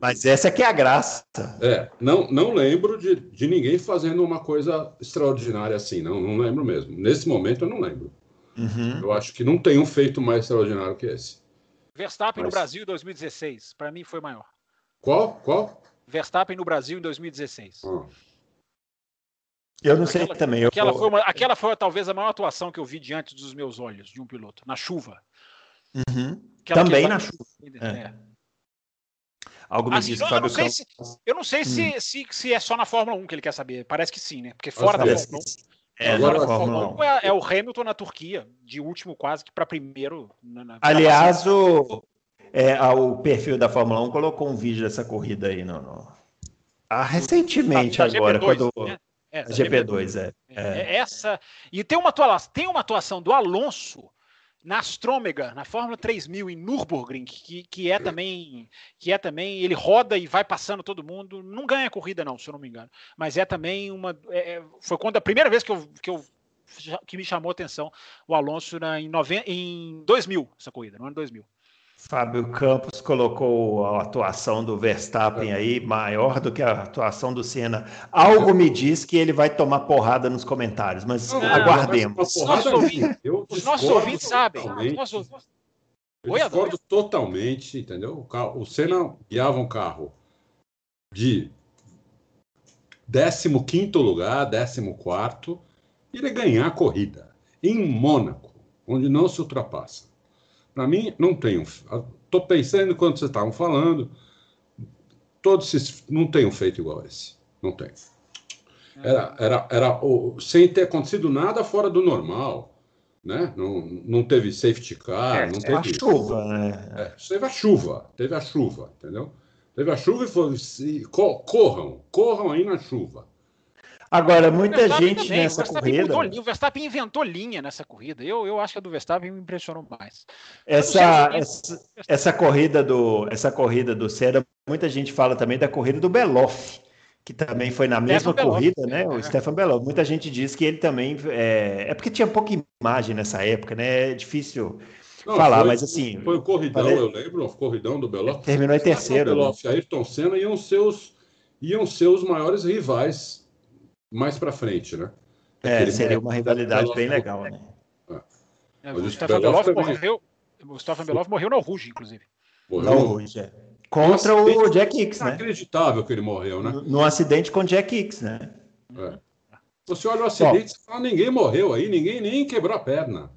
Mas essa que é a graça. É, não, não lembro de, de ninguém fazendo uma coisa extraordinária assim, não, não lembro mesmo. Nesse momento eu não lembro. Uhum. Eu acho que não tem um feito mais extraordinário que esse. Verstappen Mas... no Brasil 2016, para mim foi maior. Qual? Qual? Verstappen no Brasil em 2016. Hum. Eu não sei também. Eu... Aquela, foi uma, aquela foi talvez a maior atuação que eu vi diante dos meus olhos de um piloto, na chuva. Uhum. Também na chuva. É. É. Algo me assim, diz, não, eu, não sei, se, eu não sei hum. se, se, se, é só na Fórmula 1 que ele quer saber. Parece que sim, né? Porque fora da Fórmula 1. É, Agora, Fórmula 1 é, é, o Hamilton na Turquia, de último quase que para primeiro. Na, na Aliás, o, é, o perfil da Fórmula 1 colocou um vídeo dessa corrida aí no, no... Ah, recentemente da, da agora, GP2, quando né? é, GP2, é, é. é. Essa e tem uma atuação, tem uma atuação do Alonso na Astrômega, na Fórmula 3000 em Nürburgring, que, que é também que é também ele roda e vai passando todo mundo, não ganha corrida não, se eu não me engano, mas é também uma é, é foi quando a primeira vez que eu, que eu que me chamou a atenção o Alonso na, em, nove, em 2000, essa corrida, no ano 2000. Fábio Campos colocou a atuação do Verstappen aí maior do que a atuação do Senna. Algo me diz que ele vai tomar porrada nos comentários, mas não, aguardemos. Os nossos ouvintes, os nossos ouvintes sabem. Eu discordo totalmente, entendeu? O, Senna guiava um carro de 15 lugar, 14 e ele ganhar a corrida em Mônaco, onde não se ultrapassa. Para mim, não tem. Estou pensando enquanto vocês estavam falando, todos esses, não tem um feito igual a esse. Não tem. Era, era, era o, sem ter acontecido nada fora do normal. Né? Não, não teve safety car, é, não teve. A chuva, né? É, teve a chuva, teve a chuva, entendeu? Teve a chuva e foi. corram, corram aí na chuva. Agora, muita gente também, nessa o corrida. o Verstappen inventou linha nessa corrida. Eu, eu acho que a do Verstappen me impressionou mais. Essa, essa, essa, corrida do essa corrida do Senna, muita gente fala também da corrida do Beloff, que também foi na mesma Stefan corrida, Beloff, né? É. O Stefan Beloff. Muita gente diz que ele também é, é porque tinha pouca imagem nessa época, né? É difícil. Não, falar, foi, mas assim. Foi o corridão, falei, eu lembro, o corridão do Beloff. Terminou em terceiro. Beloff, né? Ayrton Senna iam ser os, iam ser os maiores rivais mais para frente, né? É, seria uma rivalidade bem legal, né? É, o Stefan Belov morreu. Belov no Rouge, inclusive. Morreu no Rouge, é. Contra o Jack Hicks, né? Inacreditável que ele morreu, né? No, no acidente com o Jack Hicks, né? É. Você olha o acidente e fala, ninguém morreu aí, ninguém nem quebrou a perna.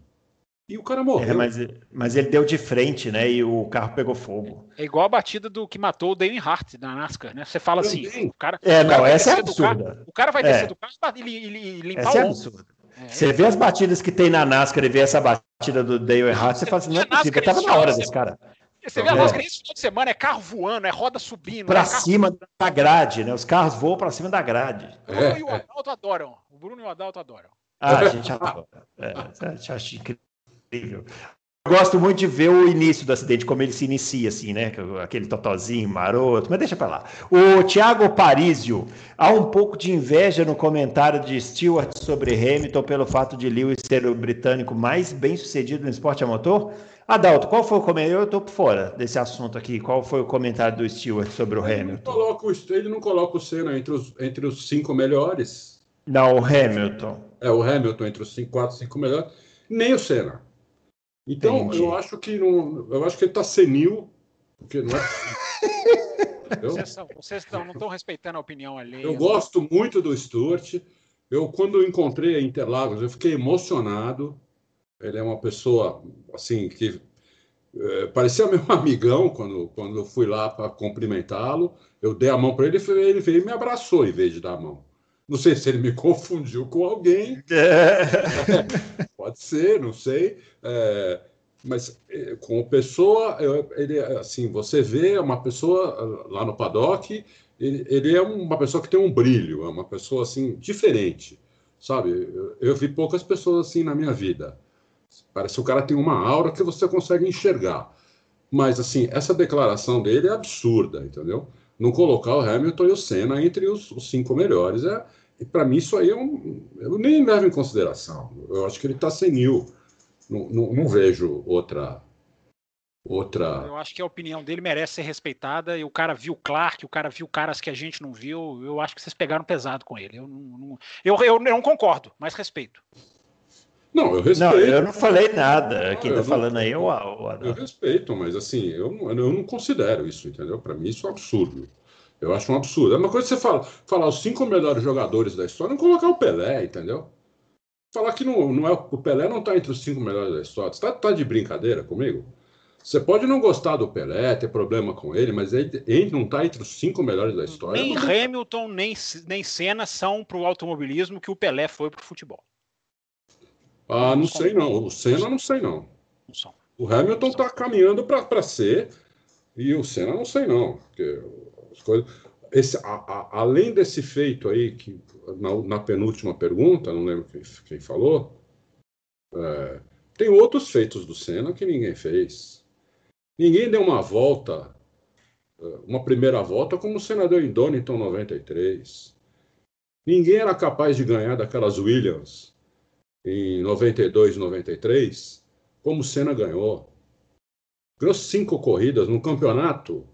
E o cara morreu. É, mas, mas, ele deu de frente, né? E o carro pegou fogo. É igual a batida do que matou o Dane Hart na NASCAR, né? Você fala assim, o cara. É, o cara não, essa é absurda. Carro, o cara vai descer é. do carro e ele, limpar essa o é absurda. É, você vê as batidas que tem na NASCAR e vê essa batida do Dale Earnhardt, você fala assim, não é possível, tava na hora desse cara. Você vê a NASCAR esse final de semana, é carro voando, é roda subindo. Pra é cima da grade, né? Os carros voam pra cima da grade. O Bruno e o Adalto adoram. O Bruno e o Adalto adoram. Ah, a gente adora. É, a gente acha incrível. Eu gosto muito de ver o início do acidente, como ele se inicia, assim, né? Aquele totozinho maroto, mas deixa para lá. O Thiago Parísio, há um pouco de inveja no comentário de Stewart sobre Hamilton pelo fato de Lewis ser o britânico mais bem sucedido no esporte a motor? Adalto, qual foi o comentário? Eu estou por fora desse assunto aqui. Qual foi o comentário do Stewart sobre o ele Hamilton? Não coloca ele não coloca o Senna entre os, entre os cinco melhores. Não, o Hamilton. É, o Hamilton entre os cinco, quatro, cinco melhores. Nem o Senna. Então, Entendi. eu acho que não, eu acho que ele está senil, porque não é. (laughs) vocês, são, vocês não estão respeitando a opinião ali. Eu gosto muito do Stuart. Eu, quando eu encontrei a Interlagos, eu fiquei emocionado. Ele é uma pessoa, assim, que é, parecia meu (laughs) amigão quando, quando eu fui lá para cumprimentá-lo. Eu dei a mão para ele e ele veio e me abraçou em vez de dar a mão. Não sei se ele me (laughs) confundiu com alguém. É. (laughs) Pode ser, não sei. É, mas é, como pessoa, ele assim, você vê uma pessoa lá no paddock, ele, ele, é uma pessoa que tem um brilho, é uma pessoa assim diferente, sabe? Eu, eu vi poucas pessoas assim na minha vida. Parece que o cara tem uma aura que você consegue enxergar. Mas assim, essa declaração dele é absurda, entendeu? Não colocar o Hamilton e o Senna entre os, os cinco melhores é, e para mim isso aí é um, eu nem levo em consideração. Eu acho que ele está senil. Não, não, não, vejo outra outra. Eu acho que a opinião dele merece ser respeitada. E o cara viu Clark, o cara viu caras que a gente não viu. Eu acho que vocês pegaram pesado com ele. Eu não, não eu, eu, não concordo, mas respeito. Não, eu respeito. Não, eu não falei nada. Quem está falando aí é o, o Eu respeito, mas assim, eu, eu não considero isso, entendeu? Para mim isso é um absurdo. Eu acho um absurdo. É uma coisa que você fala, falar os cinco melhores jogadores da história, não colocar o Pelé, entendeu? Falar que não, não é, o Pelé não está entre os cinco melhores da história. Você está tá de brincadeira comigo? Você pode não gostar do Pelé, ter problema com ele, mas ele, ele não está entre os cinco melhores da história. Nem Hamilton, nem, nem Senna são para o automobilismo que o Pelé foi para o futebol. Ah, não sei não. O Senna não sei não. O Hamilton está caminhando para ser e o Senna não sei não. Porque as coisas. Esse, a, a, além desse feito aí, que na, na, penúltima pergunta, não lembro quem, quem falou, é, tem outros feitos do Senna que ninguém fez. Ninguém deu uma volta, é, uma primeira volta, como o Senna deu em Donington 93. Ninguém era capaz de ganhar daquelas Williams em 92, 93, como o Senna ganhou. Ganhou cinco corridas no campeonato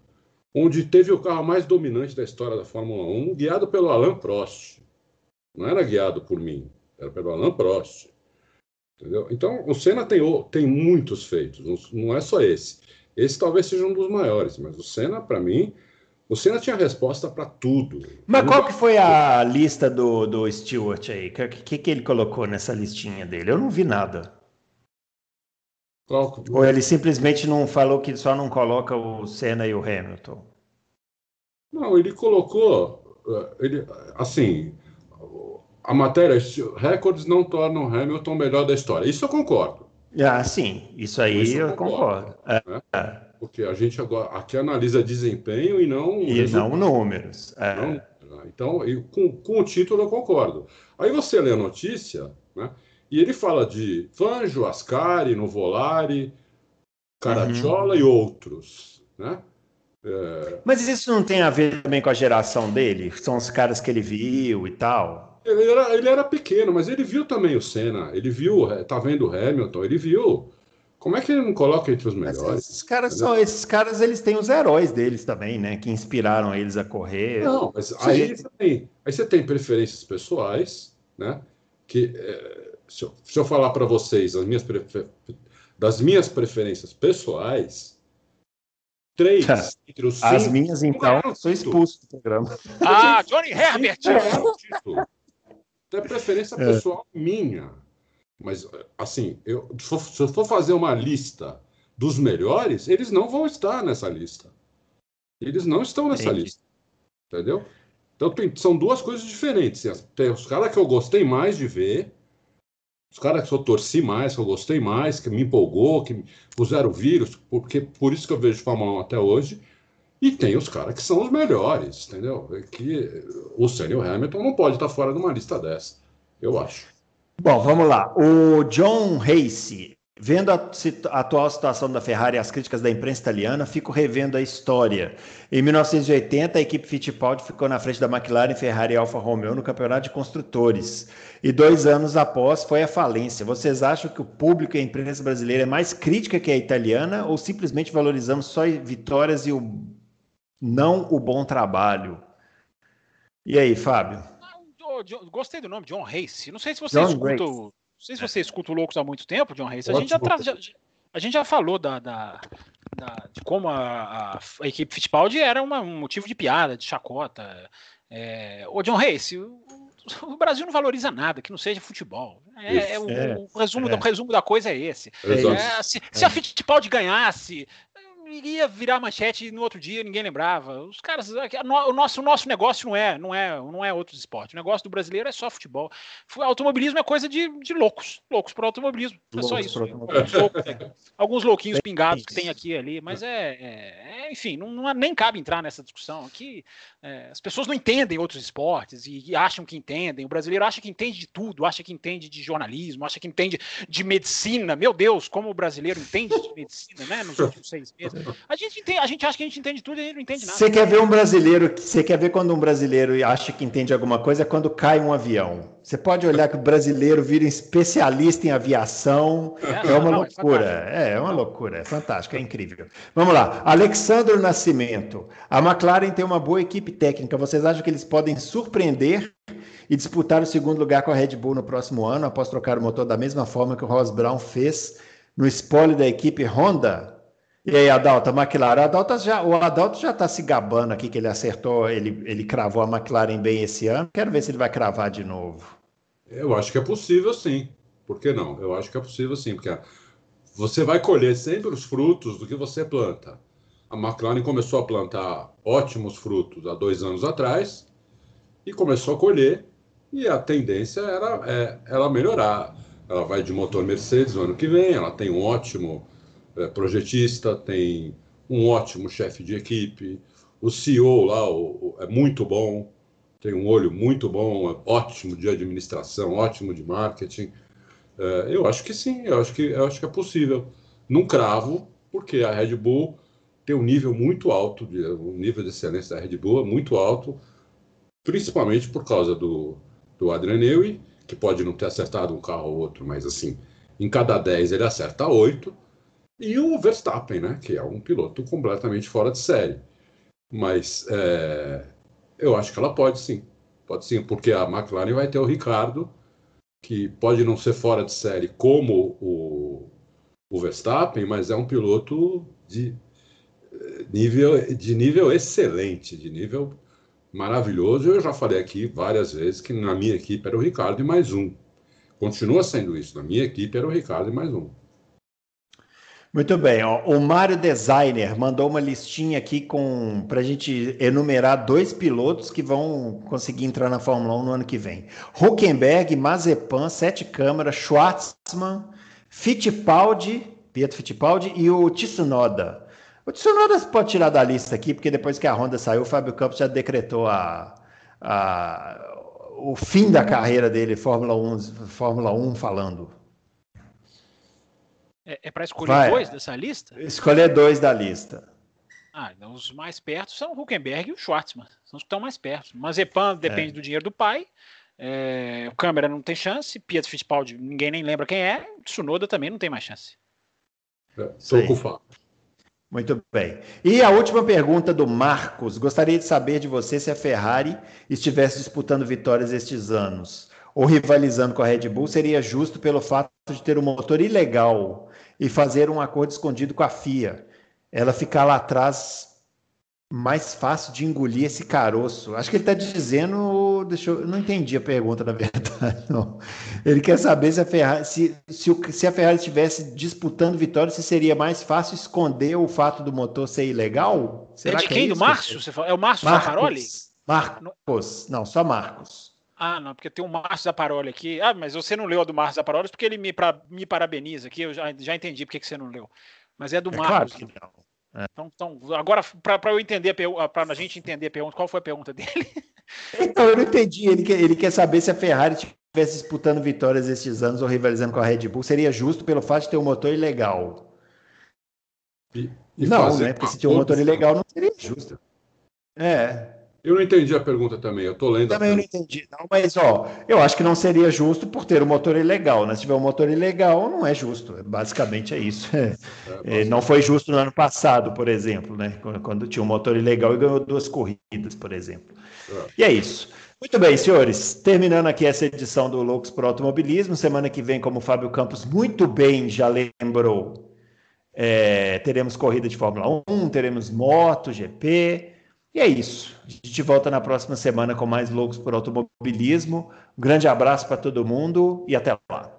onde teve o carro mais dominante da história da Fórmula 1, guiado pelo Alain Prost. Não era guiado por mim, era pelo Alain Prost. Entendeu? Então, o Senna tem, tem muitos feitos, não é só esse. Esse talvez seja um dos maiores, mas o Senna, para mim, o Senna tinha resposta para tudo. Mas qual que foi a lista do, do Stewart aí? O que, que ele colocou nessa listinha dele? Eu não vi nada. Ou ele simplesmente não falou que só não coloca o Senna e o Hamilton? Não, ele colocou, eh, ele, assim, a matéria, recordes não tornam Hamilton o melhor da história. Isso eu concordo. Ah, sim, isso aí isso eu, concordo. concordo. Né? É. Porque a gente agora aqui analisa desempenho e não. E resultado. não números. É. Não, né? então, com, com o título eu concordo. Aí você lê a notícia, né? E ele fala de Fanjo, Ascari, Novolari, Caracciola uhum. e outros, né? É... Mas isso não tem a ver também com a geração dele? São os caras que ele viu e tal? Ele era, ele era pequeno, mas ele viu também o Senna, ele viu, tá vendo o Hamilton, ele viu Como é que ele não coloca entre os melhores? Esses caras são, esses caras, eles têm os heróis deles também, né? Que inspiraram eles a correr. Não, mas aí, você tem, aí você tem preferências pessoais, né? Que é, se, eu, se eu falar para vocês as minhas prefer... das minhas preferências pessoais, três entre os cinco. As minhas, então, sou expulso do programa. Ah, Johnny Herbert! É preferência é. pessoal minha. Mas, assim, eu, se eu for fazer uma lista dos melhores, eles não vão estar nessa lista. Eles não estão nessa Entendi. lista. Entendeu? Então, tem, são duas coisas diferentes. Tem os caras que eu gostei mais de ver, os caras que eu torci mais, que eu gostei mais, que me empolgou, que puseram vírus, porque por isso que eu vejo Fórmula 1 até hoje. E tem os caras que são os melhores, entendeu? É que o Senhor Hamilton não pode estar fora de uma lista dessa, eu acho. Bom, vamos lá. O John Race, vendo a, a, atual situação da Ferrari e as críticas da imprensa italiana, fico revendo a história. Em 1980, a equipe Fittipaldi ficou na frente da McLaren, Ferrari e Alfa Romeo no campeonato de construtores. E dois anos após foi a falência. Vocês acham que o público e a imprensa brasileira é mais crítica que a italiana ou simplesmente valorizamos só vitórias e o, não o bom trabalho? E aí, Fábio? gostei do nome, John Race. Não sei se você John escuta. Não sei se você escuta o Loucos há muito tempo, John Race. A gente já, tra... já, a gente já falou da, da, da de como a, a, equipe Fittipaldi era uma, um motivo de piada, de chacota. É, o John Race, o, o, Brasil não valoriza nada que não seja futebol. É, é, o, é, o, resumo, é. o resumo da coisa é esse. É, se, se a Fittipaldi ganhasse, iria virar manchete no outro dia, ninguém lembrava. Os caras, o nosso, o nosso negócio não é, não é, não é outros esportes. O negócio do brasileiro é só futebol. Automobilismo é coisa de, de loucos, loucos para automobilismo. É só isso. Alguns, loucos, é. Alguns louquinhos pingados que tem aqui e ali, mas é, é, é enfim, não, não, nem cabe entrar nessa discussão aqui. É, as pessoas não entendem outros esportes e, e, acham que entendem. O brasileiro acha que entende de tudo, acha que entende de jornalismo, acha que entende de medicina. Meu Deus, como o brasileiro entende de medicina, né? Nos últimos seis meses. A gente, entende, a gente acha que a gente entende tudo e a gente não entende nada. Você quer ver um brasileiro, você quer ver quando um brasileiro acha que entende alguma coisa é quando cai um avião. Você pode olhar que o brasileiro vira um especialista em aviação. É, é uma não, loucura. É, é, uma loucura. É fantástico, é incrível. Vamos lá. Alexandre Nascimento. A McLaren tem uma boa equipe técnica. Vocês acham que eles podem surpreender e disputar o segundo lugar com a Red Bull no próximo ano, após trocar o motor da mesma forma que o Ross Brown fez no spoiler da equipe Honda? E aí, Adalto, a McLaren. Já, o Adalto já está se gabando aqui que ele acertou, ele, ele cravou a McLaren bem esse ano. Quero ver se ele vai cravar de novo. Eu acho que é possível sim. Por que não? Eu acho que é possível sim, porque você vai colher sempre os frutos do que você planta. A McLaren começou a plantar ótimos frutos há dois anos atrás e começou a colher, e a tendência era é, ela melhorar. Ela vai de motor Mercedes no ano que vem, ela tem um ótimo projetista, tem um ótimo chefe de equipe, o CEO lá o, o, é muito bom, tem um olho muito bom, é ótimo de administração, ótimo de marketing. É, eu acho que sim, eu acho que, eu acho que é possível. Num cravo, porque a Red Bull tem um nível muito alto, de, o nível de excelência da Red Bull é muito alto, principalmente por causa do, do Adrian Newey, que pode não ter acertado um carro ou outro, mas assim, em cada 10 ele acerta 8 e o Verstappen, né, que é um piloto completamente fora de série. Mas é, eu acho que ela pode sim, pode sim, porque a McLaren vai ter o Ricardo, que pode não ser fora de série como o, o Verstappen, mas é um piloto de nível, de nível excelente, de nível maravilhoso. Eu já falei aqui várias vezes que na minha equipe era o Ricardo e mais um. Continua sendo isso. Na minha equipe era o Ricardo e mais um. Muito bem, ó. o Mário Designer mandou uma listinha aqui com para a gente enumerar dois pilotos que vão conseguir entrar na Fórmula 1 no ano que vem. Huckenberg, Mazepan, Sete Câmara, Schwartzman, Fittipaldi, Pietro Fittipaldi e o Tsunoda. O Tsunoda pode tirar da lista aqui, porque depois que a Honda saiu, o Fábio Campos já decretou a, a, o fim da carreira dele, Fórmula 1, Fórmula 1 falando. É, é para escolher Vai. dois dessa lista? Escolher dois da lista. Ah, então os mais perto são o Huckenberg e o Schwartzman. São os que estão mais perto. Mazepan depende é. do dinheiro do pai. É, o Câmara não tem chance. Pietro Fittipaldi, ninguém nem lembra quem é. Tsunoda também não tem mais chance. Estou com o Fábio. Muito bem. E a última pergunta do Marcos. Gostaria de saber de você se a Ferrari estivesse disputando vitórias estes anos ou rivalizando com a Red Bull, seria justo pelo fato de ter um motor ilegal e fazer um acordo escondido com a FIA. Ela ficar lá atrás mais fácil de engolir esse caroço. Acho que ele está dizendo. Deixa eu, eu, não entendi a pergunta, na (laughs) verdade. Não. Ele quer saber se a Ferrari, se, se, se a Ferrari estivesse disputando vitórias, se seria mais fácil esconder o fato do motor ser ilegal? Será é de quem? É do Márcio? Você fala? É o Márcio Zaparoli? Marcos. Não, só Marcos. Ah, não, porque tem o Márcio Zaparoli aqui. Ah, mas você não leu a do Márcio Zaparoli porque ele me, pra, me parabeniza aqui. Eu já, já entendi porque que você não leu. Mas é do é Marcos. Claro que não. É. Então, então, agora, para eu entender, para a gente entender a pergunta, qual foi a pergunta dele? (laughs) Então, eu não entendi. Ele quer, ele quer saber se a Ferrari estivesse disputando vitórias esses anos ou rivalizando com a Red Bull, seria justo pelo fato de ter um motor ilegal. E, e não, né? Porque se tinha um motor ilegal, não seria justo. É. Eu não entendi a pergunta também, eu tô lendo. Também não entendi, não, mas ó, eu acho que não seria justo por ter um motor ilegal, né? Se tiver um motor ilegal, não é justo. Basicamente é isso. (laughs) É, é, não foi justo no ano passado, por exemplo, né? Quando, quando, tinha um motor ilegal e ganhou duas corridas, por exemplo. É. E é isso. Muito bem, senhores. Terminando aqui essa edição do Loucos para Automobilismo. Semana que vem, como o Fábio Campos muito bem já lembrou, é, teremos corrida de Fórmula 1, teremos moto, GP. E é isso. A gente volta na próxima semana com mais Loucos por Automobilismo. Um grande abraço para todo mundo e até lá.